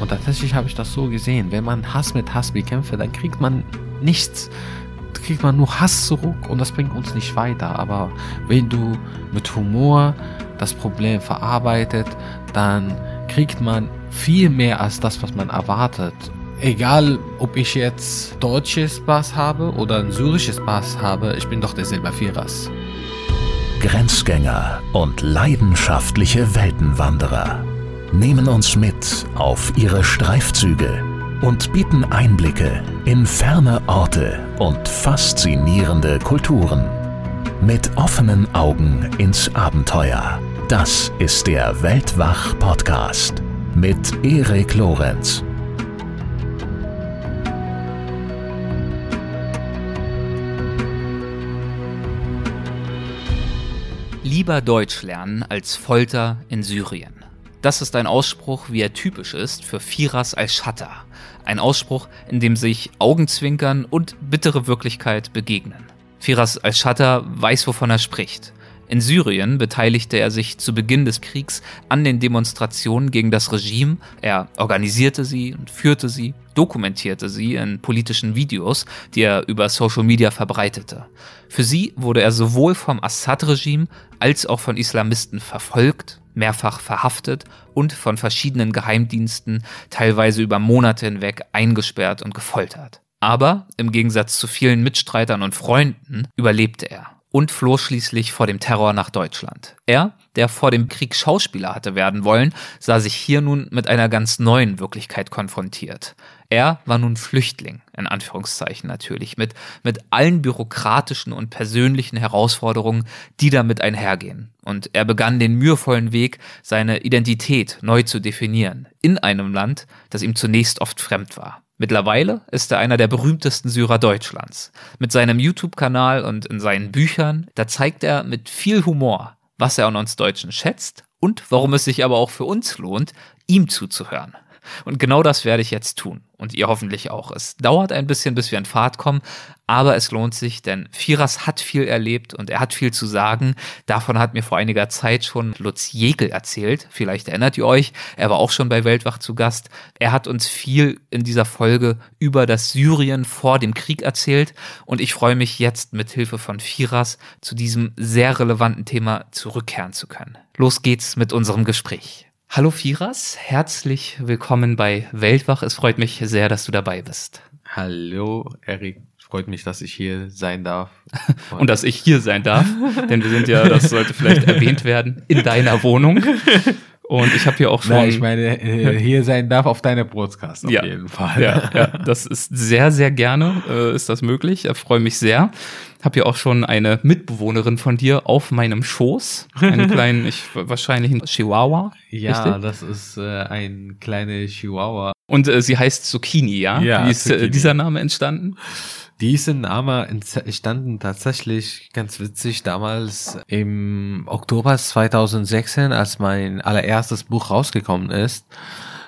Und tatsächlich habe ich das so gesehen. Wenn man Hass mit Hass bekämpft, dann kriegt man nichts. Kriegt man nur Hass zurück und das bringt uns nicht weiter. Aber wenn du mit Humor das Problem verarbeitet, dann kriegt man viel mehr als das, was man erwartet. Egal, ob ich jetzt deutsches Bass habe oder ein syrisches Bass habe, ich bin doch derselbe Firas. Grenzgänger und leidenschaftliche Weltenwanderer nehmen uns mit auf ihre Streifzüge und bieten Einblicke in ferne Orte und faszinierende Kulturen. Mit offenen Augen ins Abenteuer. Das ist der Weltwach-Podcast mit Erik Lorenz. Lieber Deutsch lernen als Folter in Syrien. Das ist ein Ausspruch, wie er typisch ist für Firas al-Shatter. Ein Ausspruch, in dem sich Augenzwinkern und bittere Wirklichkeit begegnen. Firas al-Shatter weiß, wovon er spricht. In Syrien beteiligte er sich zu Beginn des Kriegs an den Demonstrationen gegen das Regime. Er organisierte sie und führte sie, dokumentierte sie in politischen Videos, die er über Social Media verbreitete. Für sie wurde er sowohl vom Assad-Regime als auch von Islamisten verfolgt, mehrfach verhaftet und von verschiedenen Geheimdiensten teilweise über Monate hinweg eingesperrt und gefoltert. Aber im Gegensatz zu vielen Mitstreitern und Freunden überlebte er und floh schließlich vor dem Terror nach Deutschland. Er, der vor dem Krieg Schauspieler hatte werden wollen, sah sich hier nun mit einer ganz neuen Wirklichkeit konfrontiert. Er war nun Flüchtling, in Anführungszeichen natürlich, mit, mit allen bürokratischen und persönlichen Herausforderungen, die damit einhergehen. Und er begann den mühevollen Weg, seine Identität neu zu definieren, in einem Land, das ihm zunächst oft fremd war. Mittlerweile ist er einer der berühmtesten Syrer Deutschlands. Mit seinem YouTube-Kanal und in seinen Büchern, da zeigt er mit viel Humor, was er an uns Deutschen schätzt und warum es sich aber auch für uns lohnt, ihm zuzuhören. Und genau das werde ich jetzt tun. Und ihr hoffentlich auch. Es dauert ein bisschen, bis wir in Fahrt kommen, aber es lohnt sich, denn Firas hat viel erlebt und er hat viel zu sagen. Davon hat mir vor einiger Zeit schon Lutz Jägel erzählt. Vielleicht erinnert ihr euch, er war auch schon bei Weltwach zu Gast. Er hat uns viel in dieser Folge über das Syrien vor dem Krieg erzählt und ich freue mich jetzt mit Hilfe von Firas zu diesem sehr relevanten Thema zurückkehren zu können. Los geht's mit unserem Gespräch. Hallo Firas, herzlich willkommen bei Weltwach. Es freut mich sehr, dass du dabei bist. Hallo Erik, freut mich, dass ich hier sein darf. Und, Und dass ich hier sein darf, denn wir sind ja, das sollte vielleicht erwähnt werden, in deiner Wohnung. Und ich habe hier auch schon. Nein, ich meine, äh, hier sein darf auf deiner Podcast auf ja, jeden Fall. Ja, ja, das ist sehr, sehr gerne, äh, ist das möglich. Ich freue mich sehr. Habe hier auch schon eine Mitbewohnerin von dir auf meinem Schoß. Einen kleinen, ich wahrscheinlich ein Chihuahua. Ja, richtig? das ist äh, ein kleiner Chihuahua. Und äh, sie heißt Zucchini, ja? Ja. Wie ist äh, Zucchini. dieser Name entstanden? Diese Name entstanden tatsächlich ganz witzig damals im Oktober 2016, als mein allererstes Buch rausgekommen ist.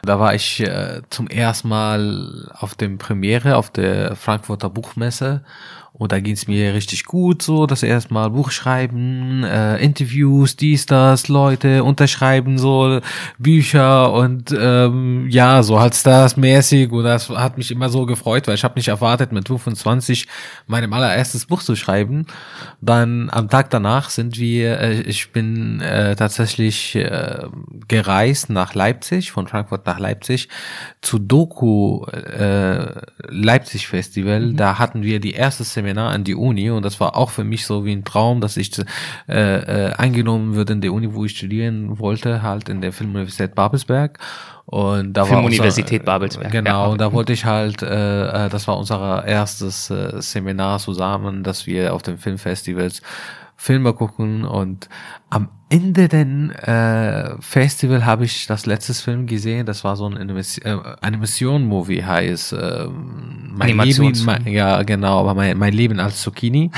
Da war ich äh, zum ersten Mal auf dem Premiere auf der Frankfurter Buchmesse und da ging es mir richtig gut, so das erste Mal Buch schreiben, äh, Interviews, dies, das, Leute unterschreiben, so Bücher und ähm, ja, so halt das mäßig und das hat mich immer so gefreut, weil ich habe nicht erwartet, mit 25 meinem allererstes Buch zu schreiben. Dann am Tag danach sind wir, äh, ich bin äh, tatsächlich äh, gereist nach Leipzig, von Frankfurt nach Leipzig, zu Doku äh, Leipzig Festival. Mhm. Da hatten wir die erste Seminar Seminar an die Uni und das war auch für mich so wie ein Traum, dass ich äh, äh, eingenommen würde in der Uni, wo ich studieren wollte, halt in der Filmuniversität Babelsberg. Und da Filmuniversität war unser, Babelsberg. Genau, ja. und da wollte ich halt, äh, äh, das war unser erstes äh, Seminar zusammen, dass wir auf den Filmfestivals Filme gucken und am Ende den äh, Festival habe ich das letzte Film gesehen, das war so ein Animation, äh, Animation-Movie heißt äh, mein Leben, mein, ja genau, aber mein, mein Leben als Zucchini.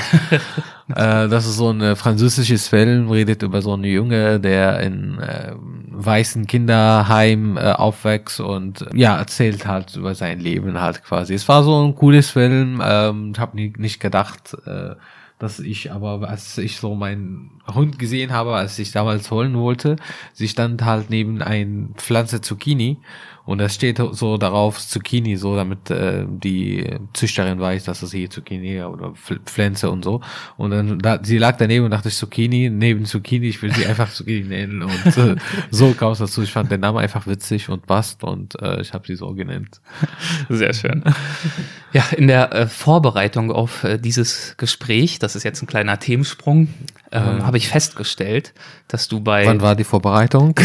äh, das ist so ein äh, französisches Film, redet über so einen Junge, der in äh, weißen Kinderheim äh, aufwächst und ja, erzählt halt über sein Leben halt quasi. Es war so ein cooles Film, ähm, ich habe nie, nicht gedacht, äh, dass ich aber, als ich so meinen Hund gesehen habe, als ich damals holen wollte, sie stand halt neben ein Pflanze Zucchini Und es steht so darauf Zucchini, so damit äh, die Züchterin weiß, dass es hier Zucchini oder Pflänze und so. Und dann da, sie lag daneben und dachte ich Zucchini, neben Zucchini, ich will sie einfach Zucchini nennen. Und äh, so kam es dazu. Ich fand den Namen einfach witzig und passt und äh, ich habe sie so genannt. Sehr schön. Ja, in der äh, Vorbereitung auf äh, dieses Gespräch, das ist jetzt ein kleiner Themensprung, ähm, mhm. habe ich festgestellt, dass du bei. Wann war die Vorbereitung?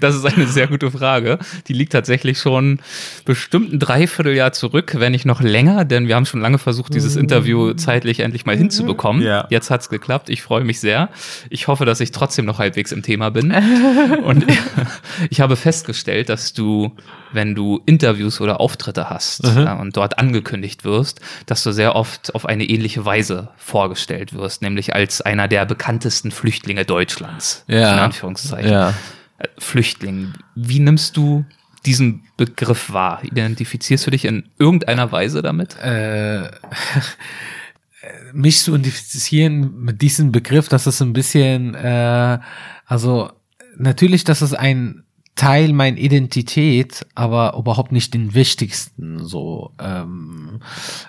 das ist eine sehr gute Frage. Die liegt tatsächlich schon bestimmt ein Dreivierteljahr zurück, wenn nicht noch länger, denn wir haben schon lange versucht, dieses mhm. Interview zeitlich endlich mal hinzubekommen. Ja. Jetzt hat's geklappt. Ich freue mich sehr. Ich hoffe, dass ich trotzdem noch halbwegs im Thema bin. Und ich habe festgestellt, dass du, wenn du Interviews oder Auftritte hast mhm. ja, und dort angekündigt wirst, dass du sehr oft auf eine ähnliche Weise vorgestellt wirst, nämlich als einer der bekanntesten Flüchtlinge Deutschlands. Ja. In Anführungszeichen. Ja. Äh, Flüchtling. Wie nimmst du diesen Begriff wahr? Identifizierst du dich in irgendeiner Weise damit? Äh, mich zu identifizieren mit diesem Begriff, das ist ein bisschen, äh, also natürlich, das ist ein Teil meiner Identität, aber überhaupt nicht den wichtigsten. So, ähm,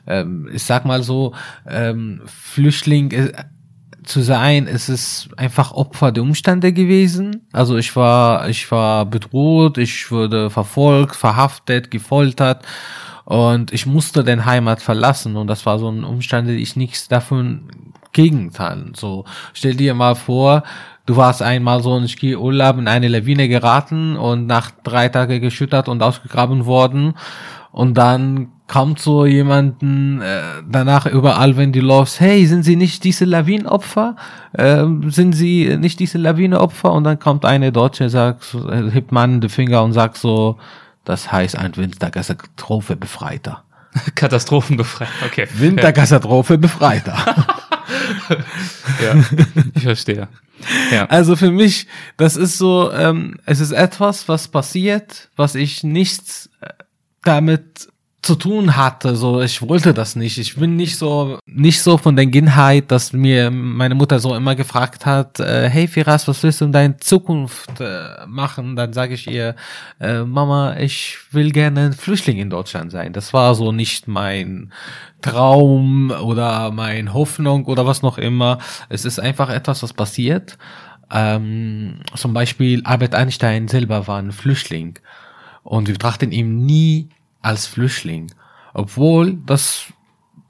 ähm, ich sag mal so, ähm, Flüchtling äh, zu sein, es ist einfach Opfer der Umstände gewesen. Also ich war, ich war bedroht, ich wurde verfolgt, verhaftet, gefoltert und ich musste den Heimat verlassen und das war so ein Umstand, ich nichts davon gegenteil. So, stell dir mal vor, du warst einmal so in Ski-Urlaub in eine Lawine geraten und nach drei Tagen geschüttert und ausgegraben worden. Und dann kommt so jemanden äh, danach überall, wenn du läufst, hey, sind Sie nicht diese Lawinenopfer? Äh, sind Sie nicht diese Lawinenopfer? Und dann kommt eine Deutsche, sagt, äh, hebt man den Finger und sagt so, das heißt ein Winterkatastrophe befreiter. Katastrophenbefreiter, okay. Winterkatastrophe befreiter. ja, ich verstehe. Ja. Also für mich, das ist so, ähm, es ist etwas, was passiert, was ich nichts äh, damit zu tun hatte. So, ich wollte das nicht. Ich bin nicht so, nicht so von der Kindheit, dass mir meine Mutter so immer gefragt hat, äh, hey Firas, was willst du in deiner Zukunft äh, machen? Dann sage ich ihr, äh, Mama, ich will gerne ein Flüchtling in Deutschland sein. Das war so nicht mein Traum oder mein Hoffnung oder was noch immer. Es ist einfach etwas, was passiert. Ähm, zum Beispiel Albert Einstein selber war ein Flüchtling und wir betrachten ihn nie als Flüchtling, obwohl das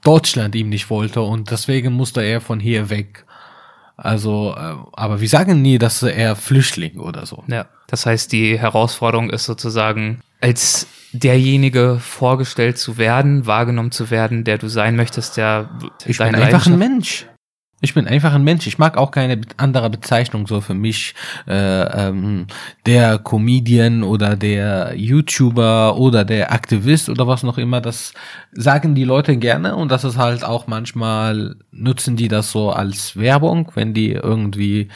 Deutschland ihm nicht wollte und deswegen musste er von hier weg. Also, äh, aber wir sagen nie, dass er Flüchtling oder so. Ja, das heißt, die Herausforderung ist sozusagen, als derjenige vorgestellt zu werden, wahrgenommen zu werden, der du sein möchtest, der ich bin einfach ein Mensch. Ich bin einfach ein Mensch. Ich mag auch keine andere Bezeichnung so für mich. Äh, ähm, der Comedian oder der YouTuber oder der Aktivist oder was noch immer. Das sagen die Leute gerne und das ist halt auch manchmal nutzen die das so als Werbung, wenn die irgendwie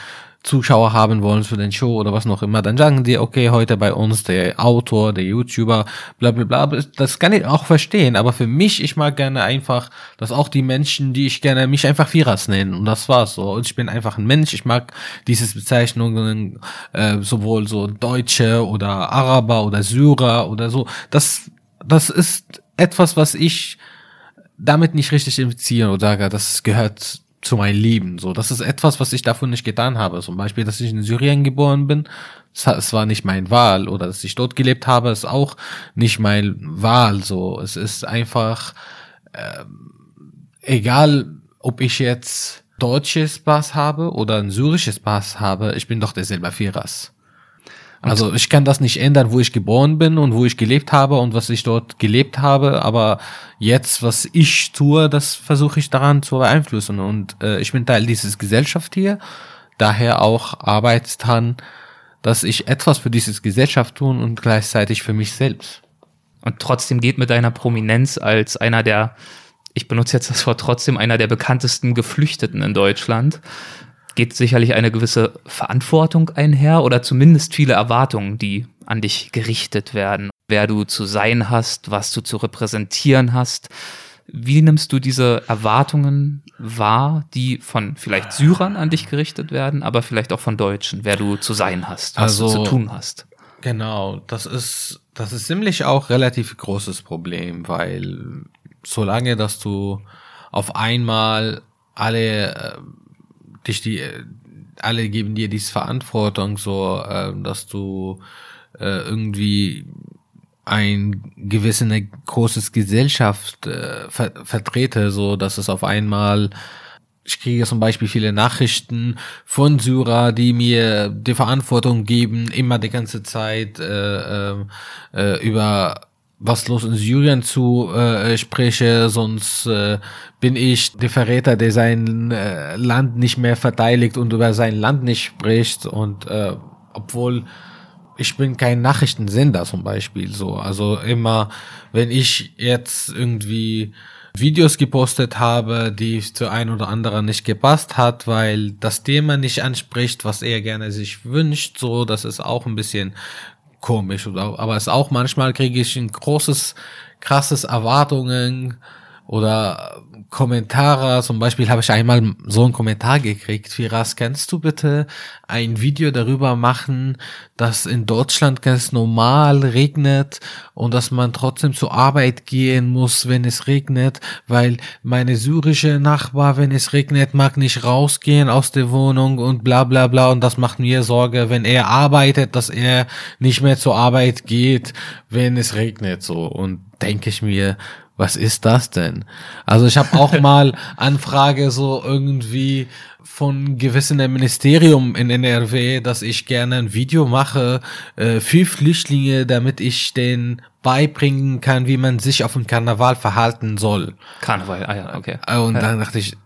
Zuschauer haben wollen für den Show oder was noch immer, dann sagen die, okay, heute bei uns der Autor, der YouTuber, bla bla bla. Das kann ich auch verstehen, aber für mich, ich mag gerne einfach, dass auch die Menschen, die ich gerne, mich einfach Firas nennen und das war's so. Und ich bin einfach ein Mensch, ich mag dieses Bezeichnungen, äh, sowohl so Deutsche oder Araber oder Syrer oder so. Das, das ist etwas, was ich damit nicht richtig identifizieren oder sage, das gehört zu meinem Leben. So, das ist etwas, was ich davon nicht getan habe. Zum Beispiel, dass ich in Syrien geboren bin, es war nicht mein Wahl oder dass ich dort gelebt habe, ist auch nicht mein Wahl. So, es ist einfach äh, egal, ob ich jetzt deutsches Pass habe oder ein syrisches Pass habe, ich bin doch derselbe Firas. Also ich kann das nicht ändern, wo ich geboren bin und wo ich gelebt habe und was ich dort gelebt habe, aber jetzt, was ich tue, das versuche ich daran zu beeinflussen. Und äh, ich bin Teil dieses Gesellschaft hier, daher auch arbeite dran, dass ich etwas für dieses Gesellschaft tun und gleichzeitig für mich selbst. Und trotzdem geht mit deiner Prominenz als einer der, ich benutze jetzt das Wort trotzdem, einer der bekanntesten Geflüchteten in Deutschland, geht sicherlich eine gewisse Verantwortung einher oder zumindest viele Erwartungen, die an dich gerichtet werden. Wer du zu sein hast, was du zu repräsentieren hast. Wie nimmst du diese Erwartungen wahr, die von vielleicht Syrern an dich gerichtet werden, aber vielleicht auch von Deutschen, wer du zu sein hast, was also, du zu tun hast? Genau, das ist, das ist ziemlich auch relativ großes Problem, weil solange, dass du auf einmal alle äh, dich die alle geben dir diese Verantwortung so, äh, dass du äh, irgendwie ein gewisses großes Gesellschaft äh, ver vertrete, so dass es auf einmal ich kriege zum Beispiel viele Nachrichten von Syrer, die mir die Verantwortung geben, immer die ganze Zeit äh, äh, äh über was los in Syrien zu äh, spreche, sonst äh, bin ich der Verräter, der sein äh, Land nicht mehr verteidigt und über sein Land nicht spricht und äh, obwohl ich bin kein Nachrichtensender zum Beispiel so, also immer wenn ich jetzt irgendwie Videos gepostet habe, die zu ein oder anderen nicht gepasst hat, weil das Thema nicht anspricht, was er gerne sich wünscht, so, das ist auch ein bisschen komisch, aber es auch manchmal kriege ich ein großes, krasses Erwartungen oder Kommentare. Zum Beispiel habe ich einmal so einen Kommentar gekriegt. Firas, kannst du bitte ein Video darüber machen, dass in Deutschland ganz normal regnet und dass man trotzdem zur Arbeit gehen muss, wenn es regnet, weil meine syrische Nachbar, wenn es regnet, mag nicht rausgehen aus der Wohnung und bla bla bla und das macht mir Sorge, wenn er arbeitet, dass er nicht mehr zur Arbeit geht, wenn es regnet so und denke ich mir, was ist das denn? Also ich habe auch mal Anfrage so irgendwie von gewissen Ministerium in NRW, dass ich gerne ein Video mache äh, für Flüchtlinge, damit ich den beibringen kann, wie man sich auf dem Karneval verhalten soll. Karneval, ah ja, okay. Und dann dachte ich,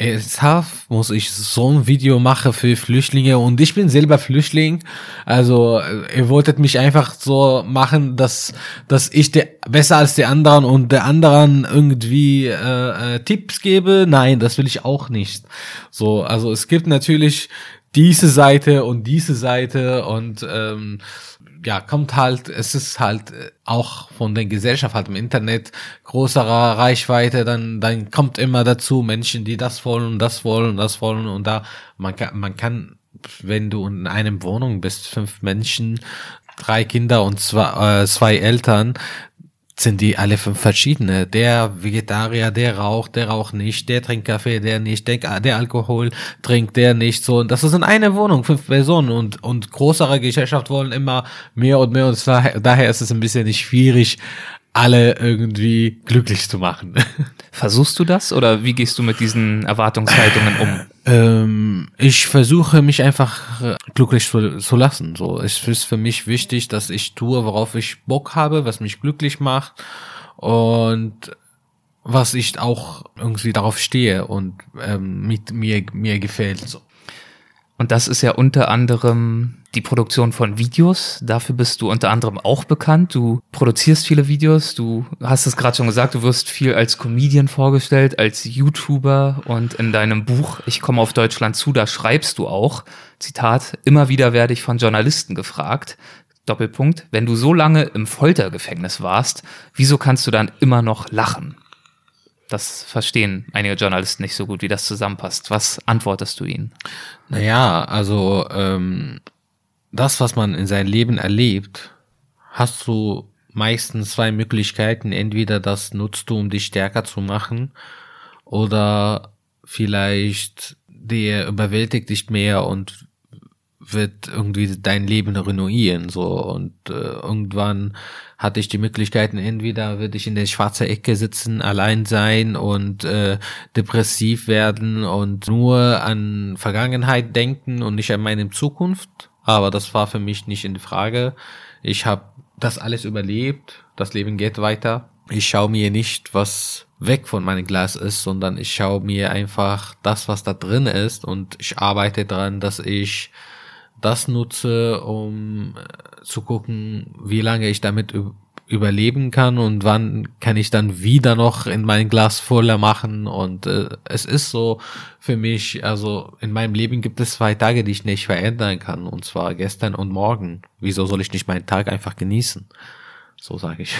ernsthaft muss ich so ein Video machen für Flüchtlinge und ich bin selber Flüchtling. Also ihr wolltet mich einfach so machen, dass dass ich der besser als die anderen und der anderen irgendwie äh, äh, Tipps gebe. Nein, das will ich auch nicht. So, also es gibt natürlich diese Seite und diese Seite und ähm, ja, kommt halt, es ist halt äh, auch von der Gesellschaft halt im Internet größerer Reichweite, dann, dann kommt immer dazu Menschen, die das wollen das wollen das wollen und da, man kann, man kann, wenn du in einem Wohnung bist, fünf Menschen, drei Kinder und zwei, äh, zwei Eltern, sind die alle fünf verschiedene. Der Vegetarier, der raucht, der raucht nicht, der trinkt Kaffee, der nicht, der, der Alkohol trinkt, der nicht. So, und das ist in einer Wohnung, fünf Personen und, und größere Gesellschaft wollen immer mehr und mehr und daher, daher ist es ein bisschen nicht schwierig, alle irgendwie glücklich zu machen. Versuchst du das oder wie gehst du mit diesen Erwartungshaltungen um? Ähm, ich versuche mich einfach äh, glücklich zu, zu, lassen. So, es ist für mich wichtig, dass ich tue, worauf ich Bock habe, was mich glücklich macht und was ich auch irgendwie darauf stehe und ähm, mit mir mir gefällt. So. Und das ist ja unter anderem die Produktion von Videos. Dafür bist du unter anderem auch bekannt. Du produzierst viele Videos. Du hast es gerade schon gesagt, du wirst viel als Comedian vorgestellt, als YouTuber und in deinem Buch Ich komme auf Deutschland zu, da schreibst du auch, Zitat, immer wieder werde ich von Journalisten gefragt. Doppelpunkt, wenn du so lange im Foltergefängnis warst, wieso kannst du dann immer noch lachen? Das verstehen einige Journalisten nicht so gut, wie das zusammenpasst. Was antwortest du ihnen? Naja, also ähm, das, was man in seinem Leben erlebt, hast du meistens zwei Möglichkeiten. Entweder das nutzt du, um dich stärker zu machen, oder vielleicht der überwältigt dich mehr und wird irgendwie dein Leben ruinieren so und äh, irgendwann hatte ich die Möglichkeiten entweder würde ich in der schwarzen Ecke sitzen allein sein und äh, depressiv werden und nur an Vergangenheit denken und nicht an meine Zukunft. Aber das war für mich nicht in Frage. Ich habe das alles überlebt. Das Leben geht weiter. Ich schaue mir nicht was weg von meinem Glas ist, sondern ich schaue mir einfach das, was da drin ist. Und ich arbeite dran, dass ich das nutze, um äh, zu gucken, wie lange ich damit überleben kann und wann kann ich dann wieder noch in mein Glas voller machen und äh, es ist so für mich, also in meinem Leben gibt es zwei Tage, die ich nicht verändern kann und zwar gestern und morgen. Wieso soll ich nicht meinen Tag einfach genießen? So sage ich.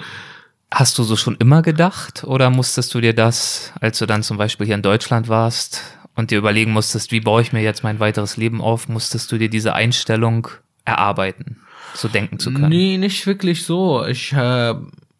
Hast du so schon immer gedacht oder musstest du dir das, als du dann zum Beispiel hier in Deutschland warst, und dir überlegen musstest, wie baue ich mir jetzt mein weiteres Leben auf, musstest du dir diese Einstellung erarbeiten? so denken zu können? Nee, nicht wirklich so. Ich äh,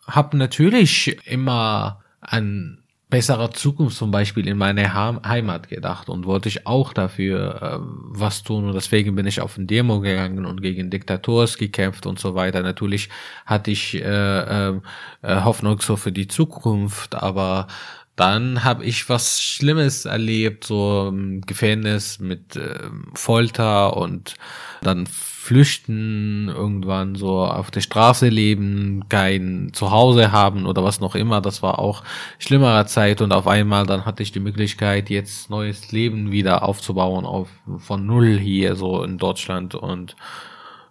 habe natürlich immer an bessere Zukunft zum Beispiel in meiner Heimat gedacht und wollte ich auch dafür äh, was tun und deswegen bin ich auf ein Demo gegangen und gegen Diktators gekämpft und so weiter. Natürlich hatte ich äh, äh, Hoffnung so für die Zukunft, aber dann habe ich was Schlimmes erlebt, so im Gefängnis mit äh, Folter und dann flüchten, irgendwann so auf der Straße leben, kein Zuhause haben oder was noch immer. Das war auch schlimmerer Zeit und auf einmal dann hatte ich die Möglichkeit, jetzt neues Leben wieder aufzubauen auf von null hier so in Deutschland und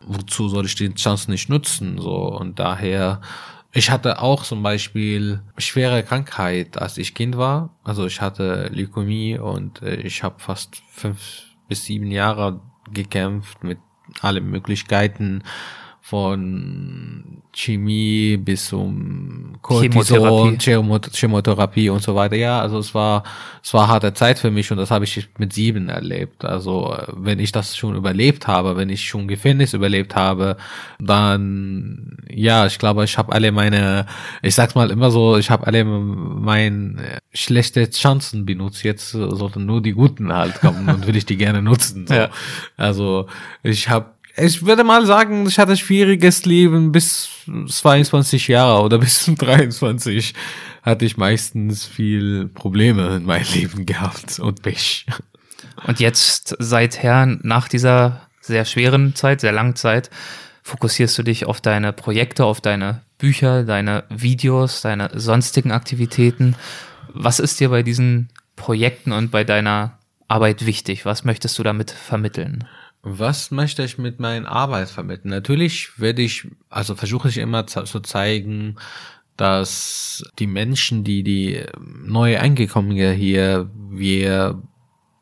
wozu soll ich die Chance nicht nutzen so und daher ich hatte auch zum Beispiel schwere Krankheit, als ich Kind war. Also ich hatte Leukämie und äh, ich habe fast fünf bis sieben Jahre gekämpft mit alle Möglichkeiten von Chemie bis zum Cortison, Chemotherapie. Chemotherapie und so weiter. Ja, also es war es war harte Zeit für mich und das habe ich mit sieben erlebt. Also wenn ich das schon überlebt habe, wenn ich schon Gefängnis überlebt habe, dann ja, ich glaube, ich habe alle meine, ich sag's mal immer so, ich habe alle meine schlechte Chancen benutzt. Jetzt sollten nur die guten halt kommen und will ich die gerne nutzen. So. Ja. Also ich habe ich würde mal sagen, ich hatte ein schwieriges Leben bis 22 Jahre oder bis 23 hatte ich meistens viel Probleme in meinem Leben gehabt und Pech. Und jetzt seither, nach dieser sehr schweren Zeit, sehr langen Zeit, fokussierst du dich auf deine Projekte, auf deine Bücher, deine Videos, deine sonstigen Aktivitäten. Was ist dir bei diesen Projekten und bei deiner Arbeit wichtig? Was möchtest du damit vermitteln? Was möchte ich mit meiner Arbeit vermitteln? Natürlich werde ich, also versuche ich immer zu, zeigen, dass die Menschen, die die neu eingekommenen hier, wir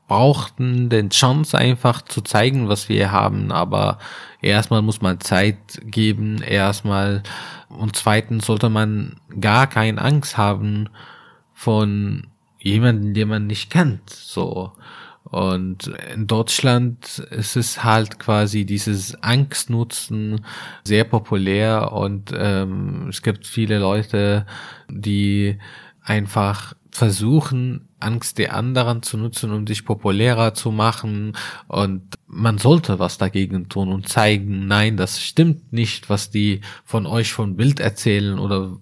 brauchten den Chance einfach zu zeigen, was wir haben, aber erstmal muss man Zeit geben, erstmal und zweitens sollte man gar keine Angst haben von jemanden, den man nicht kennt, so. Und in Deutschland ist es halt quasi dieses Angstnutzen sehr populär und ähm, es gibt viele Leute, die einfach versuchen, Angst der anderen zu nutzen, um sich populärer zu machen. Und man sollte was dagegen tun und zeigen, nein, das stimmt nicht, was die von euch von Bild erzählen oder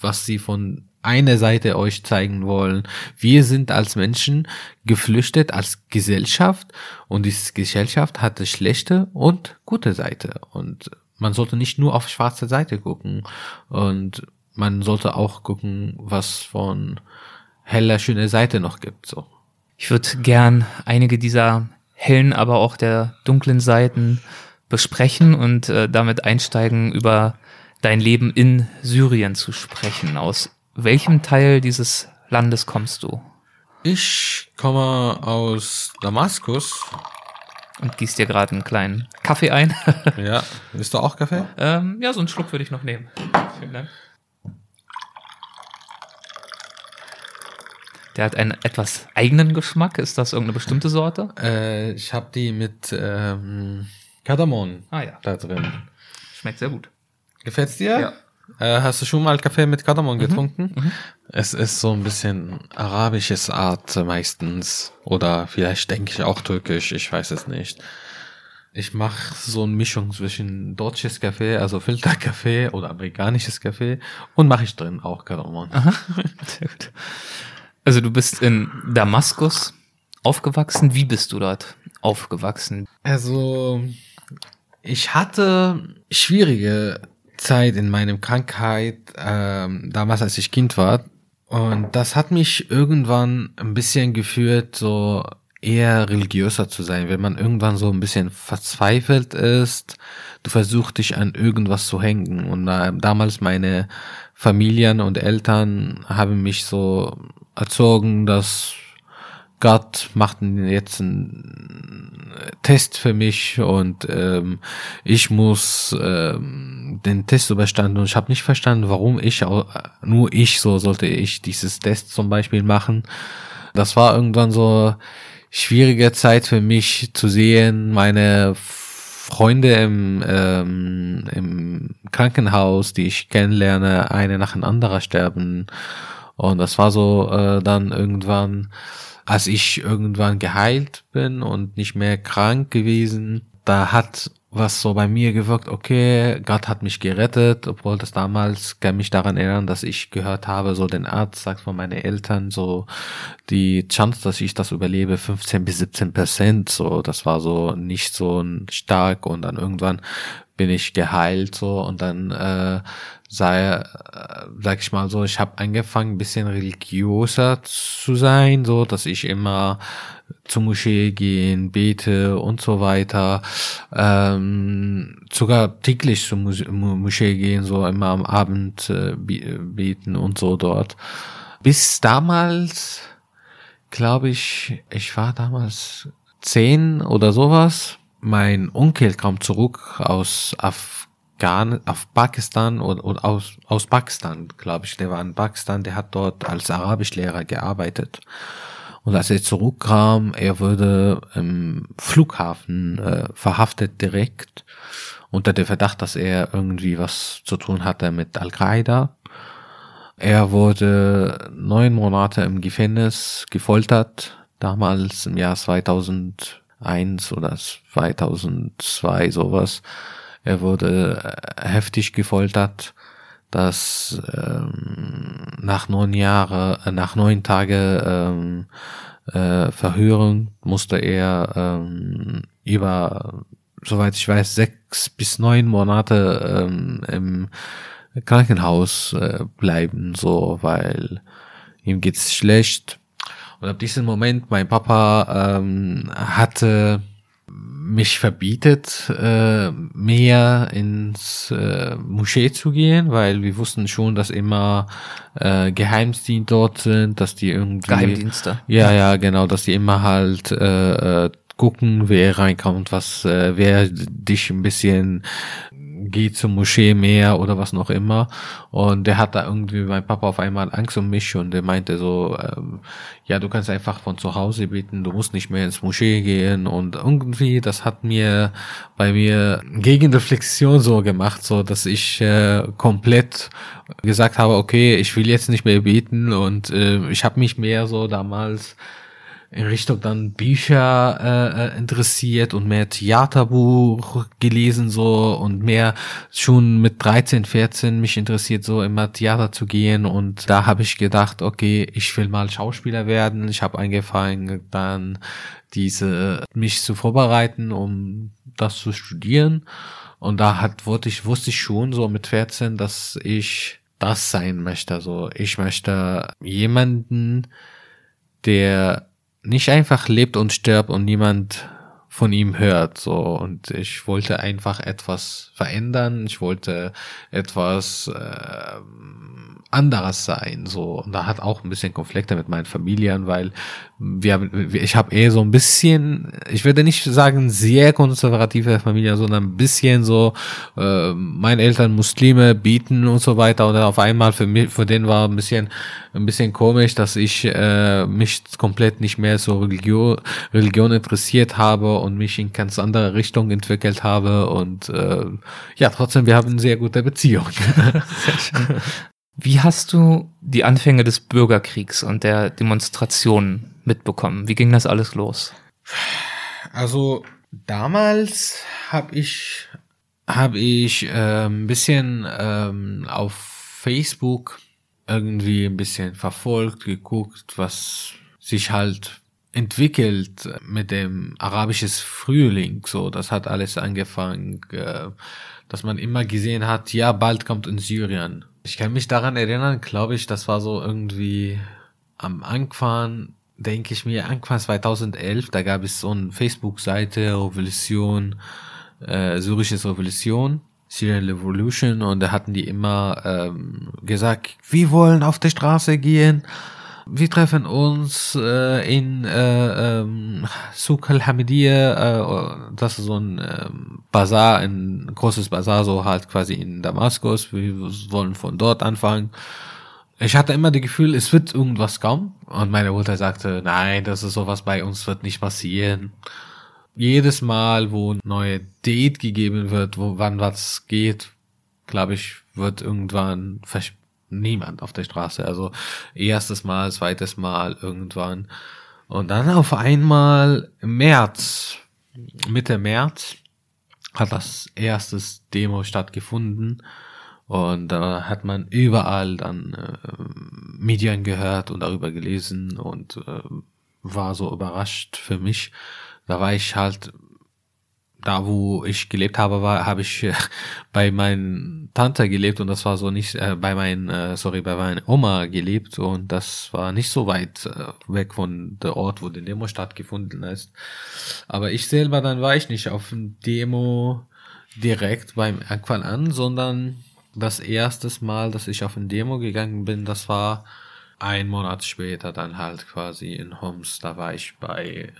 was sie von eine Seite euch zeigen wollen. Wir sind als Menschen geflüchtet als Gesellschaft und diese Gesellschaft hatte schlechte und gute Seite und man sollte nicht nur auf schwarze Seite gucken und man sollte auch gucken, was von heller schöne Seite noch gibt, so. Ich würde gern einige dieser hellen, aber auch der dunklen Seiten besprechen und äh, damit einsteigen, über dein Leben in Syrien zu sprechen. Aus welchem Teil dieses Landes kommst du? Ich komme aus Damaskus. Und gießt dir gerade einen kleinen Kaffee ein. ja. Willst du auch Kaffee? Ähm, ja, so einen Schluck würde ich noch nehmen. Vielen Dank. Der hat einen etwas eigenen Geschmack. Ist das irgendeine bestimmte Sorte? Äh, ich habe die mit ähm, Kardamom ah, ja. da drin. Schmeckt sehr gut. Gefällt's dir? Ja. Äh, hast du schon mal Kaffee mit Kardamom mhm. getrunken? Mhm. Es ist so ein bisschen arabisches Art meistens. Oder vielleicht denke ich auch türkisch, ich weiß es nicht. Ich mache so eine Mischung zwischen deutsches Kaffee, also Filterkaffee oder amerikanisches Kaffee und mache ich drin auch Kardamom. Aha. Sehr gut. Also du bist in Damaskus aufgewachsen. Wie bist du dort aufgewachsen? Also ich hatte schwierige Zeit in meinem Krankheit, ähm, damals als ich Kind war. Und das hat mich irgendwann ein bisschen geführt, so eher religiöser zu sein. Wenn man irgendwann so ein bisschen verzweifelt ist, du versuchst dich an irgendwas zu hängen. Und äh, damals meine Familien und Eltern haben mich so erzogen, dass Gott macht jetzt einen Test für mich und ähm, ich muss ähm, den Test überstanden und ich habe nicht verstanden, warum ich nur ich so sollte ich dieses Test zum Beispiel machen. Das war irgendwann so schwierige Zeit für mich zu sehen, meine Freunde im, ähm, im Krankenhaus, die ich kennenlerne, eine nach dem anderen sterben. Und das war so äh, dann irgendwann, als ich irgendwann geheilt bin und nicht mehr krank gewesen, da hat was so bei mir gewirkt, okay, Gott hat mich gerettet, obwohl das damals kann mich daran erinnern, dass ich gehört habe, so den Arzt sagt von meinen Eltern, so die Chance, dass ich das überlebe, 15 bis 17 Prozent, so das war so nicht so stark und dann irgendwann bin ich geheilt so und dann äh, sei, äh, sag ich mal so, ich habe angefangen, bisschen religiöser zu sein, so dass ich immer zur Moschee gehen, bete und so weiter. Ähm, sogar täglich zur Moschee gehen, so immer am Abend äh, beten und so dort. Bis damals, glaube ich, ich war damals zehn oder sowas. Mein Onkel kam zurück aus Afghan, auf Pakistan oder, oder aus, aus Pakistan, glaube ich. Der war in Pakistan, der hat dort als Arabischlehrer gearbeitet. Und als er zurückkam, er wurde im Flughafen äh, verhaftet direkt unter der Verdacht, dass er irgendwie was zu tun hatte mit Al-Qaida. Er wurde neun Monate im Gefängnis gefoltert, damals im Jahr 2001 oder 2002 sowas. Er wurde äh, heftig gefoltert dass ähm, nach neun Jahre, äh, nach neun Tage ähm, äh, Verhörung musste er ähm, über, soweit ich weiß, sechs bis neun Monate ähm, im Krankenhaus äh, bleiben, so, weil ihm geht's schlecht. Und ab diesem Moment, mein Papa ähm, hatte mich verbietet, äh, mehr ins äh, Moschee zu gehen, weil wir wussten schon, dass immer äh, Geheimdienste dort sind, dass die irgendwie Geheimdienste. Ja, ja, genau, dass die immer halt äh, äh gucken, wer reinkommt, was, äh, wer dich ein bisschen geh zur Moschee mehr oder was noch immer. Und der hat da irgendwie mein Papa auf einmal Angst um mich und der meinte so, ähm, ja, du kannst einfach von zu Hause beten, du musst nicht mehr ins Moschee gehen. Und irgendwie, das hat mir bei mir Gegenreflexion so gemacht, so dass ich äh, komplett gesagt habe, okay, ich will jetzt nicht mehr beten und äh, ich habe mich mehr so damals in Richtung dann Bücher äh, äh, interessiert und mehr Theaterbuch gelesen so und mehr schon mit 13, 14 mich interessiert so immer Theater zu gehen und da habe ich gedacht, okay, ich will mal Schauspieler werden. Ich habe angefangen dann diese mich zu vorbereiten, um das zu studieren und da hat wurde ich wusste ich schon so mit 14, dass ich das sein möchte. So, ich möchte jemanden, der nicht einfach lebt und stirbt und niemand von ihm hört so. Und ich wollte einfach etwas verändern. Ich wollte etwas äh, anderes sein so. Und da hat auch ein bisschen Konflikte mit meinen Familien weil wir haben ich habe eher so ein bisschen ich würde nicht sagen sehr konservative Familie sondern ein bisschen so äh, meine Eltern Muslime bieten und so weiter. Und dann auf einmal für mich für den war ein bisschen ein bisschen komisch dass ich äh, mich komplett nicht mehr so Religion Religion interessiert habe und mich in ganz andere Richtung entwickelt habe. Und äh, ja trotzdem wir haben eine sehr gute Beziehung. Sehr. Wie hast du die Anfänge des Bürgerkriegs und der Demonstrationen mitbekommen? Wie ging das alles los? Also damals habe ich habe ich äh, ein bisschen ähm, auf Facebook irgendwie ein bisschen verfolgt, geguckt, was sich halt entwickelt mit dem arabisches Frühling. So, das hat alles angefangen, äh, dass man immer gesehen hat, ja, bald kommt in Syrien ich kann mich daran erinnern, glaube ich, das war so irgendwie am Anfang, denke ich mir, Anfang 2011, da gab es so eine Facebook-Seite, Revolution, äh, syrisches Revolution, Syrian Revolution, und da hatten die immer ähm, gesagt, wir wollen auf der Straße gehen, wir treffen uns äh, in äh, ähm, Souk al-Hamidiyya, äh, das ist so ein äh, Bazar, ein großes Bazar, so halt quasi in Damaskus. Wir wollen von dort anfangen. Ich hatte immer das Gefühl, es wird irgendwas kommen. Und meine Mutter sagte, nein, das ist sowas bei uns wird nicht passieren. jedes Mal, wo ein neue Date gegeben wird, wo wann was geht, glaube ich, wird irgendwann niemand auf der Straße. Also erstes Mal, zweites Mal irgendwann. Und dann auf einmal im März, Mitte März, hat das erstes Demo stattgefunden. Und da hat man überall dann äh, Medien gehört und darüber gelesen und äh, war so überrascht für mich. Da war ich halt da wo ich gelebt habe, war, habe ich äh, bei meinen Tante gelebt und das war so nicht äh, bei meinen, äh, sorry, bei meiner Oma gelebt und das war nicht so weit äh, weg von der Ort, wo die Demo stattgefunden ist. Aber ich selber dann war ich nicht auf dem Demo direkt beim Anfang an, sondern das erste Mal, dass ich auf ein Demo gegangen bin, das war ein Monat später dann halt quasi in Homs. Da war ich bei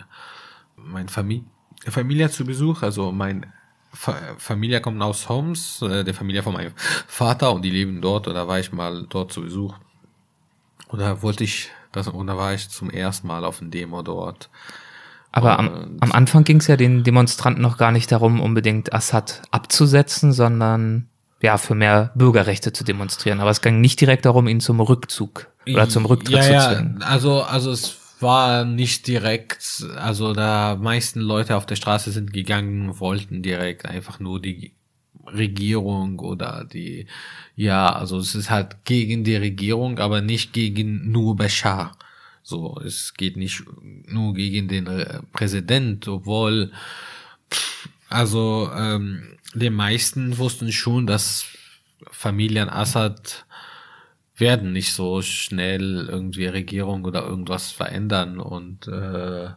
meiner Familie Familie zu Besuch. Also mein Fa Familie kommt aus Homs, äh, der Familie von meinem Vater und die leben dort. Und da war ich mal dort zu Besuch. Und da wollte ich, das, und da war ich zum ersten Mal auf dem Demo dort. Aber am, am Anfang ging es ja den Demonstranten noch gar nicht darum, unbedingt Assad abzusetzen, sondern ja, für mehr Bürgerrechte zu demonstrieren. Aber es ging nicht direkt darum, ihn zum Rückzug oder zum Rücktritt ja, zu ja, zwingen. Also, also es war nicht direkt, also da meisten Leute auf der Straße sind gegangen, wollten direkt einfach nur die Regierung oder die, ja, also es ist halt gegen die Regierung, aber nicht gegen nur Bashar. So, es geht nicht nur gegen den äh, Präsident, obwohl, also ähm, die meisten wussten schon, dass Familien Assad werden nicht so schnell irgendwie Regierung oder irgendwas verändern und äh,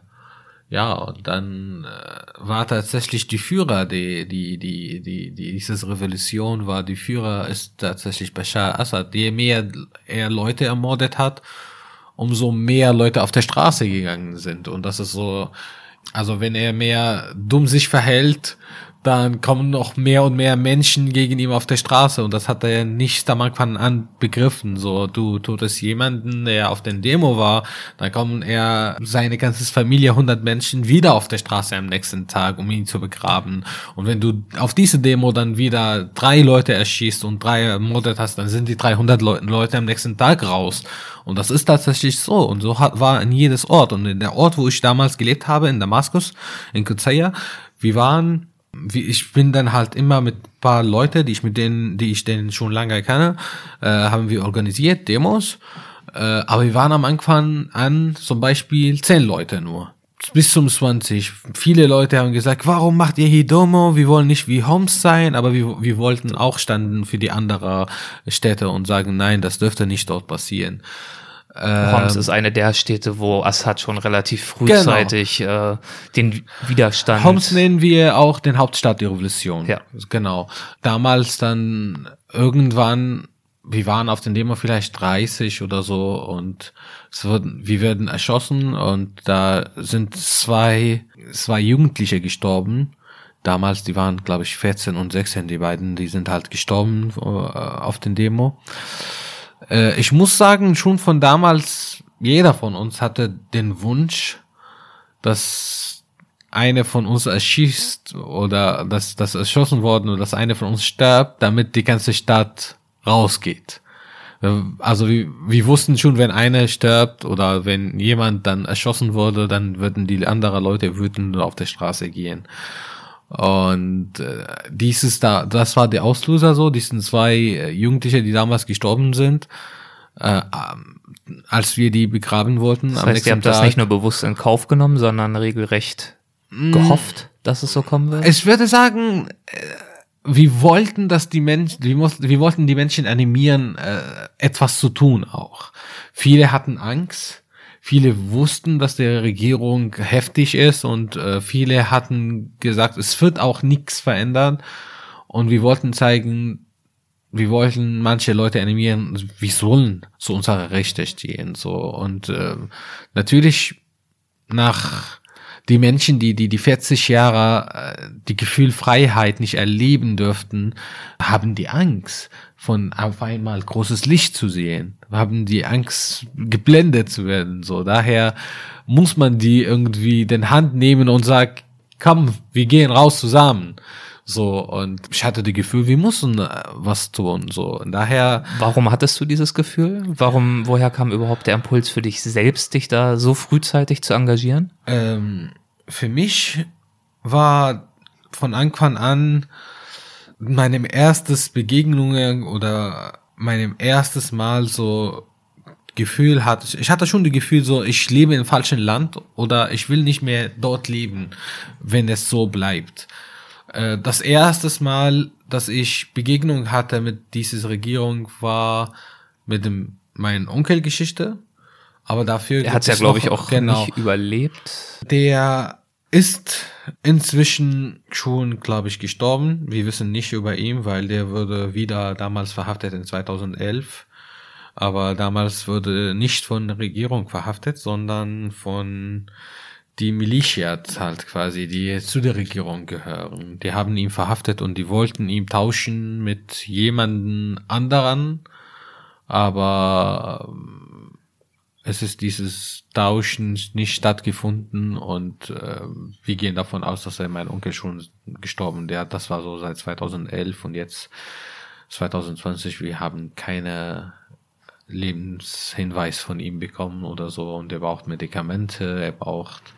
ja, und dann äh, war tatsächlich die Führer, die, die, die, die, die, dieses Revolution war, die Führer ist tatsächlich Bashar Assad. Je mehr er Leute ermordet hat, umso mehr Leute auf der Straße gegangen sind. Und das ist so, also wenn er mehr dumm sich verhält, dann kommen noch mehr und mehr Menschen gegen ihn auf der Straße und das hat er nicht am Anfang an begriffen. So, du tust jemanden, der auf den Demo war, dann kommen er, seine ganze Familie, 100 Menschen wieder auf der Straße am nächsten Tag, um ihn zu begraben. Und wenn du auf diese Demo dann wieder drei Leute erschießt und drei ermordet hast, dann sind die 300 Le Leute am nächsten Tag raus. Und das ist tatsächlich so. Und so hat, war in jedes Ort. Und in der Ort, wo ich damals gelebt habe, in Damaskus, in Kuzaya, wir waren wie ich bin dann halt immer mit paar Leute, die ich mit denen, die ich denen schon lange kenne, äh, haben wir organisiert Demos. Äh, aber wir waren am Anfang an zum Beispiel zehn Leute nur. Bis zum 20. Viele Leute haben gesagt, warum macht ihr hier Domo? Wir wollen nicht wie Homs sein, aber wir, wir wollten auch standen für die anderen Städte und sagen, nein, das dürfte nicht dort passieren. Homs ähm, ist eine der Städte, wo Assad schon relativ frühzeitig genau. äh, den Widerstand. Homs nennen wir auch den Hauptstadt der Revolution. Ja. Genau. Damals dann irgendwann, wir waren auf den Demo vielleicht 30 oder so und es wurden, wir werden erschossen und da sind zwei, zwei Jugendliche gestorben. Damals, die waren, glaube ich, 14 und 16, die beiden, die sind halt gestorben äh, auf den Demo. Äh, ich muss sagen, schon von damals, jeder von uns hatte den Wunsch, dass eine von uns erschießt oder dass das erschossen worden oder dass eine von uns stirbt, damit die ganze Stadt rausgeht. Äh, also wir, wir wussten schon, wenn einer stirbt oder wenn jemand dann erschossen wurde, dann würden die anderen Leute wütend auf der Straße gehen. Und äh, dieses da, das war der Auslöser so, diesen zwei äh, Jugendliche, die damals gestorben sind, äh, als wir die begraben wollten. Das heißt, ihr habt Tag, das nicht nur bewusst in Kauf genommen, sondern regelrecht mm. gehofft, dass es so kommen wird? Ich würde sagen, äh, wir wollten, dass die Menschen, wir, mussten, wir wollten die Menschen animieren, äh, etwas zu tun auch. Viele hatten Angst Viele wussten, dass der Regierung heftig ist und äh, viele hatten gesagt, es wird auch nichts verändern. Und wir wollten zeigen, wir wollten manche Leute animieren, wir sollen zu unserer Rechte stehen. So und äh, natürlich nach die Menschen, die die die 40 Jahre äh, die Gefühl Freiheit nicht erleben dürften, haben die Angst von auf einmal großes Licht zu sehen, haben die Angst geblendet zu werden. So daher muss man die irgendwie den Hand nehmen und sagt, komm, wir gehen raus zusammen. So, und ich hatte das Gefühl, wir müssen äh, was tun. So, und daher. Warum hattest du dieses Gefühl? Warum, woher kam überhaupt der Impuls für dich selbst, dich da so frühzeitig zu engagieren? Ähm, für mich war von Anfang an meinem erstes Begegnungen oder meinem erstes Mal so Gefühl hatte, ich hatte schon das Gefühl so, ich lebe im falschen Land oder ich will nicht mehr dort leben, wenn es so bleibt. Äh, das erste Mal, dass ich Begegnung hatte mit dieser Regierung, war mit dem, meinen Onkel Geschichte. Aber dafür. Er hat ja, glaube ich, auch genau, nicht überlebt. Der ist inzwischen schon, glaube ich, gestorben. Wir wissen nicht über ihn, weil der wurde wieder damals verhaftet in 2011. Aber damals wurde nicht von der Regierung verhaftet, sondern von die Militias halt quasi, die zu der Regierung gehören. Die haben ihn verhaftet und die wollten ihn tauschen mit jemanden anderen, aber ähm, es ist dieses Tauschen nicht stattgefunden und äh, wir gehen davon aus, dass er mein Onkel schon gestorben, der das war so seit 2011 und jetzt 2020, wir haben keine Lebenshinweis von ihm bekommen oder so und er braucht Medikamente, er braucht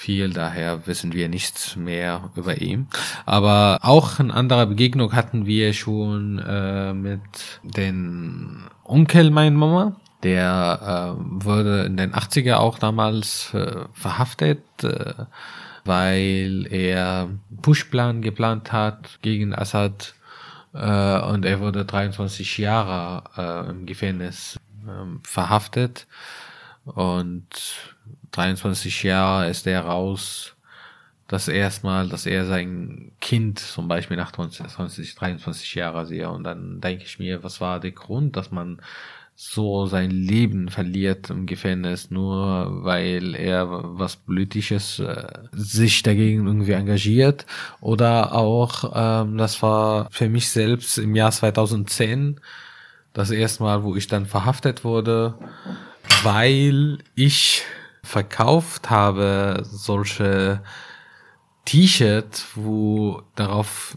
viel, daher wissen wir nichts mehr über ihn. Aber auch eine andere Begegnung hatten wir schon äh, mit den Onkel meiner Mama. Der äh, wurde in den 80er auch damals äh, verhaftet, äh, weil er Pushplan geplant hat gegen Assad und er wurde 23 Jahre äh, im Gefängnis äh, verhaftet und 23 Jahre ist er raus. Das erste Mal, dass er sein Kind zum Beispiel nach 20, 20 23 Jahre sehe und dann denke ich mir, was war der Grund, dass man so sein Leben verliert im Gefängnis, nur weil er was Politisches äh, sich dagegen irgendwie engagiert. Oder auch, ähm, das war für mich selbst im Jahr 2010 das erste Mal, wo ich dann verhaftet wurde, weil ich verkauft habe solche T-Shirts, wo darauf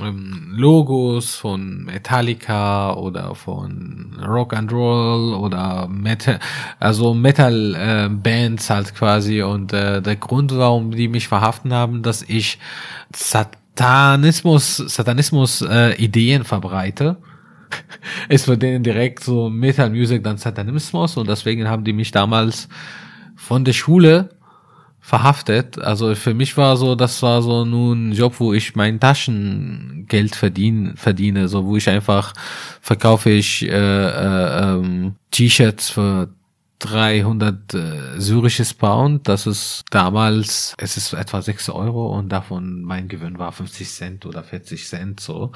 ähm, Logos von Metallica oder von Rock and Roll oder Metal, also Metal äh, Bands halt quasi und äh, der Grund, warum die mich verhaften haben, dass ich Satanismus, Satanismus äh, Ideen verbreite. ist für denen direkt so Metal Music dann Satanismus und deswegen haben die mich damals von der Schule verhaftet. Also für mich war so, das war so nun ein Job, wo ich mein Taschengeld verdiene, verdiene, so wo ich einfach verkaufe ich äh, äh, ähm, T-Shirts für 300 äh, syrisches Pound. Das ist damals, es ist etwa 6 Euro und davon mein Gewinn war 50 Cent oder 40 Cent so.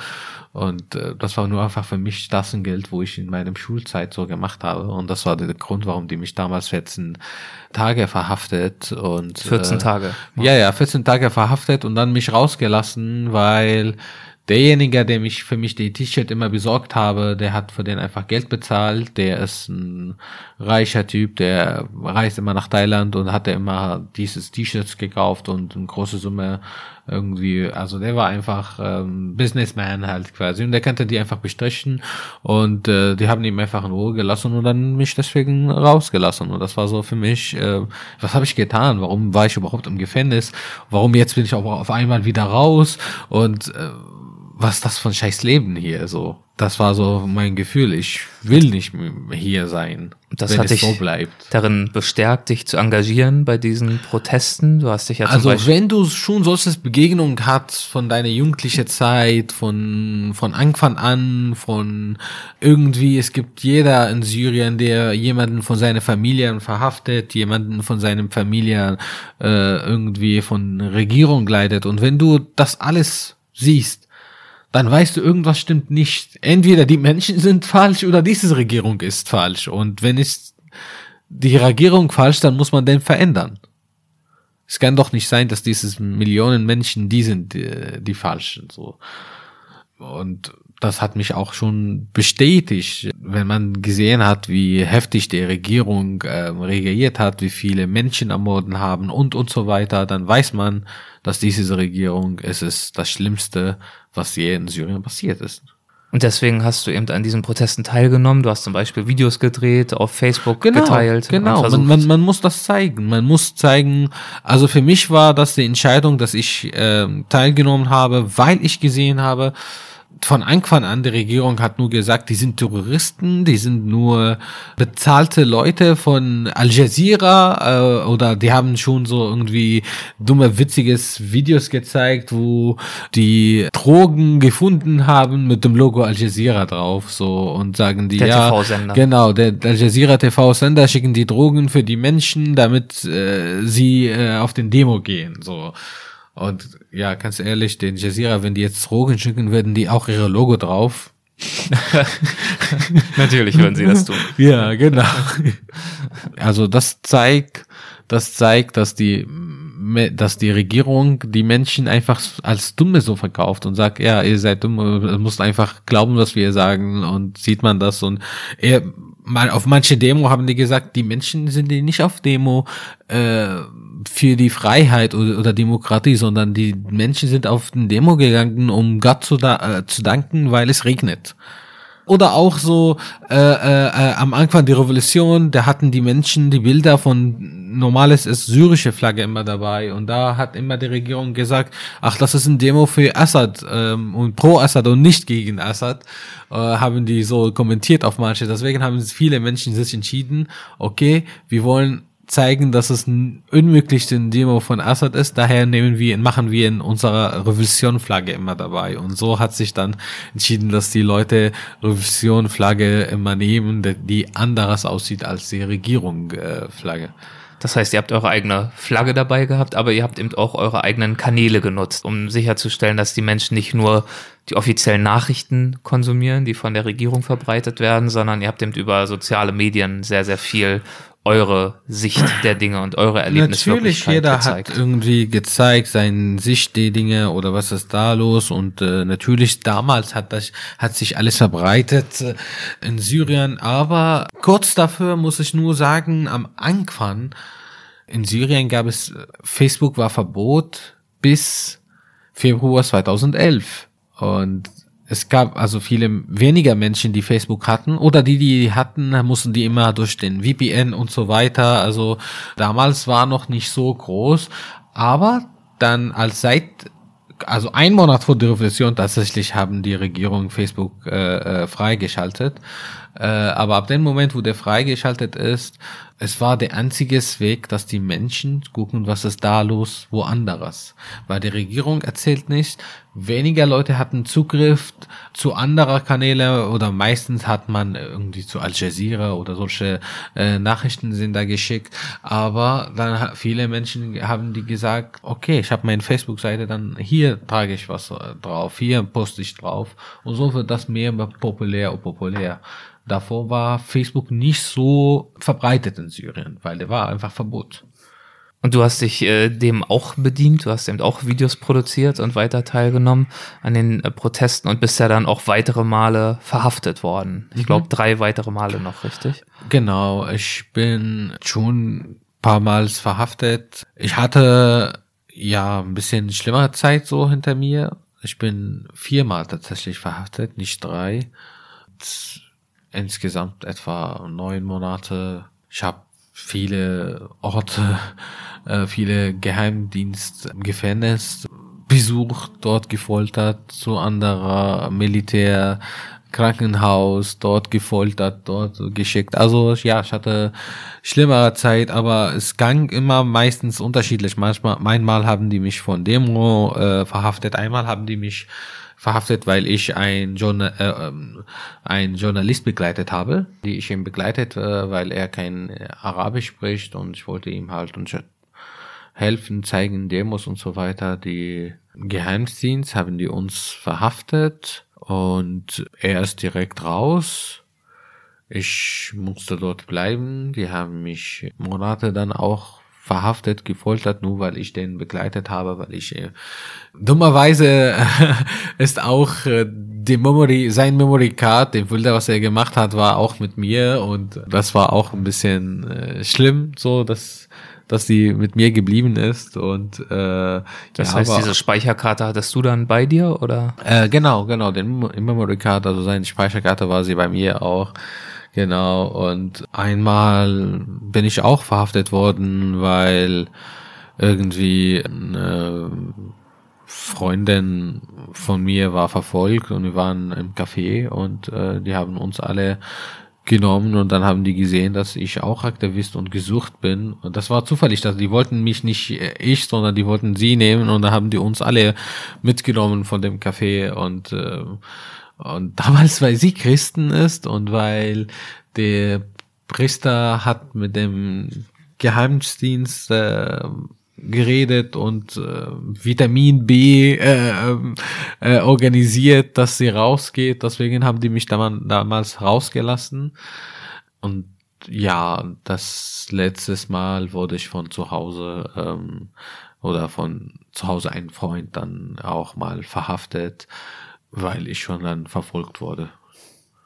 Und äh, das war nur einfach für mich das ein Geld, wo ich in meinem Schulzeit so gemacht habe. Und das war der Grund, warum die mich damals 14 Tage verhaftet und 14 äh, Tage. Ja, ja, 14 Tage verhaftet und dann mich rausgelassen, weil derjenige, der mich für mich die T-Shirt immer besorgt habe, der hat für den einfach Geld bezahlt. Der ist ein reicher Typ, der reist immer nach Thailand und hat immer dieses T-Shirts gekauft und eine große Summe irgendwie, also der war einfach ähm, Businessman halt quasi und der kannte die einfach bestrichen und äh, die haben ihn einfach in Ruhe gelassen und dann mich deswegen rausgelassen und das war so für mich, äh, was habe ich getan? Warum war ich überhaupt im Gefängnis? Warum jetzt bin ich auch auf einmal wieder raus und äh, was ist das für ein scheiß Leben hier so? Das war so mein Gefühl. Ich will nicht hier sein. Das hat dich so darin bestärkt, dich zu engagieren bei diesen Protesten. Du hast dich ja Also wenn du schon solches Begegnungen hast von deiner jugendlichen Zeit, von von Anfang an, von irgendwie, es gibt jeder in Syrien, der jemanden von seiner Familie verhaftet, jemanden von seinem Familie äh, irgendwie von Regierung leidet. Und wenn du das alles siehst, dann weißt du, irgendwas stimmt nicht. Entweder die Menschen sind falsch oder diese Regierung ist falsch. Und wenn ist die Regierung falsch, dann muss man den verändern. Es kann doch nicht sein, dass diese Millionen Menschen die sind, die, die falschen, so. Und das hat mich auch schon bestätigt, wenn man gesehen hat, wie heftig die Regierung äh, reagiert hat, wie viele Menschen ermorden haben und und so weiter, dann weiß man, dass diese Regierung es ist das Schlimmste, was je in Syrien passiert ist. Und deswegen hast du eben an diesen Protesten teilgenommen. Du hast zum Beispiel Videos gedreht, auf Facebook genau, geteilt. Genau, man, man, man muss das zeigen. Man muss zeigen, also für mich war das die Entscheidung, dass ich äh, teilgenommen habe, weil ich gesehen habe, von Anfang an, die Regierung hat nur gesagt, die sind Terroristen, die sind nur bezahlte Leute von Al Jazeera äh, oder die haben schon so irgendwie dumme, witziges Videos gezeigt, wo die Drogen gefunden haben mit dem Logo Al Jazeera drauf, so und sagen die der ja, TV-Sender. genau, der Al Jazeera TV-Sender schicken die Drogen für die Menschen, damit äh, sie äh, auf den Demo gehen, so. Und ja, ganz ehrlich, den Jazeera, wenn die jetzt Drogen schicken, würden die auch ihre Logo drauf. Natürlich würden sie das tun. Ja, genau. Also das zeigt, das zeigt, dass die, dass die Regierung die Menschen einfach als Dumme so verkauft und sagt, ja, ihr seid dumm, ihr müsst einfach glauben, was wir sagen und sieht man das und er, mal auf manche Demo haben die gesagt, die Menschen sind die nicht auf Demo äh, für die Freiheit oder, oder Demokratie, sondern die Menschen sind auf den Demo gegangen, um Gott zu, da, äh, zu danken, weil es regnet. Oder auch so äh, äh, äh, am Anfang der Revolution, da hatten die Menschen die Bilder von normales ist syrische Flagge immer dabei und da hat immer die Regierung gesagt, ach das ist ein Demo für Assad ähm, und pro Assad und nicht gegen Assad, äh, haben die so kommentiert auf manche. Deswegen haben viele Menschen sich entschieden, okay, wir wollen zeigen, dass es ein unmöglichste Demo von Assad ist. Daher nehmen wir, machen wir in unserer Revision-Flagge immer dabei. Und so hat sich dann entschieden, dass die Leute Revision-Flagge immer nehmen, die anderes aussieht als die Regierung-Flagge. Das heißt, ihr habt eure eigene Flagge dabei gehabt, aber ihr habt eben auch eure eigenen Kanäle genutzt, um sicherzustellen, dass die Menschen nicht nur die offiziellen Nachrichten konsumieren, die von der Regierung verbreitet werden, sondern ihr habt eben über soziale Medien sehr, sehr viel eure Sicht der Dinge und eure Erlebnisse Natürlich, jeder gezeigt. hat irgendwie gezeigt, seine Sicht der Dinge oder was ist da los. Und äh, natürlich damals hat das hat sich alles verbreitet äh, in Syrien, aber kurz dafür muss ich nur sagen, am Anfang in Syrien gab es Facebook war Verbot bis Februar 2011 und es gab also viele weniger Menschen, die Facebook hatten oder die, die hatten, mussten die immer durch den VPN und so weiter. Also damals war noch nicht so groß, aber dann als seit also ein Monat vor der Revolution tatsächlich haben die Regierung Facebook äh, äh, freigeschaltet. Äh, aber ab dem Moment, wo der freigeschaltet ist, es war der einzige Weg, dass die Menschen gucken, was ist da los, woanders. Weil die Regierung erzählt nicht, weniger Leute hatten Zugriff zu anderer Kanäle oder meistens hat man irgendwie zu Al Jazeera oder solche äh, Nachrichten sind da geschickt. Aber dann viele Menschen haben die gesagt, okay, ich habe meine Facebook-Seite, dann hier trage ich was äh, drauf, hier poste ich drauf. Und so wird das mehr populär und populär. Davor war Facebook nicht so verbreitet in Syrien, weil der war einfach Verbot. Und du hast dich äh, dem auch bedient, du hast eben auch Videos produziert und weiter teilgenommen an den äh, Protesten und bist ja dann auch weitere Male verhaftet worden. Ich glaube, mhm. drei weitere Male noch, richtig? Genau, ich bin schon ein paar Mal verhaftet. Ich hatte ja ein bisschen schlimmere Zeit so hinter mir. Ich bin viermal tatsächlich verhaftet, nicht drei insgesamt etwa neun Monate. Ich habe viele Orte, äh, viele Geheimdienst, Gefängnis besucht, dort gefoltert, zu anderer Militär, Krankenhaus, dort gefoltert, dort geschickt. Also ja, ich hatte schlimmere Zeit, aber es ging immer meistens unterschiedlich. Manchmal, einmal haben die mich von Demo äh, verhaftet, einmal haben die mich verhaftet, weil ich ein, Journal, äh, ähm, ein Journalist begleitet habe, die ich ihn begleitet, äh, weil er kein Arabisch spricht und ich wollte ihm halt helfen, zeigen Demos und so weiter. Die Geheimdienst haben die uns verhaftet und er ist direkt raus. Ich musste dort bleiben. Die haben mich Monate dann auch verhaftet, gefoltert, nur weil ich den begleitet habe, weil ich äh, dummerweise äh, ist auch äh, die Memory, sein Memory Card, den Filter, was er gemacht hat, war auch mit mir und das war auch ein bisschen äh, schlimm, so dass dass sie mit mir geblieben ist und äh, das ja, heißt, aber, diese Speicherkarte hattest du dann bei dir oder? Äh, genau, genau, den Memory Card, also seine Speicherkarte war sie bei mir auch. Genau, und einmal bin ich auch verhaftet worden, weil irgendwie eine Freundin von mir war verfolgt und wir waren im Café und äh, die haben uns alle genommen und dann haben die gesehen, dass ich auch Aktivist und gesucht bin. Und das war zufällig, dass die wollten mich nicht äh, ich, sondern die wollten sie nehmen und dann haben die uns alle mitgenommen von dem Café und äh, und damals, weil sie Christen ist und weil der Priester hat mit dem Geheimdienst äh, geredet und äh, Vitamin B äh, äh, organisiert, dass sie rausgeht. Deswegen haben die mich damals rausgelassen. Und ja, das letztes Mal wurde ich von zu Hause ähm, oder von zu Hause ein Freund dann auch mal verhaftet, weil ich schon dann verfolgt wurde.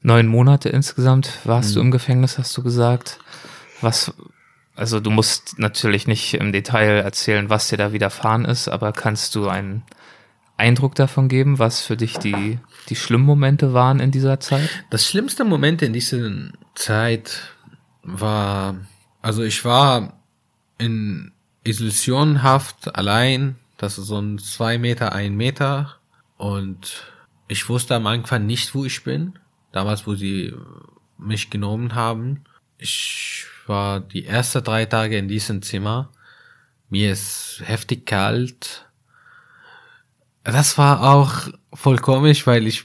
Neun Monate insgesamt warst mhm. du im Gefängnis, hast du gesagt. Was also du musst natürlich nicht im Detail erzählen, was dir da widerfahren ist, aber kannst du einen Eindruck davon geben, was für dich die, die schlimmen Momente waren in dieser Zeit? Das schlimmste Moment in dieser Zeit war, also ich war in Isolationhaft allein, das ist so ein zwei Meter, ein Meter und ich wusste am Anfang nicht, wo ich bin, damals, wo sie mich genommen haben. Ich war die ersten drei Tage in diesem Zimmer. Mir ist heftig kalt. Das war auch voll komisch, weil ich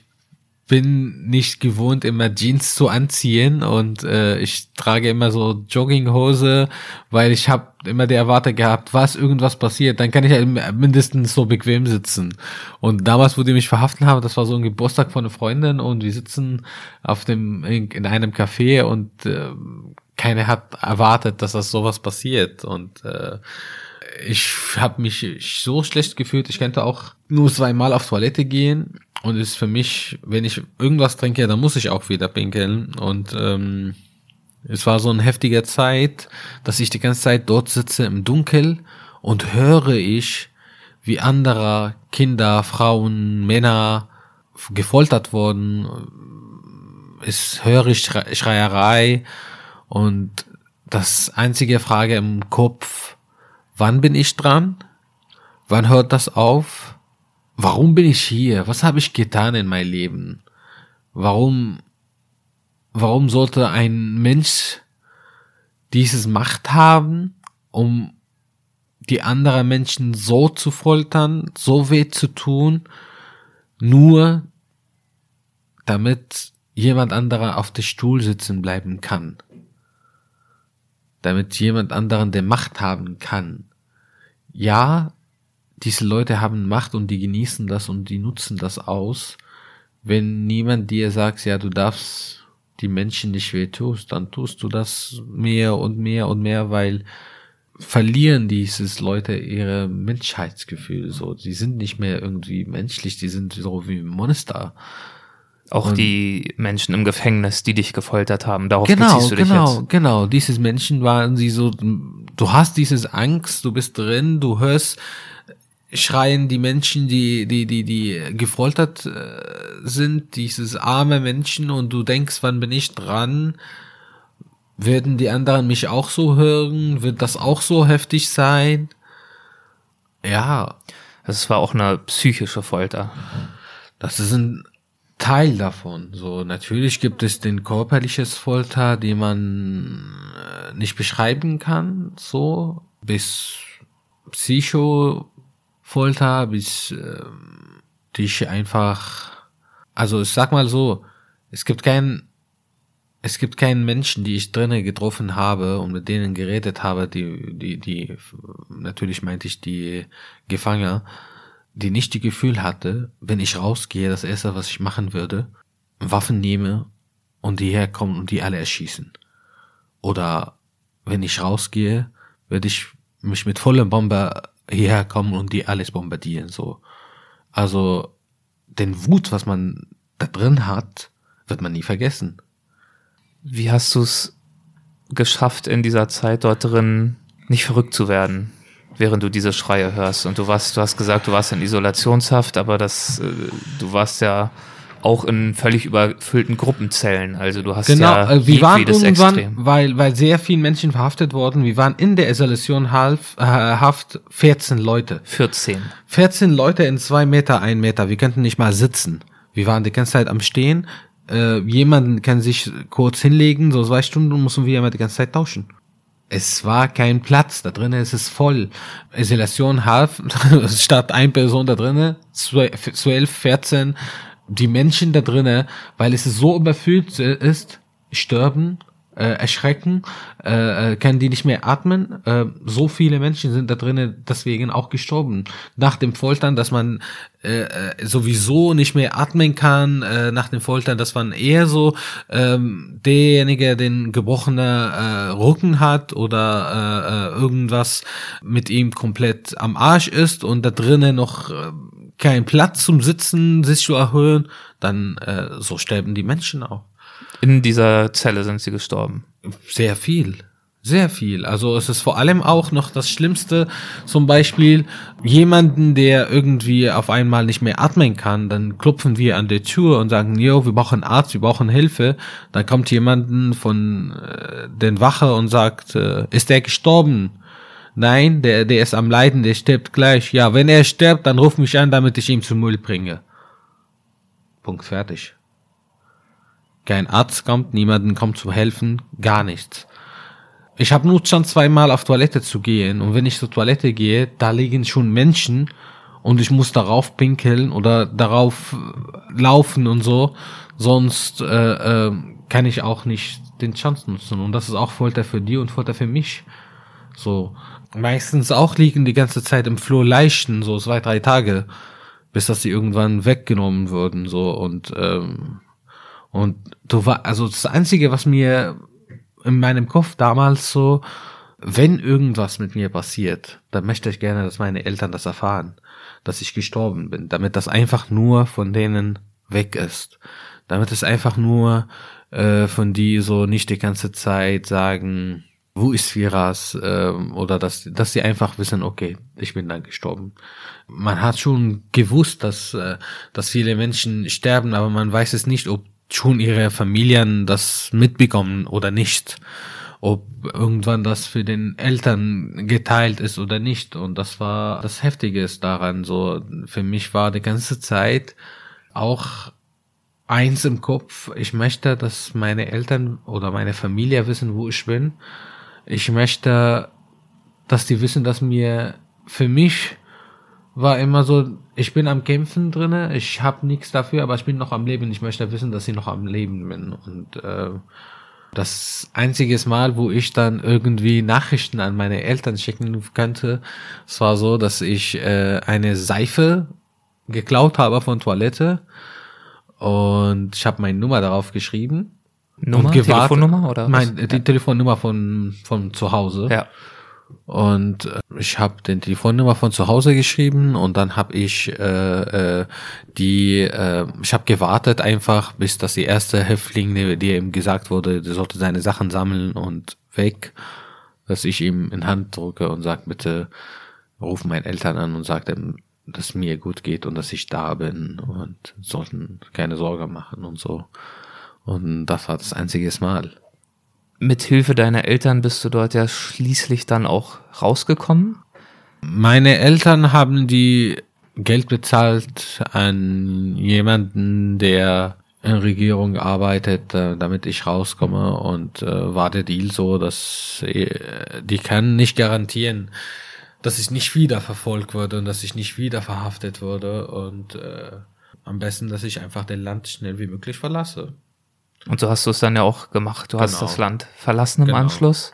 bin nicht gewohnt, immer Jeans zu anziehen und äh, ich trage immer so Jogginghose, weil ich habe immer die Erwartung gehabt, was irgendwas passiert, dann kann ich halt mindestens so bequem sitzen. Und damals, wo die mich verhaften haben, das war so ein Geburtstag von einer Freundin und wir sitzen auf dem in, in einem Café und äh, keiner hat erwartet, dass das sowas passiert und äh, ich habe mich so schlecht gefühlt. Ich könnte auch nur zweimal auf Toilette gehen und ist für mich, wenn ich irgendwas trinke, dann muss ich auch wieder pinkeln und ähm, es war so eine heftige Zeit, dass ich die ganze Zeit dort sitze im Dunkel und höre ich, wie andere Kinder, Frauen, Männer gefoltert wurden. Es höre ich Schreierei und das einzige Frage im Kopf, wann bin ich dran? Wann hört das auf? Warum bin ich hier? Was habe ich getan in meinem Leben? Warum, warum sollte ein Mensch dieses Macht haben, um die anderen Menschen so zu foltern, so weh zu tun, nur damit jemand anderer auf der Stuhl sitzen bleiben kann? damit jemand anderen der Macht haben kann. Ja, diese Leute haben Macht und die genießen das und die nutzen das aus. Wenn niemand dir sagt, ja, du darfst die Menschen nicht weh tust, dann tust du das mehr und mehr und mehr, weil verlieren dieses Leute ihre Menschheitsgefühl so. Die sind nicht mehr irgendwie menschlich, die sind so wie Monster. Auch und die Menschen im Gefängnis, die dich gefoltert haben, darauf genau, beziehst du dich genau, jetzt. Genau, genau. Diese Menschen waren sie so, du hast dieses Angst, du bist drin, du hörst schreien die Menschen, die, die, die, die gefoltert äh, sind, dieses arme Menschen und du denkst, wann bin ich dran? Werden die anderen mich auch so hören? Wird das auch so heftig sein? Ja. Das war auch eine psychische Folter. Das ist ein Teil davon. So, natürlich gibt es den körperliches Folter, die man äh, nicht beschreiben kann, so, bis Psycho-Folter, bis äh, dich einfach, also ich sag mal so, es gibt keinen, es gibt keinen Menschen, die ich drinnen getroffen habe und mit denen geredet habe, die, die, die, natürlich meinte ich die Gefangener, die nicht die Gefühl hatte, wenn ich rausgehe, das erste, was ich machen würde, Waffen nehme und die herkommen und die alle erschießen. Oder wenn ich rausgehe, würde ich mich mit vollem Bomber hierher kommen und die alles bombardieren, so. Also, den Wut, was man da drin hat, wird man nie vergessen. Wie hast du es geschafft, in dieser Zeit dort drin nicht verrückt zu werden, während du diese Schreie hörst? Und du warst, du hast gesagt, du warst in Isolationshaft, aber das, äh, du warst ja auch in völlig überfüllten Gruppenzellen. Also du hast genau, ja äh, wir waren irgendwann, Extrem. weil, weil sehr viele Menschen verhaftet wurden, wir waren in der Isolation half, äh, Haft 14 Leute. 14. 14 Leute in zwei Meter, ein Meter. Wir könnten nicht mal sitzen. Wir waren die ganze Zeit am Stehen. Äh, jemanden kann sich kurz hinlegen, so zwei Stunden mussten wir immer die ganze Zeit tauschen. Es war kein Platz, da drinnen ist es voll. Isolation half, statt ein Person da drinnen, zwölf, 12, 14, die Menschen da drinnen, weil es so überfüllt ist, sterben, äh, erschrecken, äh, äh, können die nicht mehr atmen. Äh, so viele Menschen sind da drinnen deswegen auch gestorben. Nach dem Foltern, dass man äh, äh, sowieso nicht mehr atmen kann, äh, nach dem Foltern, dass man eher so ähm, derjenige, den gebrochener äh, Rücken hat oder äh, äh, irgendwas mit ihm komplett am Arsch ist und da drinnen noch äh, kein Platz zum Sitzen, sich zu erhöhen, dann äh, so sterben die Menschen auch. In dieser Zelle sind sie gestorben. Sehr viel. Sehr viel. Also es ist vor allem auch noch das Schlimmste, zum Beispiel jemanden, der irgendwie auf einmal nicht mehr atmen kann, dann klopfen wir an der Tür und sagen, jo, wir brauchen Arzt, wir brauchen Hilfe. Dann kommt jemanden von äh, den Wache und sagt, äh, ist der gestorben? Nein, der, der ist am Leiden, der stirbt gleich. Ja, wenn er stirbt, dann ruf mich an, damit ich ihn zum Müll bringe. Punkt fertig. Kein Arzt kommt, niemanden kommt zu helfen, gar nichts. Ich habe nur schon zweimal auf Toilette zu gehen und wenn ich zur Toilette gehe, da liegen schon Menschen und ich muss darauf pinkeln oder darauf äh, laufen und so, sonst äh, äh, kann ich auch nicht den Chance nutzen und das ist auch Folter für die und Folter für mich. So meistens auch liegen die ganze Zeit im Flur Leichen, so zwei drei Tage, bis dass sie irgendwann weggenommen würden so und ähm, und du war, also das Einzige, was mir in meinem Kopf damals so, wenn irgendwas mit mir passiert, dann möchte ich gerne, dass meine Eltern das erfahren, dass ich gestorben bin, damit das einfach nur von denen weg ist. Damit es einfach nur äh, von die so nicht die ganze Zeit sagen, wo ist Firas, äh, oder dass, dass sie einfach wissen, okay, ich bin dann gestorben. Man hat schon gewusst, dass, äh, dass viele Menschen sterben, aber man weiß es nicht, ob schon ihre Familien das mitbekommen oder nicht. Ob irgendwann das für den Eltern geteilt ist oder nicht. Und das war das Heftige daran. So, für mich war die ganze Zeit auch eins im Kopf. Ich möchte, dass meine Eltern oder meine Familie wissen, wo ich bin. Ich möchte, dass die wissen, dass mir für mich war immer so, ich bin am Kämpfen drinne, ich habe nichts dafür, aber ich bin noch am Leben. Ich möchte wissen, dass ich noch am Leben bin. Und äh, das einzige Mal, wo ich dann irgendwie Nachrichten an meine Eltern schicken könnte, es war so, dass ich äh, eine Seife geklaut habe von Toilette und ich habe meine Nummer darauf geschrieben. Nummer, Telefonnummer oder was? Mein, die Telefonnummer von von zu Hause. Ja. Und äh, ich habe den Telefonnummer von zu Hause geschrieben und dann habe ich äh, äh, die, äh, ich habe gewartet einfach, bis dass die erste Häftling, die, ihm gesagt wurde, der sollte seine Sachen sammeln und weg, dass ich ihm in Hand drücke und sag bitte, ruf meinen Eltern an und sag dem, dass mir gut geht und dass ich da bin und sollten keine Sorge machen und so. Und das war das einzige Mal. Mit Hilfe deiner Eltern bist du dort ja schließlich dann auch rausgekommen. Meine Eltern haben die Geld bezahlt an jemanden, der in Regierung arbeitet, äh, damit ich rauskomme und äh, war der Deal so, dass äh, die kann nicht garantieren, dass ich nicht wieder verfolgt würde und dass ich nicht wieder verhaftet würde und äh, am besten, dass ich einfach den Land schnell wie möglich verlasse. Und so hast du es dann ja auch gemacht. Du hast Genau. das Land verlassen im Genau. Anschluss.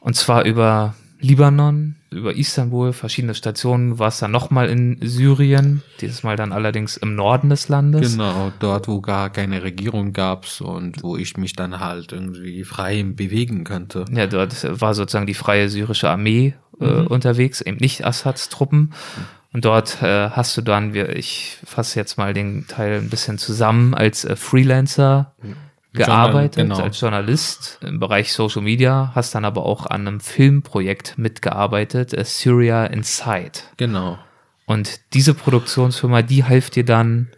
Und zwar über Libanon, über Istanbul, verschiedene Stationen, war es dann nochmal in Syrien, dieses Mal dann allerdings im Norden des Landes. Genau, dort, wo gar keine Regierung gab's und wo ich mich dann halt irgendwie frei bewegen könnte. Ja, dort war sozusagen die freie syrische Armee äh, mhm. unterwegs, eben nicht Assads Truppen. Und dort äh, hast du dann, ich fasse jetzt mal den Teil ein bisschen zusammen, als äh, Freelancer gearbeitet genau. als Journalist im Bereich Social Media, hast dann aber auch an einem Filmprojekt mitgearbeitet, Syria Inside. Genau. Und diese Produktionsfirma, die half dir dann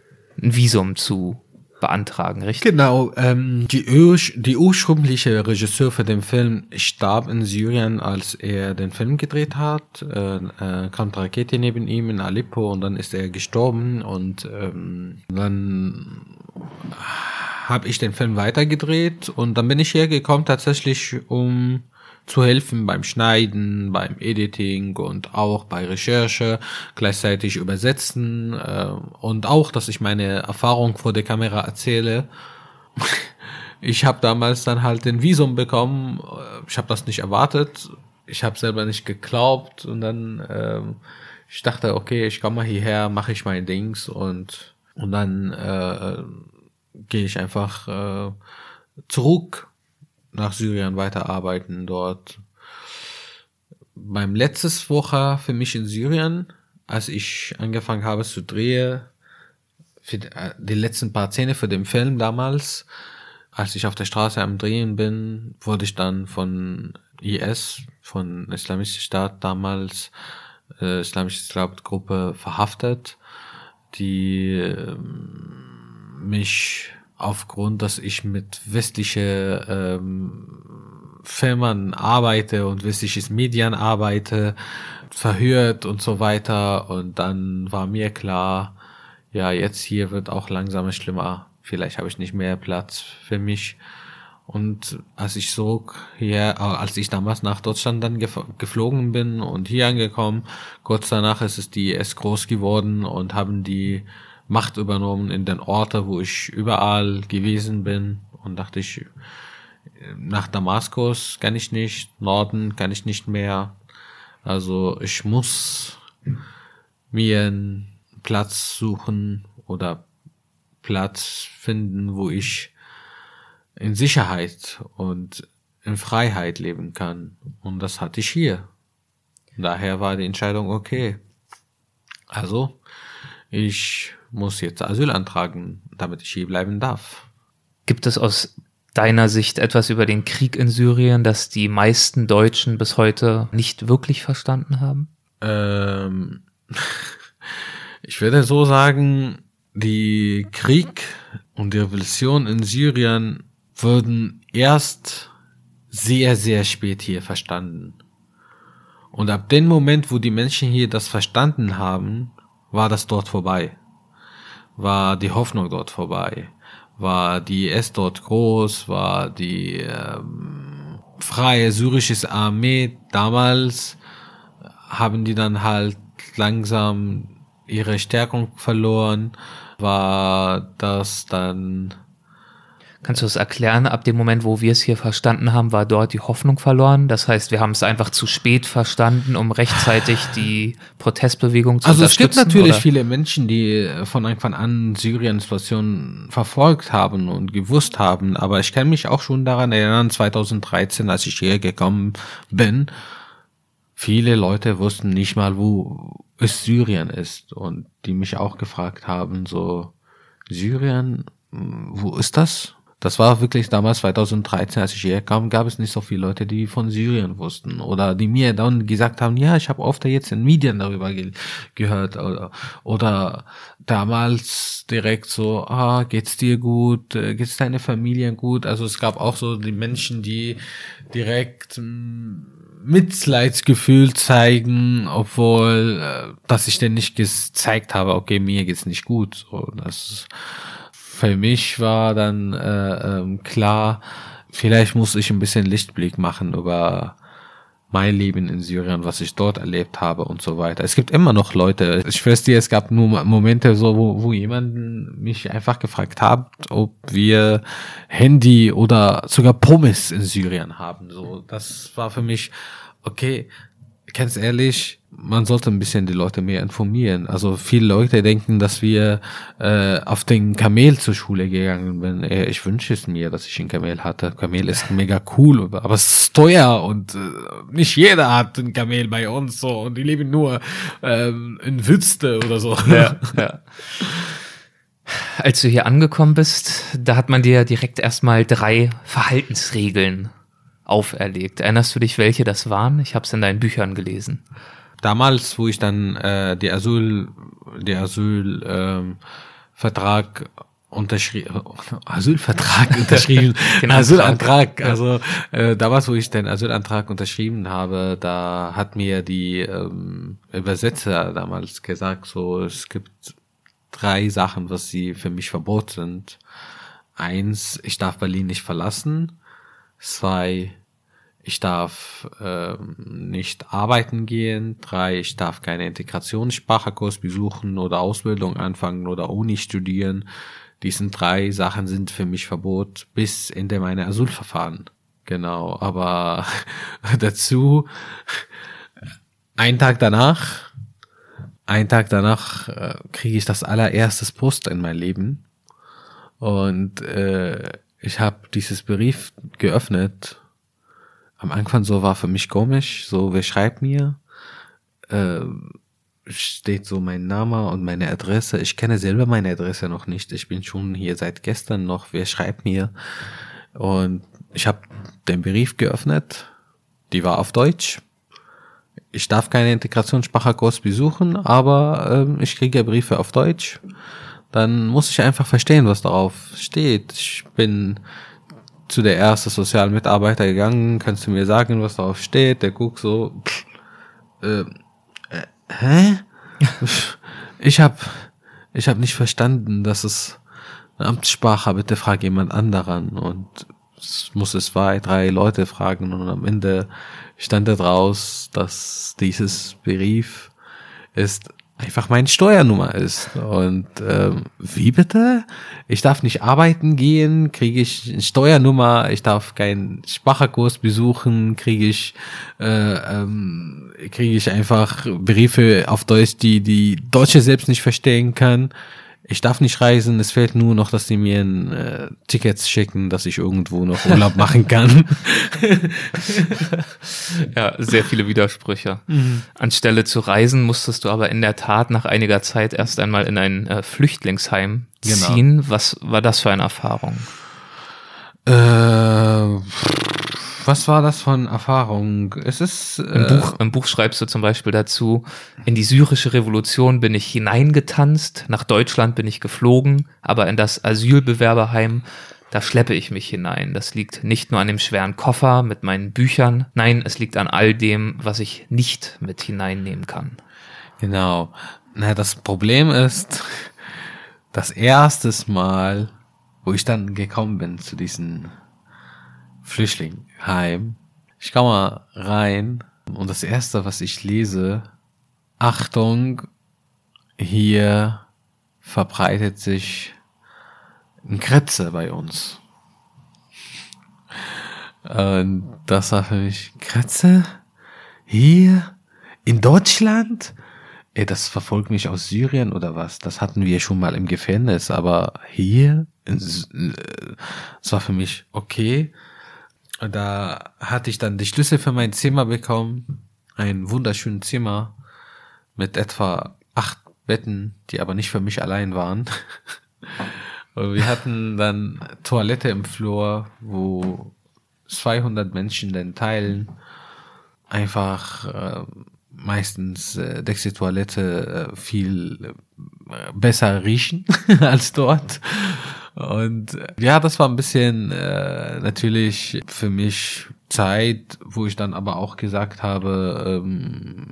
ein Visum zu beantragen, richtig? Genau. Ähm, die, Ur die ursprüngliche Regisseur für den Film starb in Syrien, als er den Film gedreht hat. Äh, äh, kam eine Rakete neben ihm in Aleppo und dann ist er gestorben und ähm, dann habe ich den Film weitergedreht und dann bin ich hergekommen tatsächlich, um zu helfen beim Schneiden, beim Editing und auch bei Recherche, gleichzeitig übersetzen äh, und auch, dass ich meine Erfahrung vor der Kamera erzähle. Ich habe damals dann halt den Visum bekommen. Ich habe das nicht erwartet. Ich habe selber nicht geglaubt und dann ähm, ich dachte, okay, ich komme mal hierher, mache ich mein Dings und und dann äh, gehe ich einfach äh, zurück nach Syrien weiterarbeiten dort. Beim letztes Woche für mich in Syrien, als ich angefangen habe zu drehen, für äh, die letzten paar Szene für den Film damals, als ich auf der Straße am Drehen bin, wurde ich dann von IS, von Islamischer Staat damals, äh, Islamische Gruppe verhaftet, die äh, mich aufgrund, dass ich mit westliche ähm, Firmen arbeite und westliches Medien arbeite, verhört und so weiter. Und dann war mir klar, ja, jetzt hier wird auch langsam schlimmer. Vielleicht habe ich nicht mehr Platz für mich. Und als ich so hier, als ich damals nach Deutschland dann geflogen bin und hier angekommen, kurz danach ist es die S groß geworden und haben die Macht übernommen in den Orten, wo ich überall gewesen bin und dachte ich, nach Damaskus kann ich nicht, Norden kann ich nicht mehr. Also ich muss mir einen Platz suchen oder Platz finden, wo ich in Sicherheit und in Freiheit leben kann. Und das hatte ich hier. Daher war die Entscheidung okay. Also, ich muss jetzt Asyl antragen, damit ich hier bleiben darf. Gibt es aus deiner Sicht etwas über den Krieg in Syrien, das die meisten Deutschen bis heute nicht wirklich verstanden haben? Ähm, ich würde so sagen, die Krieg und die Revolution in Syrien wurden erst sehr, sehr spät hier verstanden. Und ab dem Moment, wo die Menschen hier das verstanden haben, war das dort vorbei war die Hoffnung dort vorbei, war die S dort groß, war die ähm, freie syrische Armee damals, haben die dann halt langsam ihre Stärkung verloren, war das dann Kannst du das erklären? Ab dem Moment, wo wir es hier verstanden haben, war dort die Hoffnung verloren. Das heißt, wir haben es einfach zu spät verstanden, um rechtzeitig die Protestbewegung zu also unterstützen. Also es gibt natürlich oder? viele Menschen, die von Anfang an Syrien-Situation verfolgt haben und gewusst haben. Aber ich kann mich auch schon daran erinnern, 2013, als ich hier gekommen bin, viele Leute wussten nicht mal, wo es Syrien ist. Und die mich auch gefragt haben, so, Syrien, wo ist das? Das war wirklich damals 2013, als ich hierher kam, gab es nicht so viele Leute, die von Syrien wussten oder die mir dann gesagt haben, ja, ich habe oft jetzt in Medien darüber ge gehört oder, oder damals direkt so, ah, geht's dir gut, äh, geht's deine Familie gut? Also es gab auch so die Menschen, die direkt hm, Mitleidsgefühl zeigen, obwohl, äh, dass ich denn nicht gezeigt habe, okay, mir geht's nicht gut. So, das für mich war dann äh, ähm, klar, vielleicht muss ich ein bisschen Lichtblick machen über mein Leben in Syrien, was ich dort erlebt habe und so weiter. Es gibt immer noch Leute, ich dir, es gab nur Momente so, wo, wo jemand mich einfach gefragt hat, ob wir Handy oder sogar Pommes in Syrien haben. So, das war für mich, okay, ganz ehrlich, man sollte ein bisschen die Leute mehr informieren. Also viele Leute denken, dass wir äh, auf den Kamel zur Schule gegangen sind. Äh, ich wünsche es mir, dass ich ein Kamel hatte. Kamel ist mega cool, aber es ist teuer und äh, nicht jeder hat ein Kamel bei uns so und die leben nur ähm, in Wüste oder so. Ja, ja. Als du hier angekommen bist, da hat man dir direkt erstmal drei Verhaltensregeln auferlegt. Erinnerst du dich, welche das waren? Ich habe es in deinen Büchern gelesen damals, wo ich dann äh, die Asyl, die ähm, Vertrag unterschrieben, Asylvertrag unterschrieben, genau, Asylantrag, also äh, damals, wo ich den Asylantrag unterschrieben habe, da hat mir die ähm, Übersetzer damals gesagt, so es gibt drei Sachen, was sie für mich verboten sind. Eins, ich darf Berlin nicht verlassen. Zwei, ich darf äh, nicht arbeiten gehen. Drei, ich darf keine Integrationssprachkurs besuchen oder Ausbildung anfangen oder Uni studieren. Diesen drei Sachen sind für mich Verbot bis Ende meiner Asylverfahren. Genau, aber dazu ein Tag danach, ein Tag danach äh, kriege ich das allererstes Post in mein Leben und äh, ich habe dieses Brief geöffnet am Anfang so war für mich komisch, so wer schreibt mir, äh, steht so mein Name und meine Adresse. Ich kenne selber meine Adresse noch nicht. Ich bin schon hier seit gestern noch. Wer schreibt mir? Und ich habe den Brief geöffnet. Die war auf Deutsch. Ich darf keine Integrationssprachkurs besuchen, aber äh, ich kriege Briefe auf Deutsch. Dann muss ich einfach verstehen, was darauf steht. Ich bin zu der ersten sozialen Mitarbeiter gegangen, kannst du mir sagen, was darauf steht? Der guckt so, pff, äh, äh, hä? ich hab, ich hab nicht verstanden, dass es eine Amtssprache, bitte frag jemand anderen und es muss es zwei, drei Leute fragen und am Ende stand da draus, dass dieses Brief ist einfach meine Steuernummer ist. Und ähm, wie bitte? Ich darf nicht arbeiten gehen, kriege ich eine Steuernummer, ich darf keinen Sprachkurs besuchen, kriege ich äh, ähm, kriege ich einfach Briefe auf Deutsch, die die Deutsche selbst nicht verstehen kann ich darf nicht reisen, es fehlt nur noch, dass sie mir ein, äh, Tickets schicken, dass ich irgendwo noch Urlaub machen kann. ja, sehr viele Widersprüche. Mhm. Anstelle zu reisen, musstest du aber in der Tat nach einiger Zeit erst einmal in ein äh, Flüchtlingsheim genau. ziehen. Genau. Was war das für eine Erfahrung? Äh, was war das von Erfahrung? Es ist. Äh Im, Buch, Im Buch schreibst du zum Beispiel dazu, in die syrische Revolution bin ich hineingetanzt, nach Deutschland bin ich geflogen, aber in das Asylbewerberheim, da schleppe ich mich hinein. Das liegt nicht nur an dem schweren Koffer mit meinen Büchern, nein, es liegt an all dem, was ich nicht mit hineinnehmen kann. Genau. Na, das Problem ist, das erste Mal, wo ich dann gekommen bin zu diesen Flüchtlingheim. Ich komme rein und das erste, was ich lese, Achtung, hier verbreitet sich ein Kretze bei uns. Und das war für mich, Kretze? Hier? In Deutschland? Ey, das verfolgt mich aus Syrien oder was? Das hatten wir schon mal im Gefängnis, aber hier? Das war für mich okay. Da hatte ich dann die Schlüssel für mein Zimmer bekommen. Ein wunderschönes Zimmer mit etwa acht Betten, die aber nicht für mich allein waren. Und wir hatten dann Toilette im Flur, wo 200 Menschen dann teilen. Einfach äh, meistens äh, Dexy-Toilette äh, viel äh, besser riechen als dort. Und äh, ja, das war ein bisschen äh, natürlich für mich Zeit, wo ich dann aber auch gesagt habe, ähm,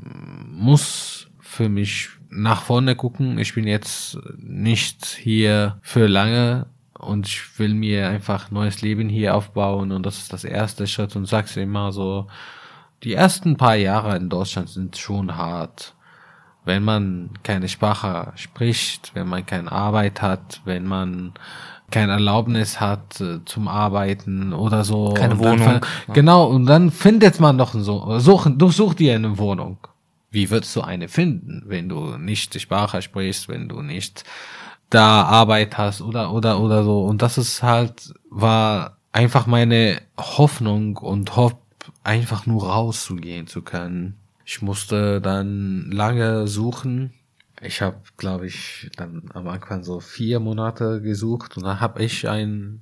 muss für mich nach vorne gucken. Ich bin jetzt nicht hier für lange und ich will mir einfach neues Leben hier aufbauen und das ist das erste Schritt und sag's immer so, die ersten paar Jahre in Deutschland sind schon hart. Wenn man keine Sprache spricht, wenn man keine Arbeit hat, wenn man kein Erlaubnis hat äh, zum Arbeiten oder so. Keine Und dann Wohnung. ver- Genau, und dann findet man doch so, suchen, du such dir eine Wohnung. Wie würdest du eine finden, wenn du nicht die Sprache sprichst, wenn du nicht da Arbeit hast oder, oder, oder so. Und das ist halt, war einfach meine Hoffnung und Hoff, einfach nur rauszugehen zu können. Ich musste dann lange suchen. Ich habe, glaube ich, dann am Anfang so vier Monate gesucht und dann habe ich ein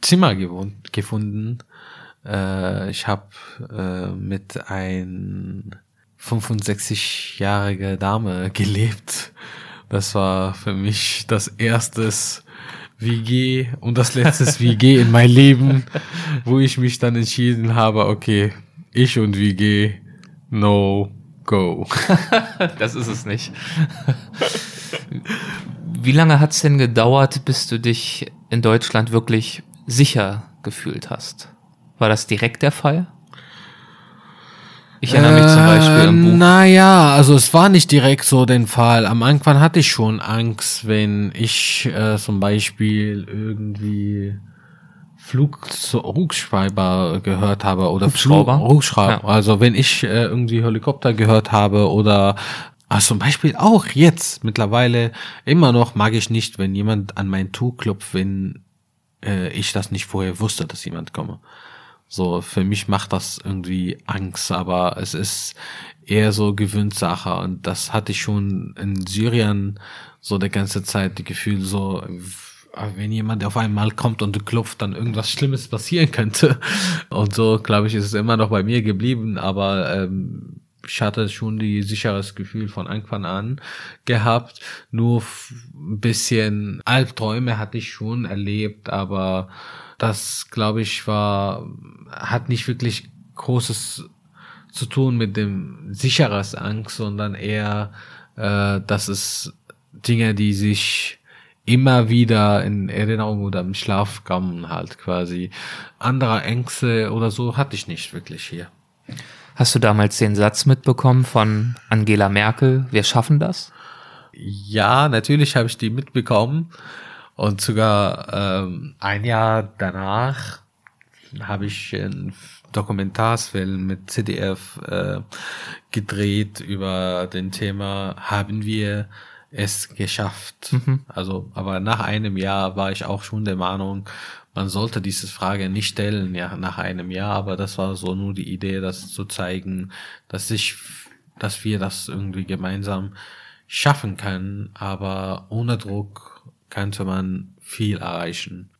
Zimmer gewohnt, gefunden. Äh, ich habe äh, mit ein 65-jährige Dame gelebt. Das war für mich das erstes WG und das letztes WG in mein Leben, wo ich mich dann entschieden habe, okay, ich und WG, no go. Das ist es nicht. Wie lange hat's denn gedauert, bis du dich in Deutschland wirklich sicher gefühlt hast? War das direkt der Fall? Ich erinnere mich zum Beispiel im Buch. Naja, also es war nicht direkt so den Fall. Am Anfang hatte ich schon Angst, wenn ich äh, zum Beispiel irgendwie Flugschreiber gehört habe oder Hubschrauber? Flug, Hubschrauber. Ja. Also wenn ich äh, irgendwie Helikopter gehört habe oder also zum Beispiel auch jetzt mittlerweile immer noch mag ich nicht, wenn jemand an mein Tuch klopft, wenn äh, ich das nicht vorher wusste, dass jemand komme. So, für mich macht das irgendwie Angst, aber es ist eher so Gewöhnsache und das hatte ich schon in Syrien so die ganze Zeit die Gefühl so, wenn jemand auf einmal kommt und klopft, dann irgendwas Schlimmes passieren könnte. Und so, glaube ich, ist es immer noch bei mir geblieben, aber ähm, ich hatte schon die sicheres Gefühl von Anfang an gehabt. Nur ein bisschen Albträume hatte ich schon erlebt, aber das, glaube ich, war, hat nicht wirklich großes zu tun mit dem sicheres Angst, sondern eher, äh, dass es Dinge, die sich immer wieder in Erinnerung oder im Schlaf kommen, halt quasi. Andere Ängste oder so hatte ich nicht wirklich hier. Hast du damals den Satz mitbekommen von Angela Merkel, wir schaffen das? Ja, natürlich habe ich die mitbekommen. Und sogar ähm, ein Jahr danach habe ich einen Dokumentarfilm mit CDF äh, gedreht über den Thema Haben wir es geschafft? Also, aber nach einem Jahr war ich auch schon der Meinung, man sollte diese Frage nicht stellen, ja, nach einem Jahr, aber das war so nur die Idee, das zu zeigen, dass ich, dass wir das irgendwie gemeinsam schaffen können, aber ohne Druck könnte man viel erreichen.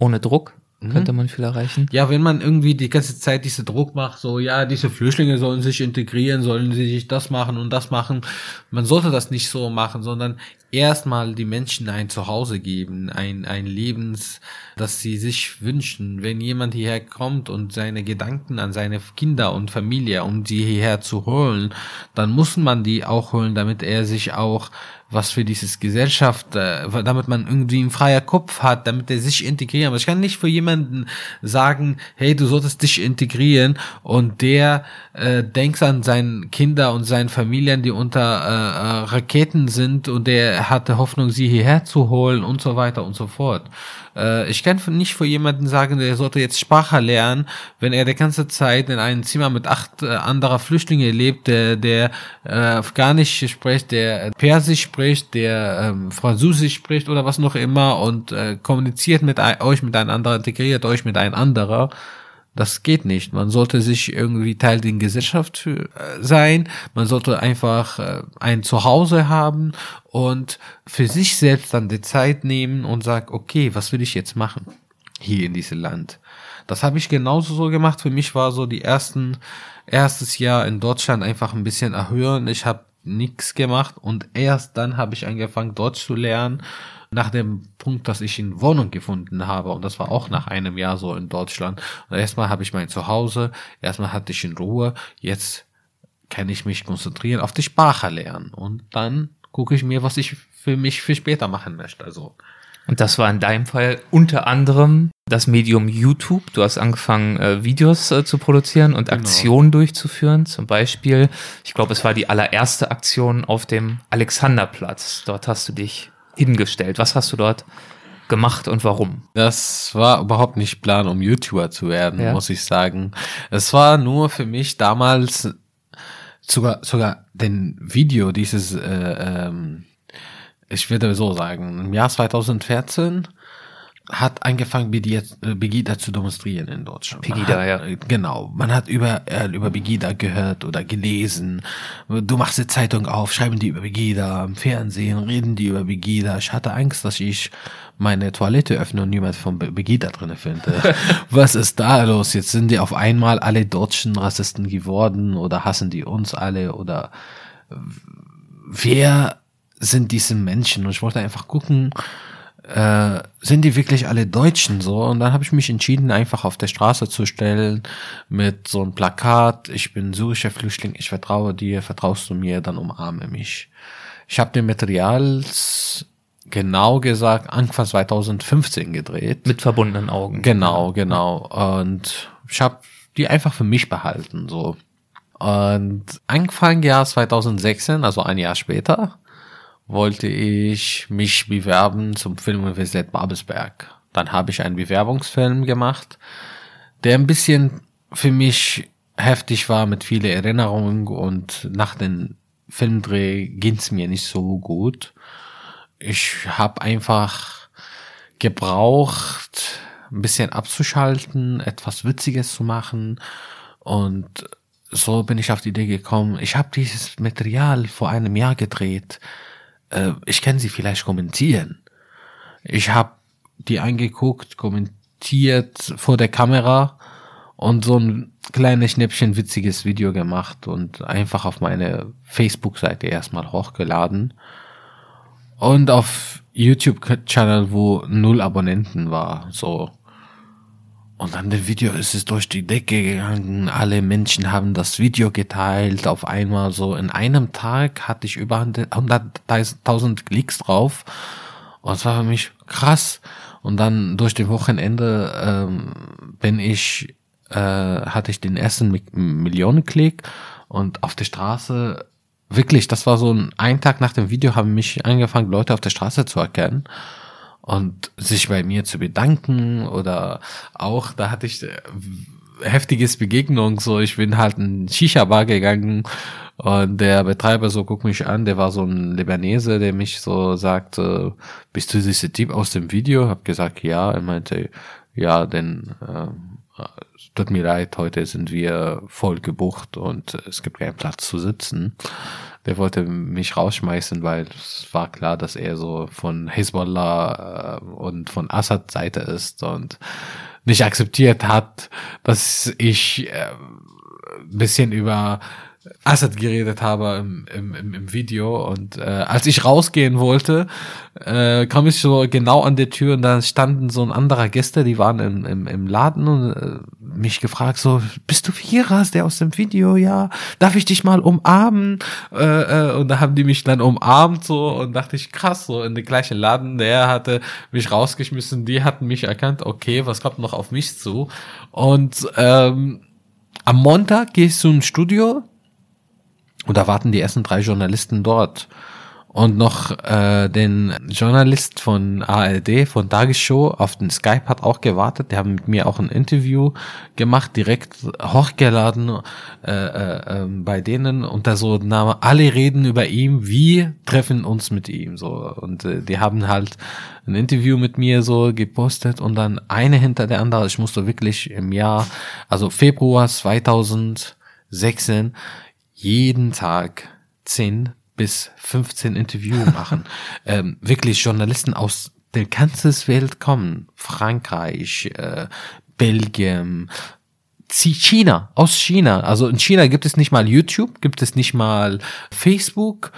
Ohne Druck könnte man viel erreichen. Ja, wenn man irgendwie die ganze Zeit diese Druck macht, so, ja, diese Flüchtlinge sollen sich integrieren, sollen sie sich das machen und das machen. Man sollte das nicht so machen, sondern erstmal die Menschen ein Zuhause geben, ein, ein Lebens, das sie sich wünschen. Wenn jemand hierher kommt und seine Gedanken an seine Kinder und Familie, um die hierher zu holen, dann muss man die auch holen, damit er sich auch was für dieses Gesellschaft, äh, damit man irgendwie einen freier Kopf hat, damit er sich integrieren. Aber ich kann nicht für jemanden sagen, hey, du solltest dich integrieren und der äh, denkt an seine Kinder und seine Familien, die unter äh, äh, Raketen sind und der hatte Hoffnung, sie hierher zu holen und so weiter und so fort. Äh, ich kann nicht für jemanden sagen, der sollte jetzt Sprache lernen, wenn er die ganze Zeit in einem Zimmer mit acht äh, anderer Flüchtlinge lebt, der, der äh, Afghanisch spricht, der Persisch spricht, der ähm, Französisch spricht oder was noch immer und äh, kommuniziert mit euch miteinander, integriert euch mit ein anderer. Das geht nicht. Man sollte sich irgendwie Teil der Gesellschaft äh, sein. Man sollte einfach äh, ein Zuhause haben und für sich selbst dann die Zeit nehmen und sagen, okay, was will ich jetzt machen hier in diesem Land? Das habe ich genauso so gemacht. Für mich war so die ersten erstes Jahr in Deutschland einfach ein bisschen erhöhen. Ich habe nichts gemacht und erst dann habe ich angefangen Deutsch zu lernen nach dem Punkt, dass ich eine Wohnung gefunden habe und das war auch nach einem Jahr so in Deutschland. Und erstmal habe ich mein Zuhause, erstmal hatte ich in Ruhe, jetzt kann ich mich konzentrieren auf die Sprache lernen und dann gucke ich mir, was ich für mich für später machen möchte. Also Und das war in deinem Fall unter anderem das Medium YouTube. Du hast angefangen, äh, Videos äh, zu produzieren und Aktionen durchzuführen. Zum Beispiel, ich glaube, es war die allererste Aktion auf dem Alexanderplatz. Dort hast du dich hingestellt. Was hast du dort gemacht und warum? Das war überhaupt nicht Plan, um YouTuber zu werden, Ja. muss ich sagen. Es war nur für mich damals sogar sogar den Video dieses, äh, ähm, ich würde so sagen, im Jahr 2014 hat angefangen, Begida, äh, Begida zu demonstrieren in Deutschland. Pegida, hat, ja. äh, Genau. Man hat über, äh, über Begida gehört oder gelesen. Du machst die Zeitung auf, schreiben die über Begida, im Fernsehen reden die über Begida. Ich hatte Angst, dass ich meine Toilette öffne und niemand von Be- Begida drinne finde. Was ist da los? Jetzt sind die auf einmal alle Deutschen Rassisten geworden oder hassen die uns alle oder wer sind diese Menschen? Und ich wollte einfach gucken, äh, sind die wirklich alle Deutschen so? Und dann habe ich mich entschieden, einfach auf der Straße zu stellen mit so einem Plakat, ich bin syrischer Flüchtling, ich vertraue dir, vertraust du mir, dann umarme mich. Ich habe den Materials genau gesagt Anfang 2015 gedreht. Mit verbundenen Augen. Genau, genau. Und ich habe die einfach für mich behalten, so. Und Anfang Jahr 2016, also ein Jahr später, wollte ich mich bewerben zum Filmuniversität Babelsberg. Dann habe ich einen Bewerbungsfilm gemacht, der ein bisschen für mich heftig war mit vielen Erinnerungen und nach dem Filmdreh ging's mir nicht so gut. Ich habe einfach gebraucht, ein bisschen abzuschalten, etwas Witziges zu machen und so bin ich auf die Idee gekommen. Ich habe dieses Material vor einem Jahr gedreht. Äh, ich kann sie vielleicht kommentieren. Ich habe die angeguckt, kommentiert vor der Kamera und so ein kleines Schnäppchen witziges Video gemacht und einfach auf meine Facebook-Seite erstmal hochgeladen. Und auf YouTube-Channel, wo null Abonnenten war, so. Und dann das Video ist es durch die Decke gegangen. Alle Menschen haben das Video geteilt. Auf einmal so in einem Tag hatte ich über 100.000 Klicks drauf. Und es war für mich krass. Und dann durch den Wochenende ähm, bin ich, äh, hatte ich den ersten Mi Millionenklick und auf der Straße wirklich, das war so ein, ein Tag nach dem Video haben mich angefangen, Leute auf der Straße zu erkennen und sich bei mir zu bedanken oder auch, da hatte ich äh, heftiges Begegnung, so ich bin halt in Shisha-Bar gegangen und der Betreiber so guckt mich an, der war so ein Libanese, der mich so sagte, bist du dieser Typ aus dem Video? Hab gesagt, ja, er meinte, ja, denn äh, tut mir leid, heute sind wir voll gebucht und es gibt keinen Platz zu sitzen. Der wollte mich rausschmeißen, weil es war klar, dass er so von Hezbollah äh, und von Assad Seite ist und nicht akzeptiert hat, dass ich äh, ein bisschen über Assad geredet habe im, im, im, Video und äh, als ich rausgehen wollte, äh, kam ich so genau an der Tür und da standen so ein anderer Gäste, die waren im, im, im Laden und äh, mich gefragt so, bist du Viras, der aus dem Video, ja, darf ich dich mal umarmen? Äh, äh, und da haben die mich dann umarmt so und dachte ich, krass, so in den gleichen Laden, der hatte mich rausgeschmissen, die hatten mich erkannt, okay, was kommt noch auf mich zu? Und ähm, am Montag gehst du ins Studio, und da warten die ersten drei Journalisten dort. Und noch äh, den Journalist von ARD, von Tagesshow, auf den Skype hat auch gewartet. Die haben mit mir auch ein Interview gemacht, direkt hochgeladen äh, äh, äh, bei denen. Und da so Name, alle reden über ihn, wir treffen uns mit ihm. so Und äh, die haben halt ein Interview mit mir so gepostet und dann eine hinter der andere. Ich musste wirklich im Jahr, also Februar 2016, jeden Tag 10 bis 15 Interview machen. ähm, wirklich Journalisten aus der ganzen Welt kommen. Frankreich, äh, Belgien, China, aus China. Also in China gibt es nicht mal YouTube, gibt es nicht mal Facebook,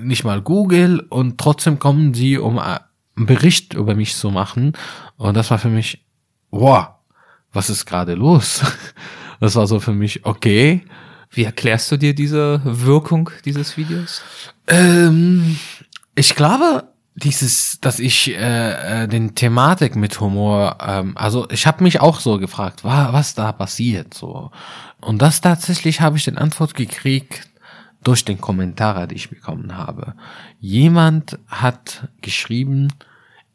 nicht mal Google und trotzdem kommen sie, um äh, einen Bericht über mich zu machen. Und das war für mich, wow, was ist gerade los? Das war so für mich, okay, Wie erklärst du dir diese Wirkung dieses Videos? Ähm, ich glaube, dieses, dass ich äh, äh, den Thematik mit Humor, ähm, also ich habe mich auch so gefragt, wa, was da passiert so. Und das tatsächlich habe ich den Antwort gekriegt durch den Kommentar, die ich bekommen habe. Jemand hat geschrieben,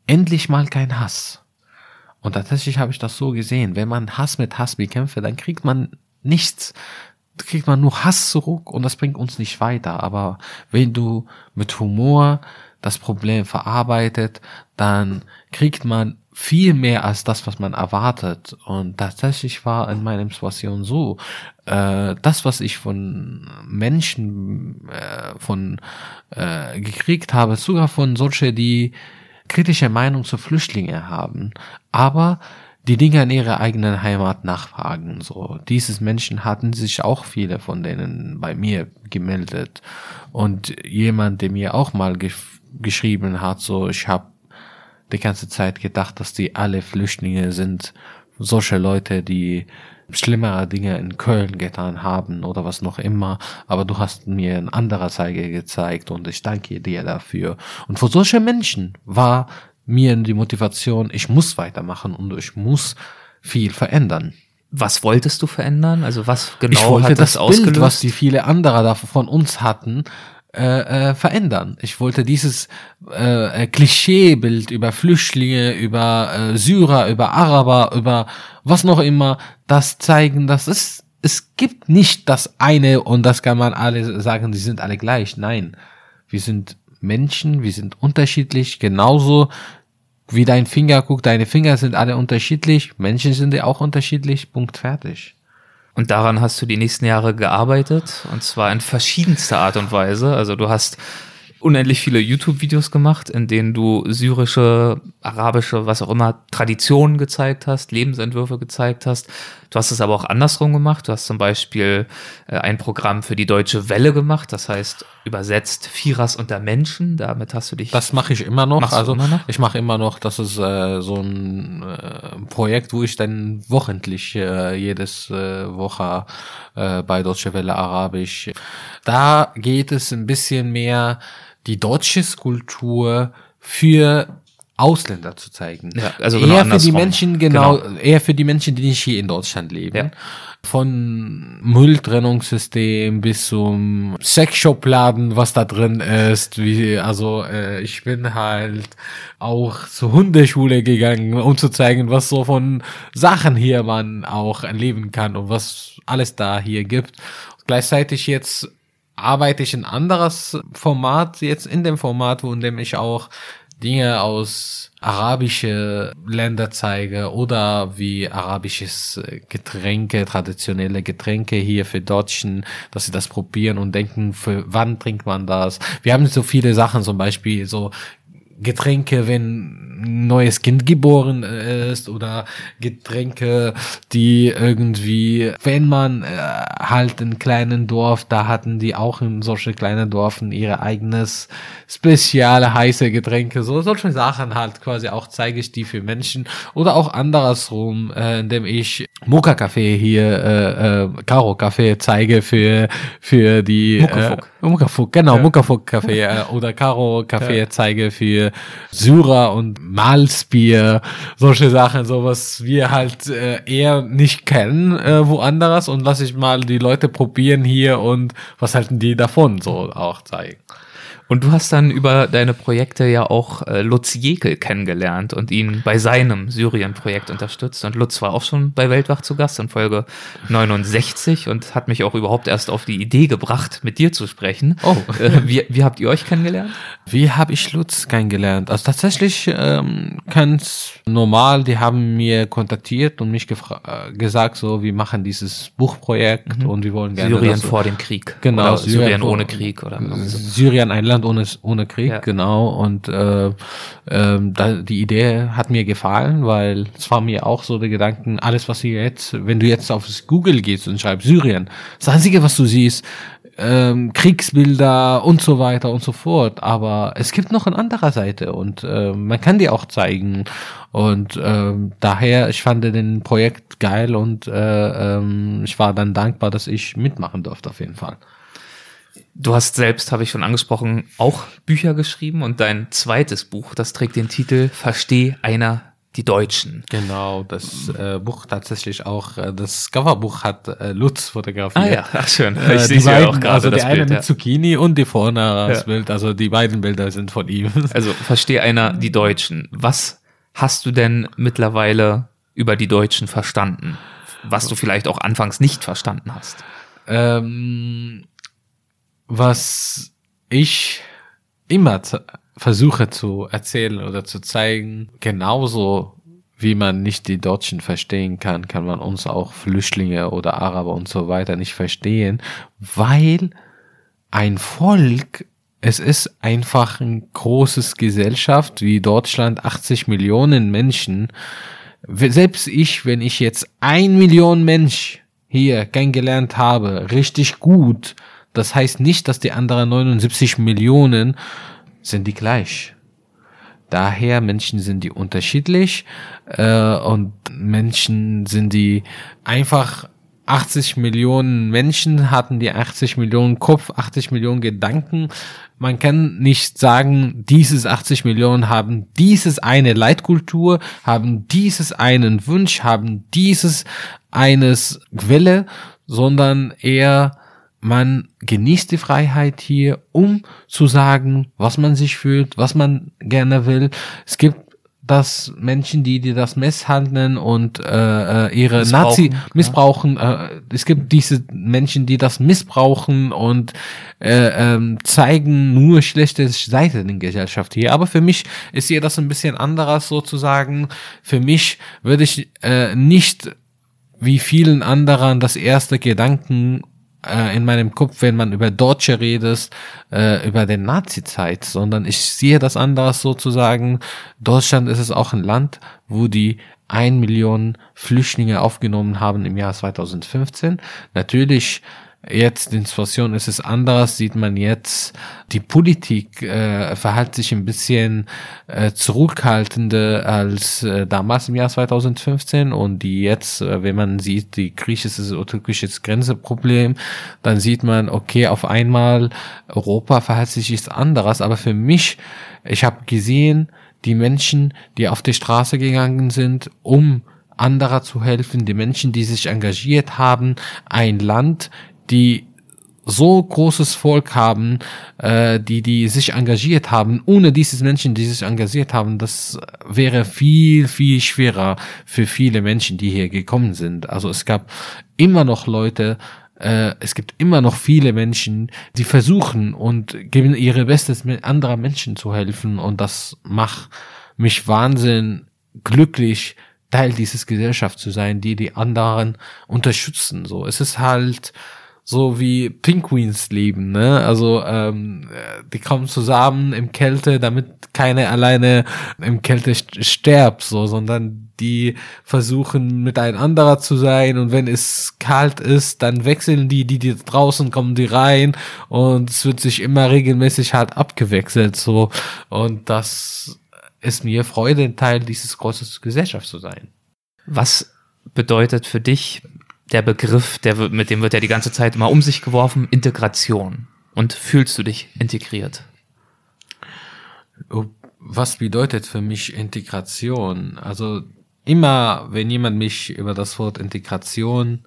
endlich mal kein Hass. Und tatsächlich habe ich das so gesehen. Wenn man Hass mit Hass bekämpft, dann kriegt man nichts. Kriegt man nur Hass zurück und das bringt uns nicht weiter. Aber wenn du mit Humor das Problem verarbeitet, dann kriegt man viel mehr als das, was man erwartet. Und tatsächlich war in meiner Situation so, äh, das, was ich von Menschen äh, von äh, gekriegt habe, sogar von solche, die kritische Meinung zu Flüchtlingen haben, aber die Dinge in ihrer eigenen Heimat nachfragen. So, dieses Menschen hatten sich auch viele von denen bei mir gemeldet und jemand, der mir auch mal ge geschrieben hat, so ich habe die ganze Zeit gedacht, dass die alle Flüchtlinge sind, solche Leute, die schlimmere Dinge in Köln getan haben oder was noch immer, aber du hast mir ein anderer Zeige gezeigt und ich danke dir dafür. Und für solche Menschen war mir die Motivation, ich muss weitermachen und ich muss viel verändern. Was wolltest du verändern? Also was genau ich wollte hat das, das ausgelöst? Bild, was die viele andere da von uns hatten, äh, äh, verändern. Ich wollte dieses äh, äh, Klischeebild über Flüchtlinge, über äh, Syrer, über Araber, über was noch immer, das zeigen, dass es es gibt nicht das eine und das kann man alle sagen, die sind alle gleich. Nein, wir sind Menschen, wir sind unterschiedlich, genauso wie dein Finger guckt, deine Finger sind alle unterschiedlich, Menschen sind ja auch unterschiedlich, Punkt fertig. Und daran hast du die nächsten Jahre gearbeitet und zwar in verschiedenster Art und Weise. Also du hast unendlich viele YouTube-Videos gemacht, in denen du syrische, arabische, was auch immer, Traditionen gezeigt hast, Lebensentwürfe gezeigt hast. Du hast es aber auch andersrum gemacht. Du hast zum Beispiel äh, ein Programm für die Deutsche Welle gemacht, das heißt übersetzt Firas unter Menschen. Damit hast du dich. Das mache ich immer noch. Also immer noch? ich mache immer noch. Das ist äh, so ein äh, Projekt, wo ich dann wochentlich äh, jedes äh, Woche äh, bei Deutsche Welle Arabisch. Da geht es ein bisschen mehr die deutsche Kultur für Ausländer zu zeigen. Ja, also genau eher für die. Menschen, genau, Genau. eher für die Menschen, die nicht hier in Deutschland leben. Ja. Von Mülltrennungssystem bis zum Sexshopladen, was da drin ist. Wie, also äh, ich bin halt auch zur Hundeschule gegangen, um zu zeigen, was so von Sachen hier man auch erleben kann und was alles da hier gibt. Gleichzeitig jetzt arbeite ich ein anderes Format, jetzt in dem Format, wo in dem ich auch Dinge aus arabische Länder zeige oder wie arabisches äh, Getränke, traditionelle Getränke hier für Deutschen, dass sie das probieren und denken, für wann trinkt man das? Wir haben so viele Sachen, zum Beispiel so Getränke, wenn ein neues Kind geboren ist oder Getränke, die irgendwie, wenn man äh, halt in kleinen Dorf, da hatten die auch in solche kleinen Dorfen ihre eigenes spezielle heiße Getränke, so solche Sachen halt quasi auch zeige ich die für Menschen oder auch andersrum, äh, indem ich Mocha Café hier, äh, äh, Karo Café zeige für für die Muckefuck. Äh, Muckefuck, genau, Muckefuck Café äh, oder Karo Café zeige für Syrer und Malzbier, solche Sachen, so was wir halt äh, eher nicht kennen äh, woanders. Und lass ich mal die Leute probieren hier und was halten die davon so auch zeigen. Und du hast dann über deine Projekte ja auch äh, Lutz Jekel kennengelernt und ihn bei seinem Syrien-Projekt unterstützt. Und Lutz war auch schon bei Weltwach zu Gast in Folge 69 und hat mich auch überhaupt erst auf die Idee gebracht, mit dir zu sprechen. Oh. Äh, wie, wie habt ihr euch kennengelernt? Wie habe ich Lutz kennengelernt? Also tatsächlich ähm, ganz normal, die haben mir kontaktiert und mich äh, gesagt, so, wir machen dieses Buchprojekt und wir wollen gerne Syrien vor dem Krieg. Genau, Syrien, Syrien ohne Krieg. Oder so. Syrien ein Land ohne, ohne Krieg, Ja. genau. Und äh, ähm, da, die Idee hat mir gefallen, weil es war mir auch so der Gedanken, alles was du jetzt, wenn du jetzt auf Google gehst und schreibst Syrien, das Einzige, was du siehst, ähm, Kriegsbilder und so weiter und so fort. Aber es gibt noch eine andere Seite und äh, man kann die auch zeigen. Und ähm, daher, ich fand den Projekt geil und äh, ähm, ich war dann dankbar, dass ich mitmachen durfte auf jeden Fall. Du hast selbst, habe ich schon angesprochen, auch Bücher geschrieben und dein zweites Buch, das trägt den Titel Versteh einer die Deutschen. Genau, das äh, Buch tatsächlich auch, äh, das Coverbuch hat äh, Lutz fotografiert. Ah ja, ach schön. Äh, Ich die sehe ja beiden, auch gerade also das der eine Bild. mit Ja. Zucchini und die vorne das Ja. Bild, also die beiden Bilder sind von ihm. Also verstehe einer die Deutschen. Was hast du denn mittlerweile über die Deutschen verstanden? Was du vielleicht auch anfangs nicht verstanden hast. Ähm, was ich immer versuche zu erzählen oder zu zeigen, genauso wie man nicht die Deutschen verstehen kann, kann man uns auch Flüchtlinge oder Araber und so weiter nicht verstehen, weil ein Volk, es ist einfach ein großes Gesellschaft wie Deutschland, 80 Millionen Menschen. Selbst ich, wenn ich jetzt ein Million Mensch hier kennengelernt habe, richtig gut, das heißt nicht, dass die anderen 79 Millionen sind die gleich. Daher Menschen sind die unterschiedlich äh, und Menschen sind die einfach 80 Millionen Menschen hatten die 80 Millionen Kopf, 80 Millionen Gedanken. Man kann nicht sagen, dieses 80 Millionen haben dieses eine Leitkultur, haben dieses einen Wunsch, haben dieses eines Quelle, sondern eher man genießt die Freiheit hier, um zu sagen, was man sich fühlt, was man gerne will. Es gibt das Menschen, die die das misshandeln und äh, äh, ihre Missbrauchen, Nazi ja. missbrauchen. Äh, es gibt diese Menschen, die das missbrauchen und äh, ähm, zeigen nur schlechte Seiten in der Gesellschaft hier. Aber für mich ist hier das ein bisschen anderes sozusagen. Für mich würde ich äh, nicht wie vielen anderen das erste Gedanken äh, in meinem Kopf, wenn man über Deutsche redet, äh, über den Nazi-Zeit, sondern ich sehe das anders sozusagen. Deutschland ist es auch ein Land, wo die ein Million Flüchtlinge aufgenommen haben im Jahr 2015. Natürlich Jetzt in Situation ist es anders, sieht man jetzt, die Politik äh, verhält sich ein bisschen äh, zurückhaltender als äh, damals im Jahr 2015 und die jetzt, äh, wenn man sieht, die griechische oder türkische Grenzeproblem, dann sieht man, okay, auf einmal Europa verhält sich jetzt anders, aber für mich, ich habe gesehen, die Menschen, die auf die Straße gegangen sind, um anderer zu helfen, die Menschen, die sich engagiert haben, ein Land, die so großes Volk haben, äh, die die sich engagiert haben. Ohne dieses Menschen, die sich engagiert haben, das wäre viel viel schwerer für viele Menschen, die hier gekommen sind. Also es gab immer noch Leute, äh, es gibt immer noch viele Menschen, die versuchen und geben ihre Bestes, mit anderer Menschen zu helfen und das macht mich wahnsinn glücklich, Teil dieses Gesellschaft zu sein, die die anderen unterstützen. So, es ist halt so wie Pinguins leben, ne? Also ähm, äh, die kommen zusammen im Kälte, damit keiner alleine im Kälte st- stirbt, so, sondern die versuchen miteinander zu sein und wenn es kalt ist, dann wechseln die, die, die draußen kommen, die rein und es wird sich immer regelmäßig halt abgewechselt, so und das ist mir Freude, ein Teil dieses großen Gesellschaft zu sein. Was bedeutet für dich der Begriff, der mit dem wird ja die ganze Zeit immer um sich geworfen, Integration? Und fühlst du dich integriert? Oh, Was bedeutet für mich Integration? Also immer, wenn jemand mich über das Wort Integration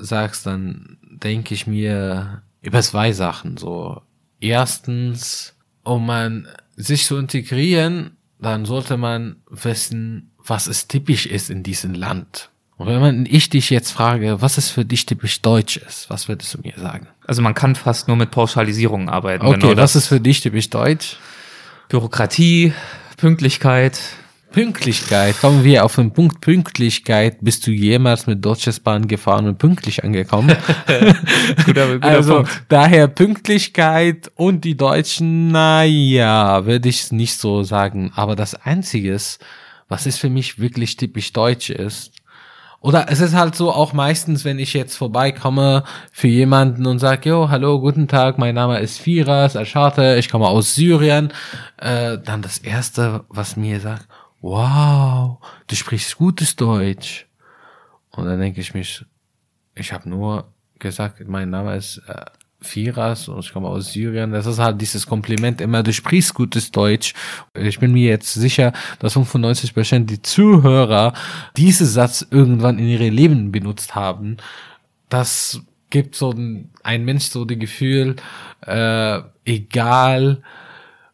sagst, dann denke ich mir über zwei Sachen. So, erstens, um man sich zu integrieren, dann sollte man wissen, was es typisch ist in diesem Land. Und wenn ich dich jetzt frage, was ist für dich typisch deutsch ist, was würdest du mir sagen? Also man kann fast nur mit Pauschalisierungen arbeiten. Okay, Genau was ist für dich typisch deutsch? Bürokratie, Pünktlichkeit. Pünktlichkeit. Kommen wir auf den Punkt Pünktlichkeit. Bist du jemals mit Deutsches Bahn gefahren und pünktlich angekommen? Guter, guter also Punkt. daher Pünktlichkeit und die Deutschen, naja, würde ich nicht so sagen. Aber das Einziges, was ist für mich wirklich typisch deutsch ist, oder es ist halt so auch meistens, wenn ich jetzt vorbeikomme für jemanden und sage, jo, hallo, guten Tag, mein Name ist Firas Aschate, ich komme aus Syrien, äh, dann das Erste, was mir sagt, wow, du sprichst gutes Deutsch. Und dann denke ich mich, ich habe nur gesagt, mein Name ist äh, Firas und ich komme aus Syrien. Das ist halt dieses Kompliment immer, du sprichst gutes Deutsch. Ich bin mir jetzt sicher, dass 95 Prozent die Zuhörer diesen Satz irgendwann in ihre Leben benutzt haben. Das gibt so ein, ein Mensch so das Gefühl, äh, egal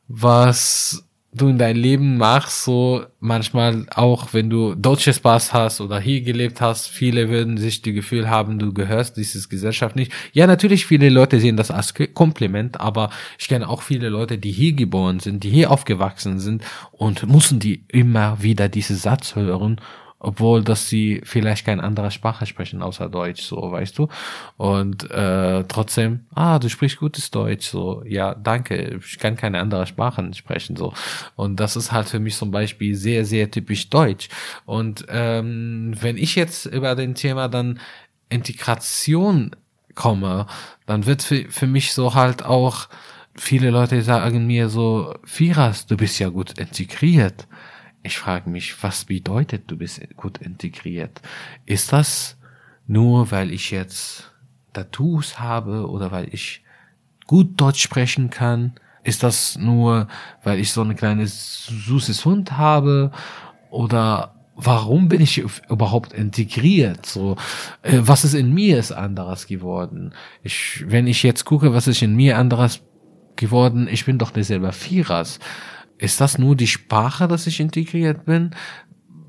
was du in deinem Leben machst, so manchmal auch, wenn du deutsches Pass hast oder hier gelebt hast, viele würden sich die Gefühl haben, du gehörst dieses Gesellschaft nicht. Ja, natürlich, viele Leute sehen das als Kompliment, aber ich kenne auch viele Leute, die hier geboren sind, die hier aufgewachsen sind und müssen die immer wieder diese Satz hören obwohl dass sie vielleicht keine andere Sprache sprechen außer Deutsch, so weißt du. Und äh, trotzdem, ah, du sprichst gutes Deutsch, so ja, danke, ich kann keine andere Sprachen sprechen, so. Und das ist halt für mich zum Beispiel sehr, sehr typisch Deutsch. Und ähm, wenn ich jetzt über den Thema dann Integration komme, dann wird für, für mich so halt auch viele Leute sagen mir so, Firas, du bist ja gut integriert. Ich frage mich, was bedeutet, du bist gut integriert? Ist das nur, weil ich jetzt Tattoos habe oder weil ich gut Deutsch sprechen kann? Ist das nur, weil ich so ein kleines süßes Hund habe? Oder warum bin ich überhaupt integriert? So, äh, was ist in mir ist anderes geworden? Ich, wenn ich jetzt gucke, was ist in mir anderes geworden, ich bin doch selber Vierers ist das nur die Sprache, dass ich integriert bin?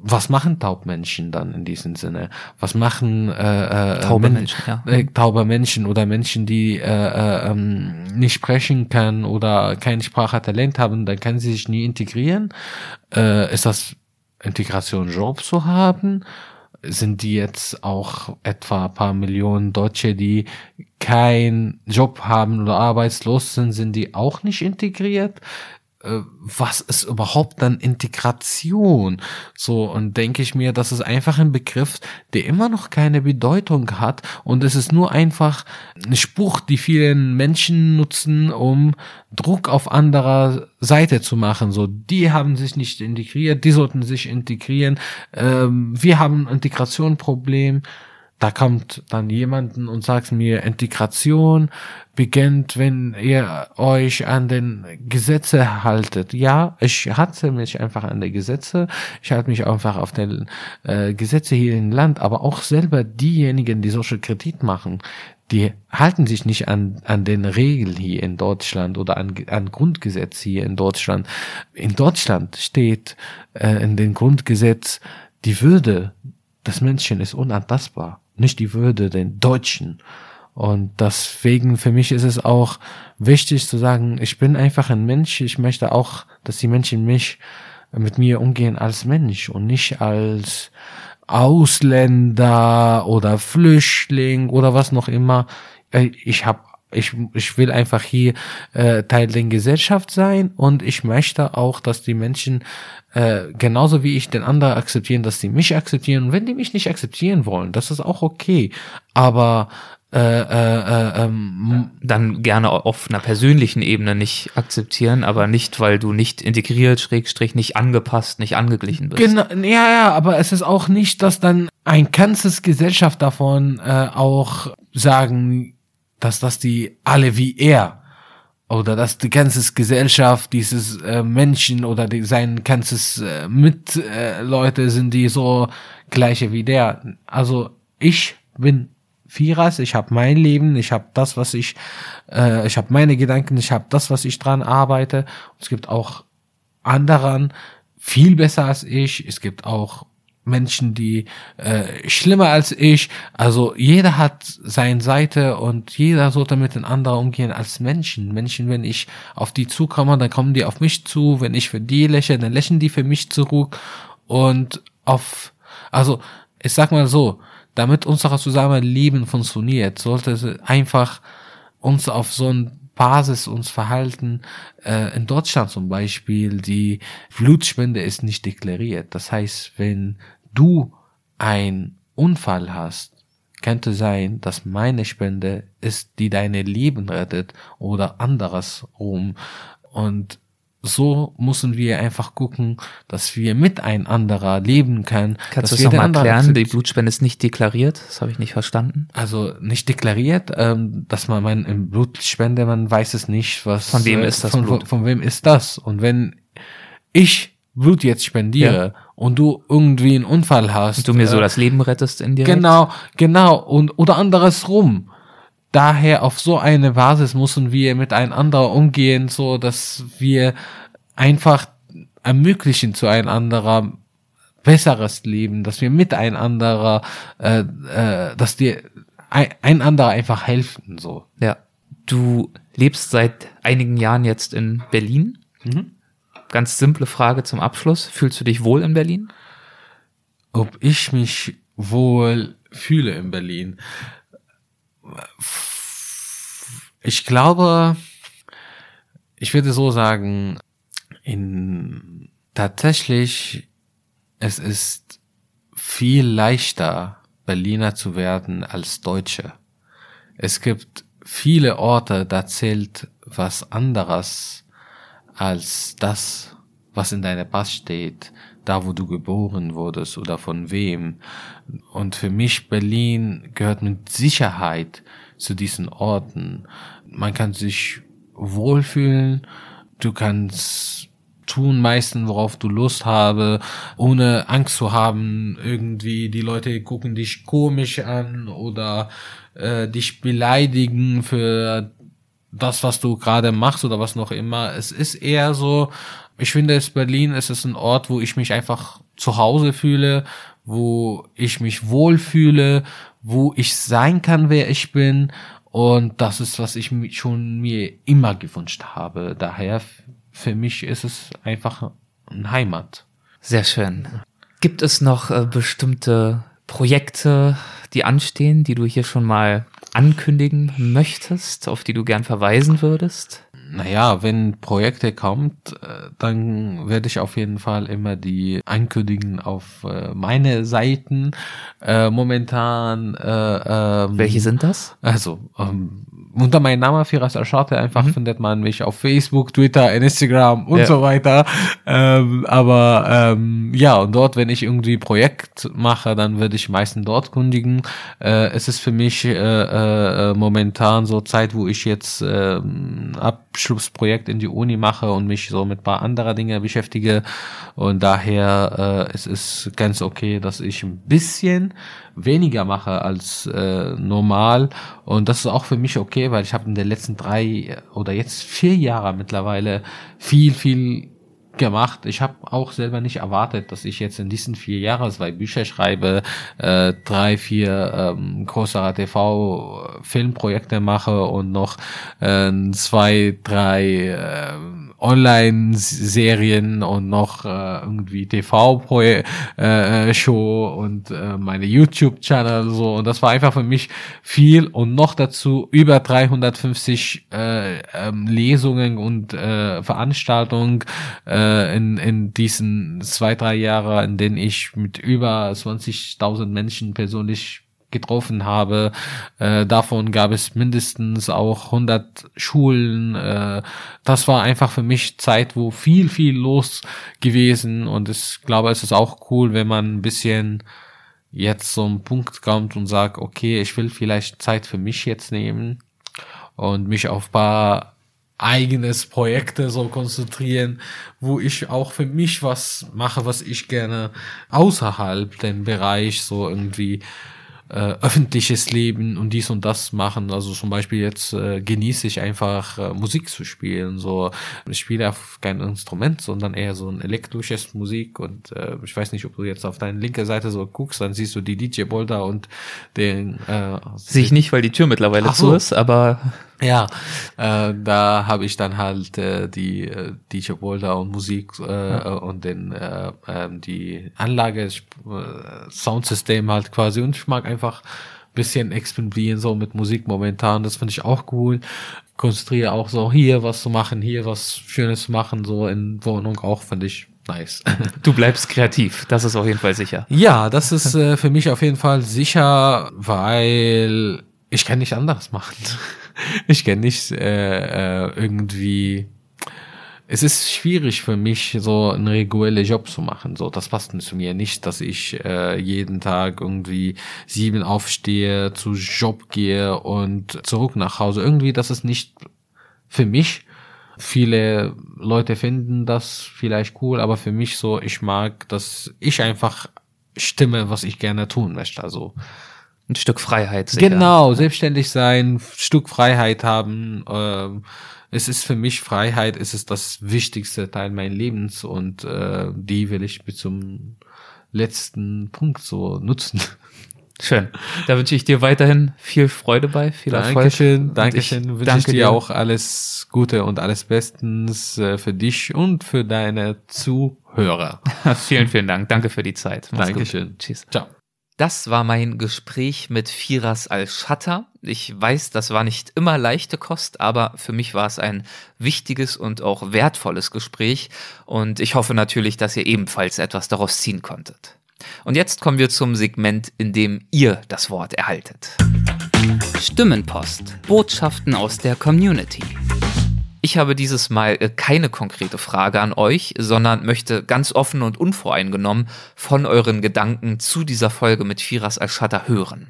Was machen Taubmenschen dann in diesem Sinne? Was machen äh, äh, taube Menschen, ja. äh, taube Menschen oder Menschen, die äh, äh, ähm, nicht sprechen können oder kein Sprachtalent haben, dann können sie sich nie integrieren? Äh, ist das Integration Job zu haben? Sind die jetzt auch etwa ein paar Millionen Deutsche, die keinen Job haben oder arbeitslos sind, sind die auch nicht integriert? Äh, was ist überhaupt dann Integration? So, und denke ich mir, das ist einfach ein Begriff, der immer noch keine Bedeutung hat und es ist nur einfach ein Spruch, die vielen Menschen nutzen, um Druck auf anderer Seite zu machen. So, die haben sich nicht integriert, die sollten sich integrieren, ähm, wir haben ein Integrationproblem da kommt dann jemanden und sagt mir, Integration beginnt, wenn ihr euch an den Gesetze haltet. Ja, ich hatte mich einfach an die Gesetze, ich halte mich einfach auf den äh, Gesetze hier im Land, aber auch selber diejenigen, die solche Kredit machen, die halten sich nicht an, an den Regeln hier in Deutschland oder an, an Grundgesetz hier in Deutschland. In Deutschland steht äh, in dem Grundgesetz, die Würde des Menschen ist unantastbar nicht die Würde den Deutschen. Und deswegen für mich ist es auch wichtig zu sagen, ich bin einfach ein Mensch. Ich möchte auch, dass die Menschen mich mit mir umgehen als Mensch und nicht als Ausländer oder Flüchtling oder was noch immer. Äh, ich habe ich, ich will einfach hier äh, Teil der Gesellschaft sein und ich möchte auch, dass die Menschen äh, genauso wie ich den anderen akzeptieren, dass die mich akzeptieren. Und wenn die mich nicht akzeptieren wollen, das ist auch okay. Aber äh, äh, äh, ähm, dann gerne auf einer persönlichen Ebene nicht akzeptieren, aber nicht, weil du nicht integriert, schrägstrich nicht angepasst, nicht angeglichen bist. Genau, ja, ja, aber es ist auch nicht, dass dann ein ganzes Gesellschaft davon äh, auch sagen, dass das die alle wie er oder dass die ganze Gesellschaft dieses äh, Menschen oder die, sein ganzes äh, Mitleute äh, sind die so gleiche wie der. Also ich bin Vierers, ich habe mein Leben, ich habe das, was ich, äh, ich habe meine Gedanken, ich habe das, was ich dran arbeite. Es gibt auch anderen viel besser als ich. Es gibt auch Menschen, die äh, schlimmer als ich. Also jeder hat seine Seite und jeder sollte mit den anderen umgehen als Menschen. Menschen, wenn ich auf die zukomme, dann kommen die auf mich zu. Wenn ich für die lächle, dann lächeln die für mich zurück. Und auf, also ich sag mal so, damit unser Zusammenleben funktioniert, sollte einfach uns auf so ein Basis uns verhalten. Äh, in Deutschland zum Beispiel, die Blutspende ist nicht deklariert. Das heißt, wenn du ein Unfall hast, könnte sein, dass meine Spende ist, die deine Leben rettet oder anderes rum. Und so müssen wir einfach gucken, dass wir miteinander leben können. Kannst du dass es nochmal erklären? Die. Blutspende ist nicht deklariert. Das habe ich nicht verstanden. Also nicht deklariert, ähm, dass man mein im Blut spende, man weiß es nicht, was Von wem äh, ist das von, Blut? Von, von wem ist das? Und wenn ich Blut jetzt spendiere und du irgendwie einen Unfall hast, Und du mir so äh, das Leben rettest indirekt. Genau, genau. Und, oder andersrum. Daher auf so eine Basis müssen wir miteinander umgehen, so dass wir einfach ermöglichen zueinander besseres Leben, dass wir miteinander, äh, äh, dass dir ein, einander einfach helfen, so. Ja. Du lebst seit einigen Jahren jetzt in Berlin. Mhm. Ganz simple Frage zum Abschluss. Fühlst du dich wohl in Berlin? ob ich mich wohl fühle in Berlin. Ich glaube, ich würde so sagen, in tatsächlich es ist viel leichter Berliner zu werden als Deutsche. Es gibt viele Orte, da zählt was anderes als das, was in deiner Pass steht, da wo du geboren wurdest oder von wem. Und für mich Berlin gehört mit Sicherheit zu diesen Orten. Man kann sich wohlfühlen, du kannst tun meistens, worauf du Lust habe, ohne Angst zu haben, irgendwie die Leute gucken dich komisch an oder äh, dich beleidigen für das, was du gerade machst oder was noch immer. Es ist eher so, ich finde es Berlin, es ist ein Ort, wo ich mich einfach zu Hause fühle, wo ich mich wohlfühle, wo ich sein kann, wer ich bin. Und das ist, was ich schon mir immer gewünscht habe. Daher, für mich ist es einfach ein Heimat. Sehr schön. Gibt es noch äh, bestimmte Projekte, die anstehen, die du hier schon mal ankündigen möchtest, auf die du gern verweisen würdest? Naja, wenn Projekte kommt, äh, dann werde ich auf jeden Fall immer die ankündigen auf äh, meine Seiten. Äh, momentan äh, ähm, Welche sind das? Also, ähm, unter meinem Namen Firas Aschate einfach findet man mich auf Facebook, Twitter, Instagram und Ja. so weiter. Ähm, aber ähm, ja, und dort, wenn ich irgendwie Projekt mache, dann würde ich meistens dort kundigen. Äh, es ist für mich äh, äh, momentan so Zeit, wo ich jetzt äh, ein Abschlussprojekt in die Uni mache und mich so mit paar anderer Dinge beschäftige. Und daher äh, es ist ganz okay, dass ich ein bisschen weniger mache als äh, normal. Und das ist auch für mich okay, weil ich habe in den letzten drei oder jetzt vier Jahre mittlerweile viel, viel gemacht. Ich habe auch selber nicht erwartet, dass ich jetzt in diesen vier Jahren zwei Bücher schreibe, äh, drei, vier ähm, größere TV-Filmprojekte mache und noch äh, zwei, drei äh, Online-Serien und noch äh, irgendwie TV-Show äh, Show und äh, meine YouTube-Channel so. Und das war einfach für mich viel. Und noch dazu über 350 äh, ähm, Lesungen und äh, Veranstaltungen äh, in, in diesen zwei, drei Jahren, in denen ich mit über 20.000 Menschen persönlich getroffen habe. Äh, davon gab es mindestens auch 100 Schulen. Äh, das war einfach für mich Zeit, wo viel, viel los gewesen. Und ich glaube, es ist auch cool, wenn man ein bisschen jetzt einen Punkt kommt und sagt, okay, ich will vielleicht Zeit für mich jetzt nehmen und mich auf paar eigenes Projekte so konzentrieren, wo ich auch für mich was mache, was ich gerne außerhalb den Bereich so irgendwie äh, öffentliches Leben und dies und das machen. Also zum Beispiel jetzt äh, genieße ich einfach äh, Musik zu spielen. So, ich spiele auf kein Instrument, sondern eher so ein elektrisches Musik. Und äh, ich weiß nicht, ob du jetzt auf deine linke Seite so guckst, dann siehst du die DJ Boulder und den äh, Sehe ich nicht, weil die Tür mittlerweile Ach zu so. ist, aber ja, äh, da habe ich dann halt äh, die äh, DJ Boulder und Musik äh, äh, und den äh, ähm, die Anlage, äh, Soundsystem halt quasi und ich mag einfach bisschen experimentieren so mit Musik momentan, das finde ich auch cool. Konzentriere auch so hier was zu machen, hier was Schönes zu machen, so in Wohnung auch finde ich nice. du bleibst kreativ. Das ist auf jeden Fall sicher. Ja, das ist äh, für mich auf jeden Fall sicher, weil ich kann nicht anderes machen. Ich kann nicht äh, äh, irgendwie es ist schwierig für mich, so einen regulären Job zu machen. So, das passt zu mir nicht, dass ich äh, jeden Tag irgendwie sieben aufstehe, zu Job gehe und zurück nach Hause. Irgendwie, das ist nicht für mich. Viele Leute finden das vielleicht cool, aber für mich so, ich mag, dass ich einfach stimme, was ich gerne tun möchte. Also ein Stück Freiheit. Sicher. Genau, selbstständig sein, Stück Freiheit haben. Ähm, es ist für mich Freiheit, es ist das wichtigste Teil meines Lebens und äh, die will ich bis zum letzten Punkt so nutzen. Schön. Da wünsche ich dir weiterhin viel Freude bei, viel Erfolg. Dankeschön, Dankeschön. Wünsche danke ich dir, dir auch alles Gute und alles Bestens äh, für dich und für deine Zuhörer. vielen, vielen Dank. Danke für die Zeit. Mach's Dankeschön. Gut. Tschüss. Ciao. Das war mein Gespräch mit Firas Al-Shatter. Ich weiß, das war nicht immer leichte Kost, aber für mich war es ein wichtiges und auch wertvolles Gespräch und ich hoffe natürlich, dass ihr ebenfalls etwas daraus ziehen konntet. Und jetzt kommen wir zum Segment, in dem ihr das Wort erhaltet. Stimmenpost. Botschaften aus der Community. Ich habe dieses Mal äh, keine konkrete Frage an euch, sondern möchte ganz offen und unvoreingenommen von euren Gedanken zu dieser Folge mit Firas Al-Shatter hören.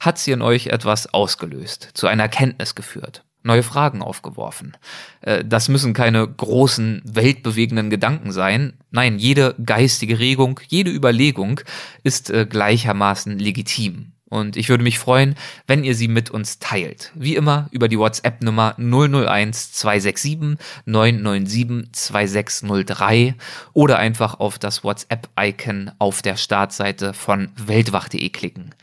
Hat sie in euch etwas ausgelöst, zu einer Erkenntnis geführt? neue Fragen aufgeworfen. Äh, das müssen keine großen, weltbewegenden Gedanken sein. Nein, jede geistige Regung, jede Überlegung ist äh, gleichermaßen legitim. Und ich würde mich freuen, wenn ihr sie mit uns teilt. Wie immer über die WhatsApp-Nummer 001 267 997 2603 oder einfach auf das WhatsApp-Icon auf der Startseite von weltwach.de klicken.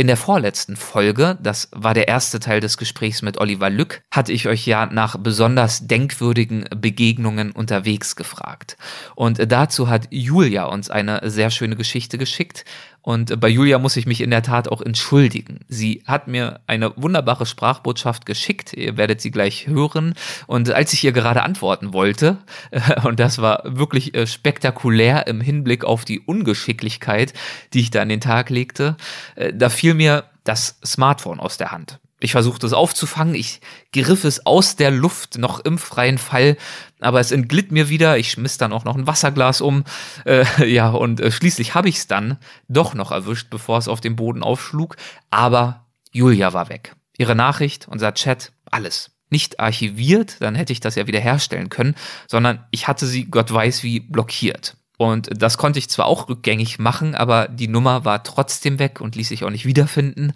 In der vorletzten Folge, das war der erste Teil des Gesprächs mit Oliver Lück, hatte ich euch ja nach besonders denkwürdigen Begegnungen unterwegs gefragt. Und dazu hat Julia uns eine sehr schöne Geschichte geschickt, und bei Julia muss ich mich in der Tat auch entschuldigen. Sie hat mir eine wunderbare Sprachbotschaft geschickt. Ihr werdet sie gleich hören. Und als ich ihr gerade antworten wollte, und das war wirklich äh, spektakulär im Hinblick auf die Ungeschicklichkeit, die ich da an den Tag legte, äh, da fiel mir das Smartphone aus der Hand. Ich versuchte es aufzufangen, ich griff es aus der Luft noch im freien Fall, aber es entglitt mir wieder. Ich schmiss dann auch noch ein Wasserglas um. Äh, ja, und äh, schließlich habe ich es dann doch noch erwischt, bevor es auf dem Boden aufschlug. Aber Julia war weg. Ihre Nachricht, unser Chat, alles. Nicht archiviert, dann hätte ich das ja wieder herstellen können, sondern ich hatte sie, Gott weiß wie, blockiert. Und das konnte ich zwar auch rückgängig machen, aber die Nummer war trotzdem weg und ließ sich auch nicht wiederfinden.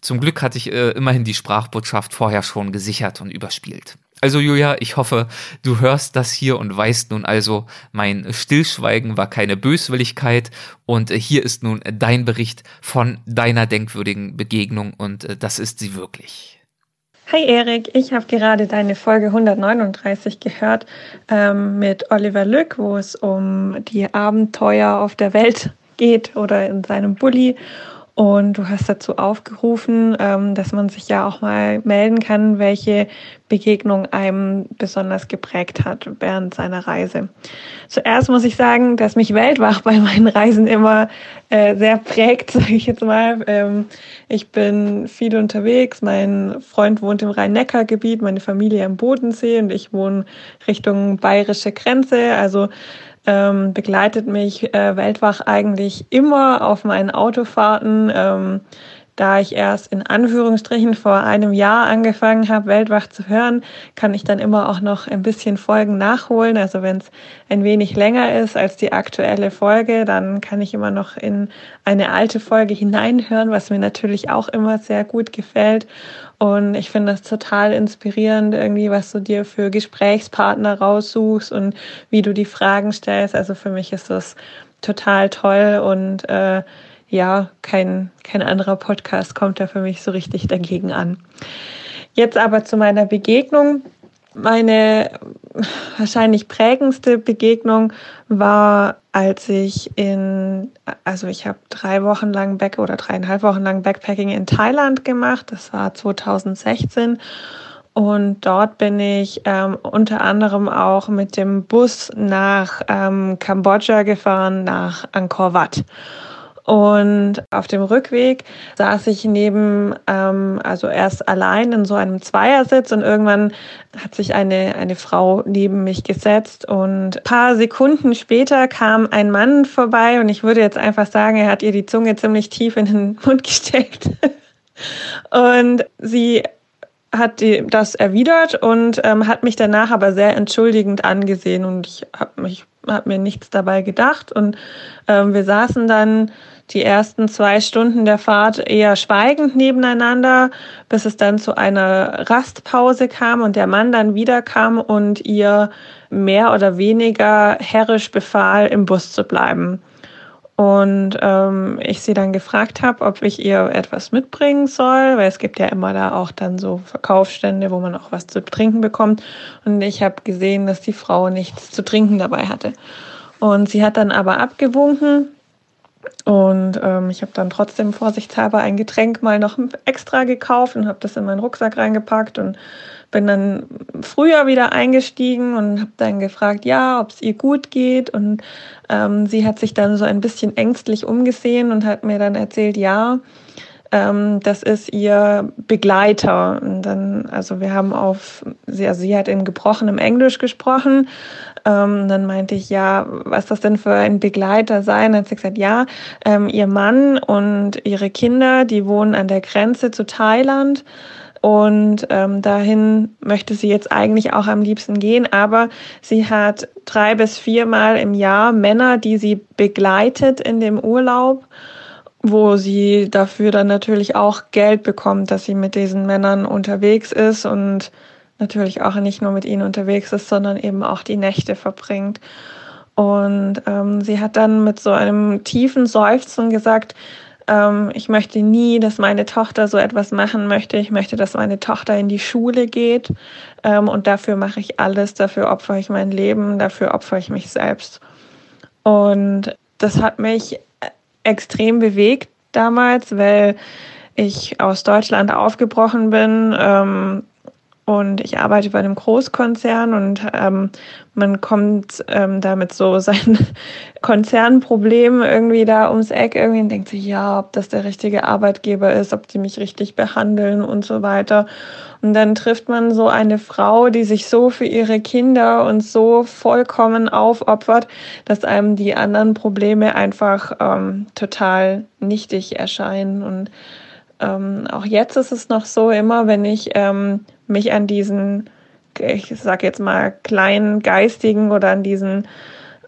Zum Glück hatte ich äh, immerhin die Sprachbotschaft vorher schon gesichert und überspielt. Also Julia, ich hoffe, du hörst das hier und weißt nun also, mein Stillschweigen war keine Böswilligkeit und äh, hier ist nun dein Bericht von deiner denkwürdigen Begegnung und äh, das ist sie wirklich. Hi Erik, ich habe gerade deine Folge 139 gehört ähm, mit Oliver Lück, wo es um die Abenteuer auf der Welt geht oder in seinem Bulli. Und du hast dazu aufgerufen, ähm, dass man sich ja auch mal melden kann, welche Begegnung einem besonders geprägt hat während seiner Reise. Zuerst muss ich sagen, dass mich Weltwach bei meinen Reisen immer äh, sehr prägt, sage ich jetzt mal. Ähm, ich bin viel unterwegs. Mein Freund wohnt im Rhein-Neckar-Gebiet, meine Familie am Bodensee und ich wohne Richtung bayerische Grenze. Also ähm, begleitet mich äh, Weltwach eigentlich immer auf meinen Autofahrten. Ähm, da ich erst in Anführungsstrichen vor einem Jahr angefangen habe, Weltwach zu hören, kann ich dann immer auch noch ein bisschen Folgen nachholen. Also wenn es ein wenig länger ist als die aktuelle Folge, dann kann ich immer noch in eine alte Folge hineinhören, was mir natürlich auch immer sehr gut gefällt. Und ich finde das total inspirierend, irgendwie, was du dir für Gesprächspartner raussuchst und wie du die Fragen stellst. Also für mich ist das total toll und äh, ja, kein, kein anderer Podcast kommt da für mich so richtig dagegen an. Jetzt aber zu meiner Begegnung. Meine wahrscheinlich prägendste Begegnung war, als ich in, also ich habe drei Wochen lang Back oder dreieinhalb Wochen lang Backpacking in Thailand gemacht. Das war 2016. Und dort bin ich ähm, unter anderem auch mit dem Bus nach ähm, Kambodscha gefahren, nach Angkor Wat. Und auf dem Rückweg saß ich neben, ähm, also erst allein in so einem Zweiersitz und irgendwann hat sich eine, eine Frau neben mich gesetzt. Und paar Sekunden später kam ein Mann vorbei und ich würde jetzt einfach sagen, er hat ihr die Zunge ziemlich tief in den Mund gesteckt. und sie hat die, das erwidert und ähm, hat mich danach aber sehr entschuldigend angesehen. Und ich habe mich hab mir nichts dabei gedacht. Und ähm, wir saßen dann die ersten zwei Stunden der Fahrt eher schweigend nebeneinander, bis es dann zu einer Rastpause kam und der Mann dann wieder kam und ihr mehr oder weniger herrisch befahl, im Bus zu bleiben. Und ähm, ich sie dann gefragt habe, ob ich ihr etwas mitbringen soll, weil es gibt ja immer da auch dann so Verkaufsstände, wo man auch was zu trinken bekommt. Und ich habe gesehen, dass die Frau nichts zu trinken dabei hatte. Und sie hat dann aber abgewunken und ähm, ich habe dann trotzdem vorsichtshalber ein Getränk mal noch extra gekauft und habe das in meinen Rucksack reingepackt und bin dann früher wieder eingestiegen und habe dann gefragt, ja, ob es ihr gut geht. Und ähm, sie hat sich dann so ein bisschen ängstlich umgesehen und hat mir dann erzählt, ja, ähm, das ist ihr Begleiter. Und dann, also wir haben auf, sie, also sie hat in gebrochenem Englisch gesprochen. Ähm, dann meinte ich, ja, was das denn für ein Begleiter sein? Dann hat sie gesagt, ja, ähm, ihr Mann und ihre Kinder, die wohnen an der Grenze zu Thailand. Und ähm, dahin möchte sie jetzt eigentlich auch am liebsten gehen, aber sie hat drei bis viermal im Jahr Männer, die sie begleitet in dem Urlaub, wo sie dafür dann natürlich auch Geld bekommt, dass sie mit diesen Männern unterwegs ist und natürlich auch nicht nur mit ihnen unterwegs ist, sondern eben auch die Nächte verbringt. Und ähm, sie hat dann mit so einem tiefen Seufzen gesagt, ähm, ich möchte nie, dass meine Tochter so etwas machen möchte. Ich möchte, dass meine Tochter in die Schule geht. Ähm, und dafür mache ich alles. Dafür opfere ich mein Leben. Dafür opfere ich mich selbst. Und das hat mich extrem bewegt damals, weil ich aus Deutschland aufgebrochen bin, ähm, und ich arbeite bei einem Großkonzern und ähm, man kommt ähm, da mit so seinen Konzernproblemen irgendwie da ums Eck irgendwie und denkt sich, ja, ob das der richtige Arbeitgeber ist, ob die mich richtig behandeln und so weiter. Und dann trifft man so eine Frau, die sich so für ihre Kinder und so vollkommen aufopfert, dass einem die anderen Probleme einfach ähm, total nichtig erscheinen. Und ähm, auch jetzt ist es noch so, immer wenn ich ähm, mich an diesen, ich sag jetzt mal, kleinen geistigen oder an diesen,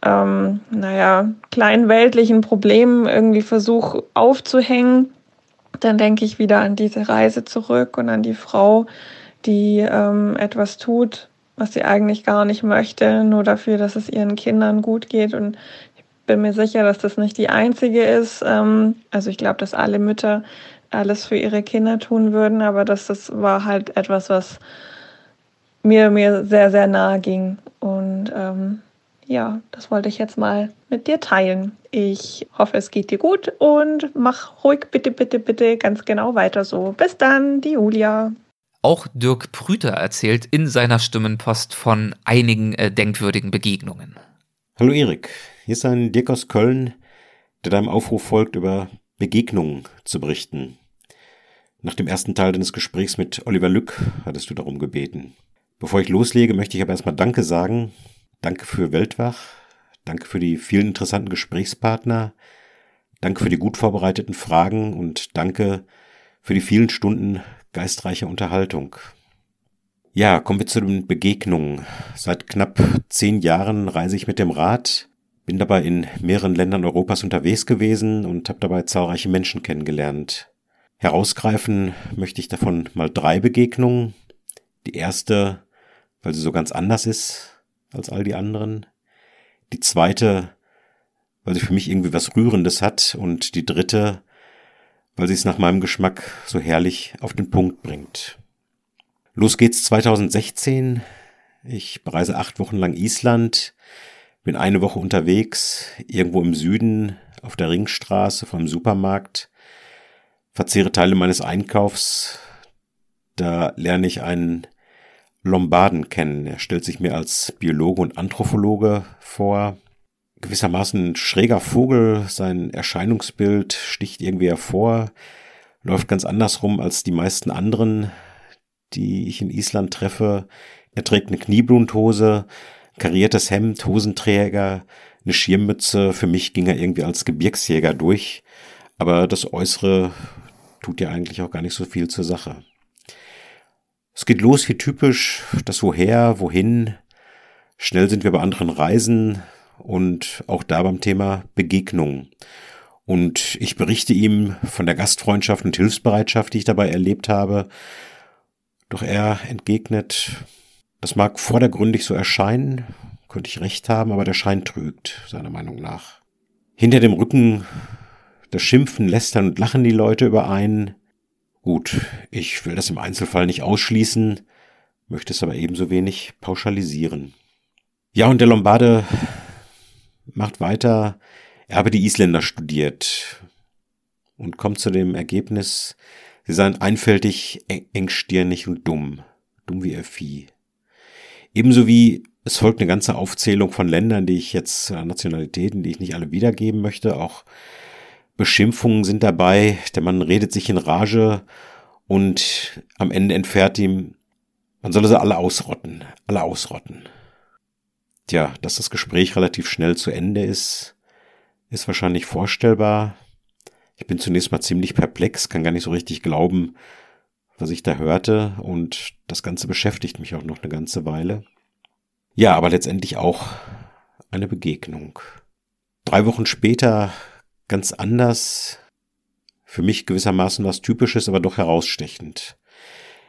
ähm, naja, kleinen weltlichen Problemen irgendwie versuche aufzuhängen, dann denke ich wieder an diese Reise zurück und an die Frau, die ähm, etwas tut, was sie eigentlich gar nicht möchte, nur dafür, dass es ihren Kindern gut geht. Und ich bin mir sicher, dass das nicht die einzige ist. Ähm, also ich glaube, dass alle Mütter alles für ihre Kinder tun würden, aber das, das war halt etwas, was mir, mir sehr, sehr nahe ging. Und ähm, ja, das wollte ich jetzt mal mit dir teilen. Ich hoffe, es geht dir gut und mach ruhig bitte, bitte, bitte ganz genau weiter so. Bis dann, die Julia. Auch Dirk Prüter erzählt in seiner Stimmenpost von einigen äh, denkwürdigen Begegnungen. Hallo Erik, hier ist ein Dirk aus Köln, der deinem Aufruf folgt, über Begegnungen zu berichten. Nach dem ersten Teil deines Gesprächs mit Oliver Lück hattest du darum gebeten. Bevor ich loslege, möchte ich aber erstmal Danke sagen. Danke für Weltwach. Danke für die vielen interessanten Gesprächspartner. Danke für die gut vorbereiteten Fragen und danke für die vielen Stunden geistreicher Unterhaltung. Ja, kommen wir zu den Begegnungen. Seit knapp zehn Jahren reise ich mit dem Rad, bin dabei in mehreren Ländern Europas unterwegs gewesen und habe dabei zahlreiche Menschen kennengelernt. Herausgreifen möchte ich davon mal drei Begegnungen. Die erste, weil sie so ganz anders ist als all die anderen. Die zweite, weil sie für mich irgendwie was Rührendes hat. Und die dritte, weil sie es nach meinem Geschmack so herrlich auf den Punkt bringt. Los geht's 2016. Ich bereise acht Wochen lang Island, bin eine Woche unterwegs, irgendwo im Süden auf der Ringstraße vom Supermarkt verzehre Teile meines Einkaufs. Da lerne ich einen Lombarden kennen. Er stellt sich mir als Biologe und Anthropologe vor. gewissermaßen ein schräger Vogel, sein Erscheinungsbild sticht irgendwie hervor, läuft ganz andersrum als die meisten anderen, die ich in Island treffe. Er trägt eine Kniebluthose, kariertes Hemd, Hosenträger, eine Schirmmütze. Für mich ging er irgendwie als Gebirgsjäger durch, aber das Äußere tut ja eigentlich auch gar nicht so viel zur Sache. Es geht los wie typisch, das Woher, wohin. Schnell sind wir bei anderen Reisen und auch da beim Thema Begegnung. Und ich berichte ihm von der Gastfreundschaft und Hilfsbereitschaft, die ich dabei erlebt habe. Doch er entgegnet, das mag vordergründig so erscheinen, könnte ich recht haben, aber der Schein trügt, seiner Meinung nach. Hinter dem Rücken, das Schimpfen, Lästern und Lachen die Leute über einen, Gut, ich will das im Einzelfall nicht ausschließen, möchte es aber ebenso wenig pauschalisieren. Ja, und der Lombarde macht weiter, er habe die Isländer studiert und kommt zu dem Ergebnis, sie seien einfältig, engstirnig und dumm, dumm wie ihr Vieh. Ebenso wie es folgt eine ganze Aufzählung von Ländern, die ich jetzt, äh, Nationalitäten, die ich nicht alle wiedergeben möchte, auch Beschimpfungen sind dabei, der Mann redet sich in Rage und am Ende entfährt ihm, man solle sie alle ausrotten, alle ausrotten. Tja, dass das Gespräch relativ schnell zu Ende ist, ist wahrscheinlich vorstellbar. Ich bin zunächst mal ziemlich perplex, kann gar nicht so richtig glauben, was ich da hörte und das Ganze beschäftigt mich auch noch eine ganze Weile. Ja, aber letztendlich auch eine Begegnung. Drei Wochen später ganz anders, für mich gewissermaßen was Typisches, aber doch herausstechend.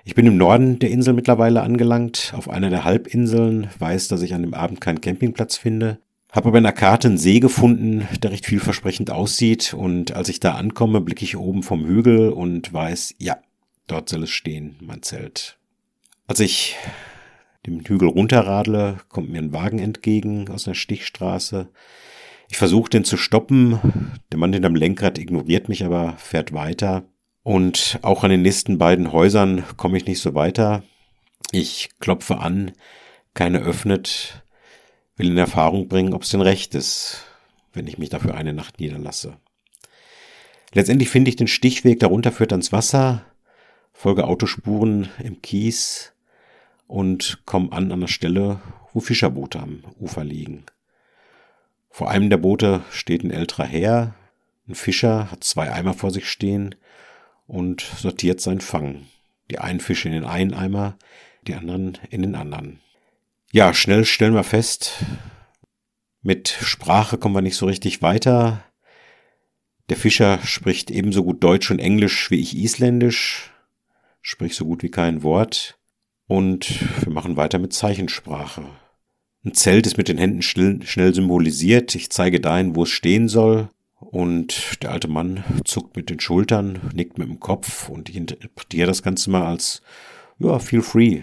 Ich bin im Norden der Insel mittlerweile angelangt, auf einer der Halbinseln, weiß, dass ich an dem Abend keinen Campingplatz finde, habe aber in der Karte einen See gefunden, der recht vielversprechend aussieht und als ich da ankomme, blicke ich oben vom Hügel und weiß, ja, dort soll es stehen, mein Zelt. Als ich den Hügel runterradle, kommt mir ein Wagen entgegen aus einer Stichstraße. Ich versuche den zu stoppen. Der Mann hinterm Lenkrad ignoriert mich, aber fährt weiter. Und auch an den nächsten beiden Häusern komme ich nicht so weiter. Ich klopfe an, keine öffnet, will in Erfahrung bringen, ob es denn recht ist, wenn ich mich dafür eine Nacht niederlasse. Letztendlich finde ich den Stichweg, darunter führt ans Wasser, folge Autospuren im Kies und komme an an der Stelle, wo Fischerboote am Ufer liegen. Vor einem der Boote steht ein älterer Herr, ein Fischer, hat zwei Eimer vor sich stehen und sortiert seinen Fang. Die einen Fische in den einen Eimer, die anderen in den anderen. Ja, schnell stellen wir fest, mit Sprache kommen wir nicht so richtig weiter. Der Fischer spricht ebenso gut Deutsch und Englisch wie ich Isländisch, spricht so gut wie kein Wort. Und wir machen weiter mit Zeichensprache. Ein Zelt ist mit den Händen schnell, schnell symbolisiert. Ich zeige dahin, wo es stehen soll. Und der alte Mann zuckt mit den Schultern, nickt mit dem Kopf und ich interpretiere das Ganze mal als, ja, feel free.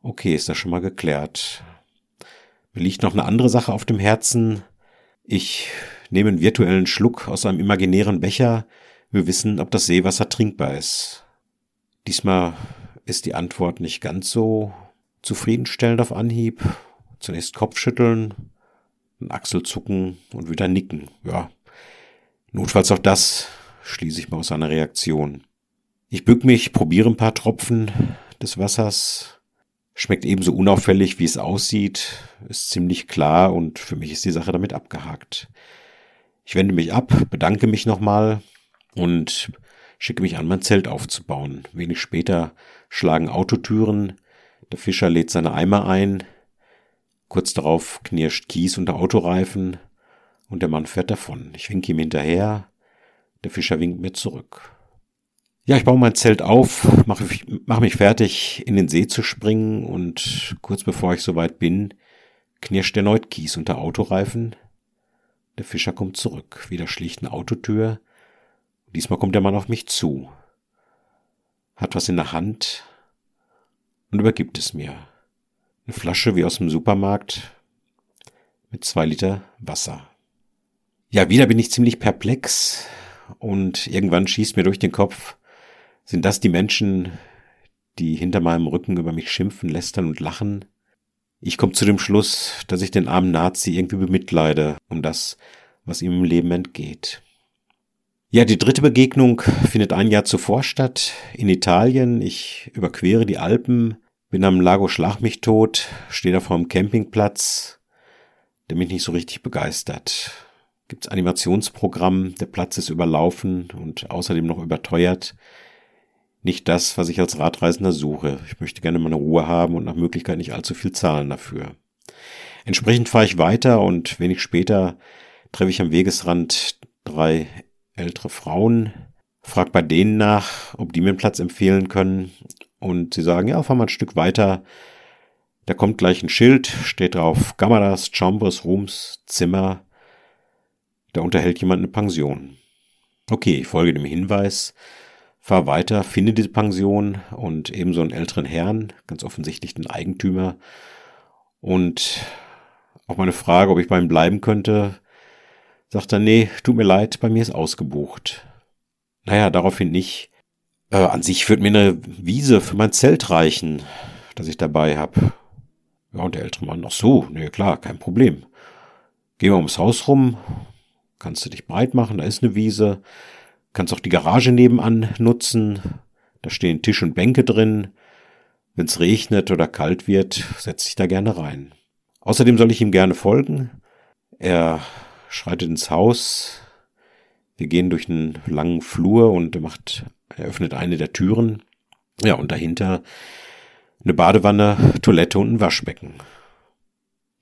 Okay, ist das schon mal geklärt. Mir liegt noch eine andere Sache auf dem Herzen. Ich nehme einen virtuellen Schluck aus einem imaginären Becher. Wir wissen, ob das Seewasser trinkbar ist. Diesmal ist die Antwort nicht ganz so zufriedenstellend auf Anhieb. Zunächst Kopfschütteln, ein Achselzucken und wieder nicken. Ja, notfalls auch das schließe ich mal aus seiner Reaktion. Ich bück mich, probiere ein paar Tropfen des Wassers. Schmeckt ebenso unauffällig, wie es aussieht, ist ziemlich klar und für mich ist die Sache damit abgehakt. Ich wende mich ab, bedanke mich nochmal und schicke mich an, mein Zelt aufzubauen. Wenig später schlagen Autotüren, der Fischer lädt seine Eimer ein, Kurz darauf knirscht Kies unter Autoreifen und der Mann fährt davon. Ich winke ihm hinterher, der Fischer winkt mir zurück. Ja, ich baue mein Zelt auf, mache mach mich fertig, in den See zu springen und kurz bevor ich soweit bin, knirscht erneut Kies unter Autoreifen. Der Fischer kommt zurück, wieder schlicht eine Autotür. Diesmal kommt der Mann auf mich zu, hat was in der Hand und übergibt es mir. Eine Flasche wie aus dem Supermarkt mit zwei Liter Wasser. Ja, wieder bin ich ziemlich perplex und irgendwann schießt mir durch den Kopf, sind das die Menschen, die hinter meinem Rücken über mich schimpfen, lästern und lachen? Ich komme zu dem Schluss, dass ich den armen Nazi irgendwie bemitleide um das, was ihm im Leben entgeht. Ja, die dritte Begegnung findet ein Jahr zuvor statt, in Italien. Ich überquere die Alpen, bin am Lago Schlag mich tot, stehe da vor einem Campingplatz, der mich nicht so richtig begeistert. Gibt's Animationsprogramm, der Platz ist überlaufen und außerdem noch überteuert nicht das, was ich als Radreisender suche. Ich möchte gerne meine Ruhe haben und nach Möglichkeit nicht allzu viel zahlen dafür. Entsprechend fahre ich weiter und wenig später treffe ich am Wegesrand drei ältere Frauen, frag bei denen nach, ob die mir einen Platz empfehlen können und sie sagen, ja, fahr mal ein Stück weiter. Da kommt gleich ein Schild, steht drauf Gamadas, Chambers, Rooms, Zimmer. Da unterhält jemand eine Pension. Okay, ich folge dem Hinweis, fahr weiter, finde diese Pension und ebenso einen älteren Herrn, ganz offensichtlich den Eigentümer. Und auf meine Frage, ob ich bei ihm bleiben könnte, sagt er, nee, tut mir leid, bei mir ist ausgebucht. Naja, daraufhin nicht. Äh, an sich wird mir eine Wiese für mein Zelt reichen, das ich dabei hab. Ja, und der ältere Mann, ach so, nee, klar, kein Problem. Gehen wir ums Haus rum, kannst du dich breit machen, da ist eine Wiese. Kannst auch die Garage nebenan nutzen. Da stehen Tisch und Bänke drin. Wenn es regnet oder kalt wird, setze ich da gerne rein. Außerdem soll ich ihm gerne folgen. Er schreitet ins Haus. Wir gehen durch einen langen Flur und er macht, er öffnet eine der Türen. Ja, und dahinter eine Badewanne, Toilette und ein Waschbecken.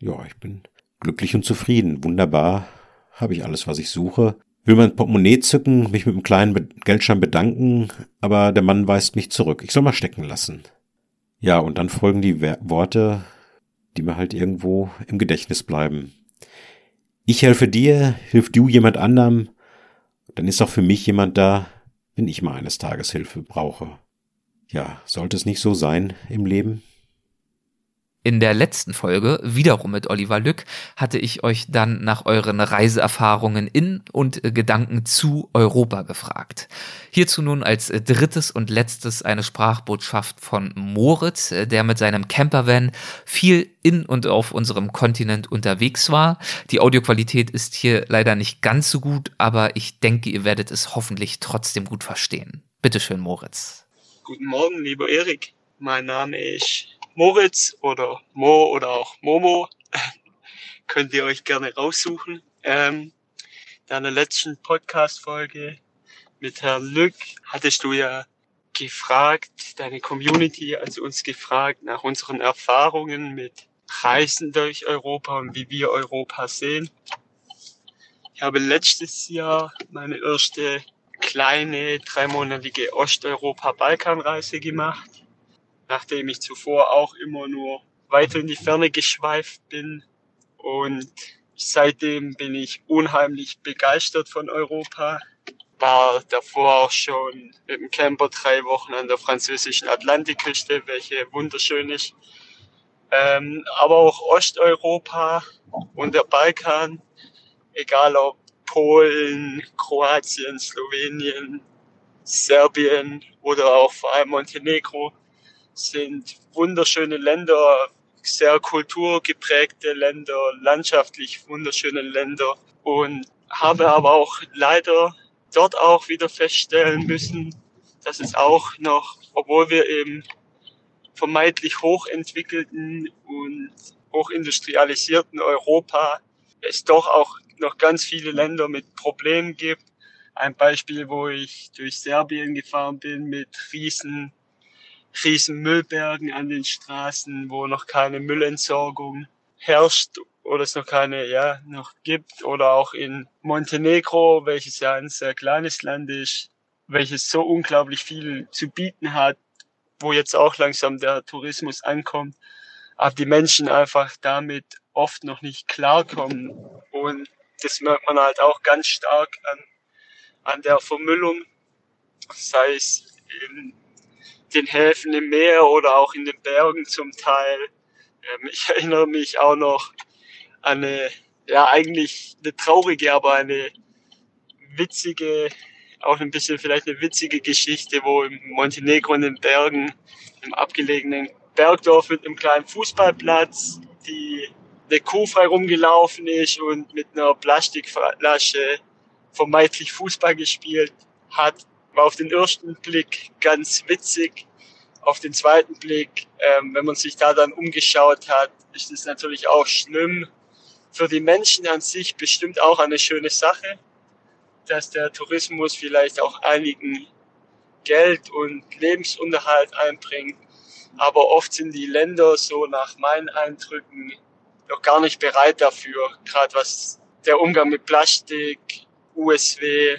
Ja, ich bin glücklich und zufrieden. Wunderbar. Habe ich alles, was ich suche will mein Portemonnaie zücken, mich mit einem kleinen Geldschein bedanken, aber der Mann weist mich zurück. Ich soll mal stecken lassen. Ja, und dann folgen die Worte, die mir halt irgendwo im Gedächtnis bleiben. Ich helfe dir, hilf du jemand anderem, dann ist auch für mich jemand da, wenn ich mal eines Tages Hilfe brauche. Ja, sollte es nicht so sein im Leben? In der letzten Folge, wiederum mit Oliver Lück, hatte ich euch dann nach euren Reiseerfahrungen in und Gedanken zu Europa gefragt. Hierzu nun als drittes und letztes eine Sprachbotschaft von Moritz, der mit seinem Campervan viel in und auf unserem Kontinent unterwegs war. Die Audioqualität ist hier leider nicht ganz so gut, aber ich denke, ihr werdet es hoffentlich trotzdem gut verstehen. Bitteschön, Moritz. Guten Morgen, lieber Erik. Mein Name ist Moritz oder Mo oder auch Momo. Könnt ihr euch gerne raussuchen. Ähm, deiner letzten Podcast-Folge mit Herrn Lück hattest du ja gefragt, deine Community also uns gefragt nach unseren Erfahrungen mit Reisen durch Europa und wie wir Europa sehen. Ich habe letztes Jahr meine erste kleine dreimonatige Osteuropa-Balkanreise gemacht nachdem ich zuvor auch immer nur weiter in die Ferne geschweift bin. Und seitdem bin ich unheimlich begeistert von Europa. War davor auch schon mit dem Camper drei Wochen an der französischen Atlantikküste, welche wunderschön ist. Ähm, aber auch Osteuropa und der Balkan, egal ob Polen, Kroatien, Slowenien, Serbien oder auch vor allem Montenegro, sind wunderschöne Länder, sehr kulturgeprägte Länder, landschaftlich wunderschöne Länder und habe aber auch leider dort auch wieder feststellen müssen, dass es auch noch, obwohl wir im vermeintlich hochentwickelten und hochindustrialisierten Europa es doch auch noch ganz viele Länder mit Problemen gibt. Ein Beispiel, wo ich durch Serbien gefahren bin mit riesen riesen Müllbergen an den Straßen, wo noch keine Müllentsorgung herrscht oder es noch keine, ja, noch gibt oder auch in Montenegro, welches ja ein sehr kleines Land ist, welches so unglaublich viel zu bieten hat, wo jetzt auch langsam der Tourismus ankommt, aber die Menschen einfach damit oft noch nicht klarkommen. Und das merkt man halt auch ganz stark an, an der Vermüllung, sei es in den Häfen im Meer oder auch in den Bergen zum Teil. Ähm, ich erinnere mich auch noch an eine, ja eigentlich eine traurige, aber eine witzige, auch ein bisschen vielleicht eine witzige Geschichte, wo im Montenegro in den Bergen, im abgelegenen Bergdorf mit einem kleinen Fußballplatz, die eine Kuh frei rumgelaufen ist und mit einer Plastikflasche vermeintlich Fußball gespielt hat. War auf den ersten Blick ganz witzig. Auf den zweiten Blick, ähm, wenn man sich da dann umgeschaut hat, ist es natürlich auch schlimm. Für die Menschen an sich bestimmt auch eine schöne Sache, dass der Tourismus vielleicht auch einigen Geld und Lebensunterhalt einbringt. Aber oft sind die Länder so nach meinen Eindrücken noch gar nicht bereit dafür, gerade was der Umgang mit Plastik, USW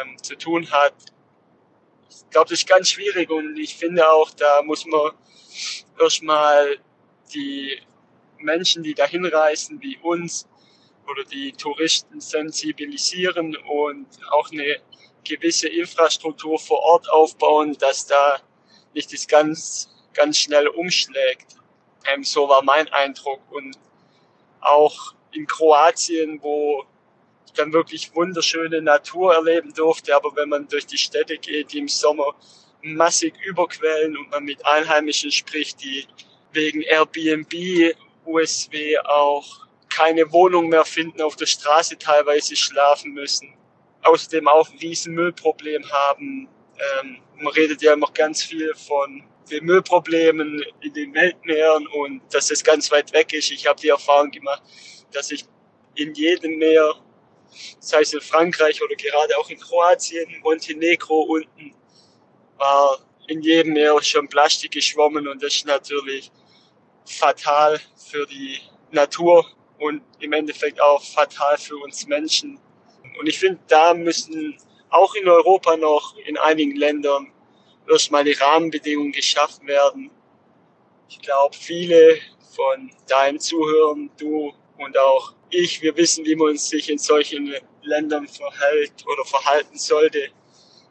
ähm, zu tun hat. Ich glaube, das ist ganz schwierig und ich finde auch, da muss man erstmal die Menschen, die da hinreisen, wie uns oder die Touristen sensibilisieren und auch eine gewisse Infrastruktur vor Ort aufbauen, dass da nicht das ganz, ganz schnell umschlägt. Ähm, so war mein Eindruck. Und auch in Kroatien, wo dann wirklich wunderschöne Natur erleben durfte, aber wenn man durch die Städte geht, die im Sommer massig überquellen und man mit Einheimischen spricht, die wegen Airbnb, USW auch keine Wohnung mehr finden, auf der Straße teilweise schlafen müssen. Außerdem auch ein riesen Müllproblem haben. Ähm, man redet ja immer ganz viel von den Müllproblemen in den Weltmeeren und dass es ganz weit weg ist. Ich habe die Erfahrung gemacht, dass ich in jedem Meer, sei es in Frankreich oder gerade auch in Kroatien, Montenegro unten, war in jedem Meer schon Plastik geschwommen und das ist natürlich fatal für die Natur und im Endeffekt auch fatal für uns Menschen. Und ich finde, da müssen auch in Europa noch in einigen Ländern erstmal die Rahmenbedingungen geschaffen werden. Ich glaube, viele von deinen Zuhörern, du und auch ich, wir wissen, wie man sich in solchen Ländern verhält oder verhalten sollte.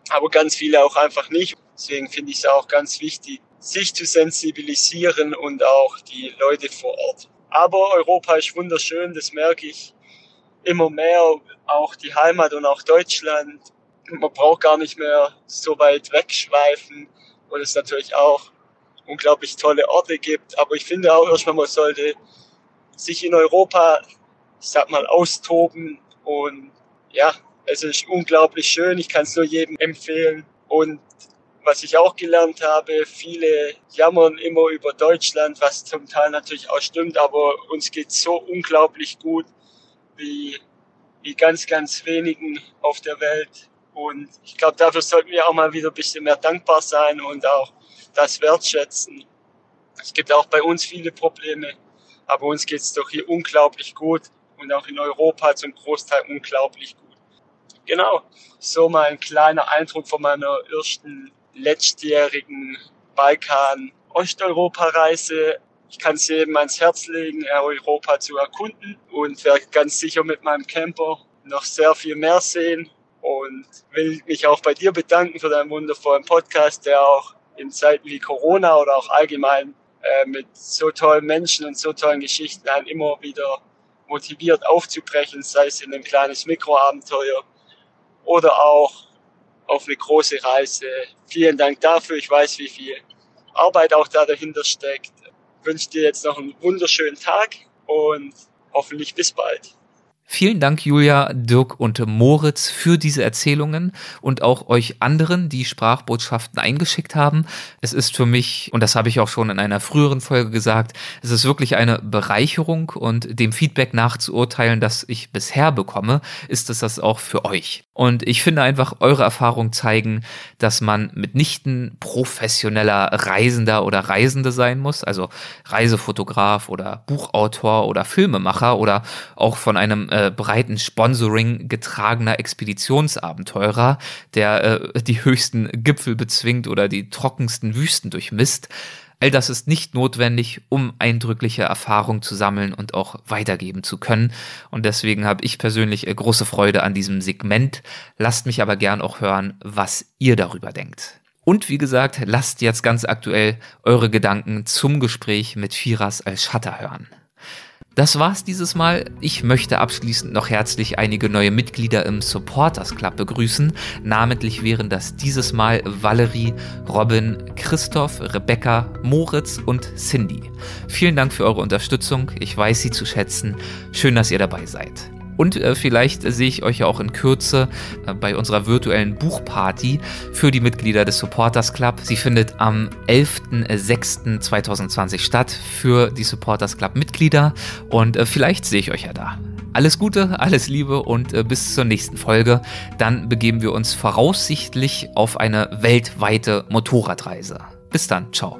Aber ganz viele auch einfach nicht. Deswegen finde ich es auch ganz wichtig, sich zu sensibilisieren und auch die Leute vor Ort. Aber Europa ist wunderschön, das merke ich immer mehr, auch die Heimat und auch Deutschland. Man braucht gar nicht mehr so weit wegschweifen, und es natürlich auch unglaublich tolle Orte gibt. Aber ich finde auch erstmal, man sollte sich in Europa, ich sag mal, austoben und ja, es ist unglaublich schön. Ich kann es nur jedem empfehlen. Und was ich auch gelernt habe, viele jammern immer über Deutschland, was zum Teil natürlich auch stimmt, aber uns geht so unglaublich gut wie, wie ganz, ganz wenigen auf der Welt. Und ich glaube, dafür sollten wir auch mal wieder ein bisschen mehr dankbar sein und auch das wertschätzen. Es gibt auch bei uns viele Probleme, aber uns geht es doch hier unglaublich gut und auch in Europa zum Großteil unglaublich gut. Genau, so mal ein kleiner Eindruck von meiner ersten letztjährigen Balkan-Osteuropa-Reise. Ich kann es jedem ans Herz legen, Europa zu erkunden und werde ganz sicher mit meinem Camper noch sehr viel mehr sehen und will mich auch bei dir bedanken für deinen wundervollen Podcast, der auch in Zeiten wie Corona oder auch allgemein äh, mit so tollen Menschen und so tollen Geschichten einen immer wieder motiviert aufzubrechen, sei es in ein kleines Mikroabenteuer oder auch auf eine große Reise. Vielen Dank dafür. Ich weiß, wie viel Arbeit auch da dahinter steckt. Ich wünsche dir jetzt noch einen wunderschönen Tag und hoffentlich bis bald. Vielen Dank, Julia, Dirk und Moritz, für diese Erzählungen und auch euch anderen, die Sprachbotschaften eingeschickt haben. Es ist für mich, und das habe ich auch schon in einer früheren Folge gesagt, es ist wirklich eine Bereicherung und dem Feedback nachzuurteilen, das ich bisher bekomme, ist es das auch für euch. Und ich finde einfach, eure Erfahrungen zeigen, dass man mitnichten professioneller Reisender oder Reisende sein muss, also Reisefotograf oder Buchautor oder Filmemacher oder auch von einem äh, breiten Sponsoring getragener Expeditionsabenteurer, der äh, die höchsten Gipfel bezwingt oder die trockensten Wüsten durchmisst. All das ist nicht notwendig, um eindrückliche Erfahrungen zu sammeln und auch weitergeben zu können. Und deswegen habe ich persönlich äh, große Freude an diesem Segment. Lasst mich aber gern auch hören, was ihr darüber denkt. Und wie gesagt, lasst jetzt ganz aktuell eure Gedanken zum Gespräch mit Firas als Schatter hören. Das war's dieses Mal. Ich möchte abschließend noch herzlich einige neue Mitglieder im Supporters Club begrüßen. Namentlich wären das dieses Mal Valerie, Robin, Christoph, Rebecca, Moritz und Cindy. Vielen Dank für eure Unterstützung. Ich weiß sie zu schätzen. Schön, dass ihr dabei seid. Und äh, vielleicht sehe ich euch ja auch in Kürze äh, bei unserer virtuellen Buchparty für die Mitglieder des Supporters Club. Sie findet am 11.06.2020 statt für die Supporters Club Mitglieder und äh, vielleicht sehe ich euch ja da. Alles Gute, alles Liebe und äh, bis zur nächsten Folge. Dann begeben wir uns voraussichtlich auf eine weltweite Motorradreise. Bis dann, ciao.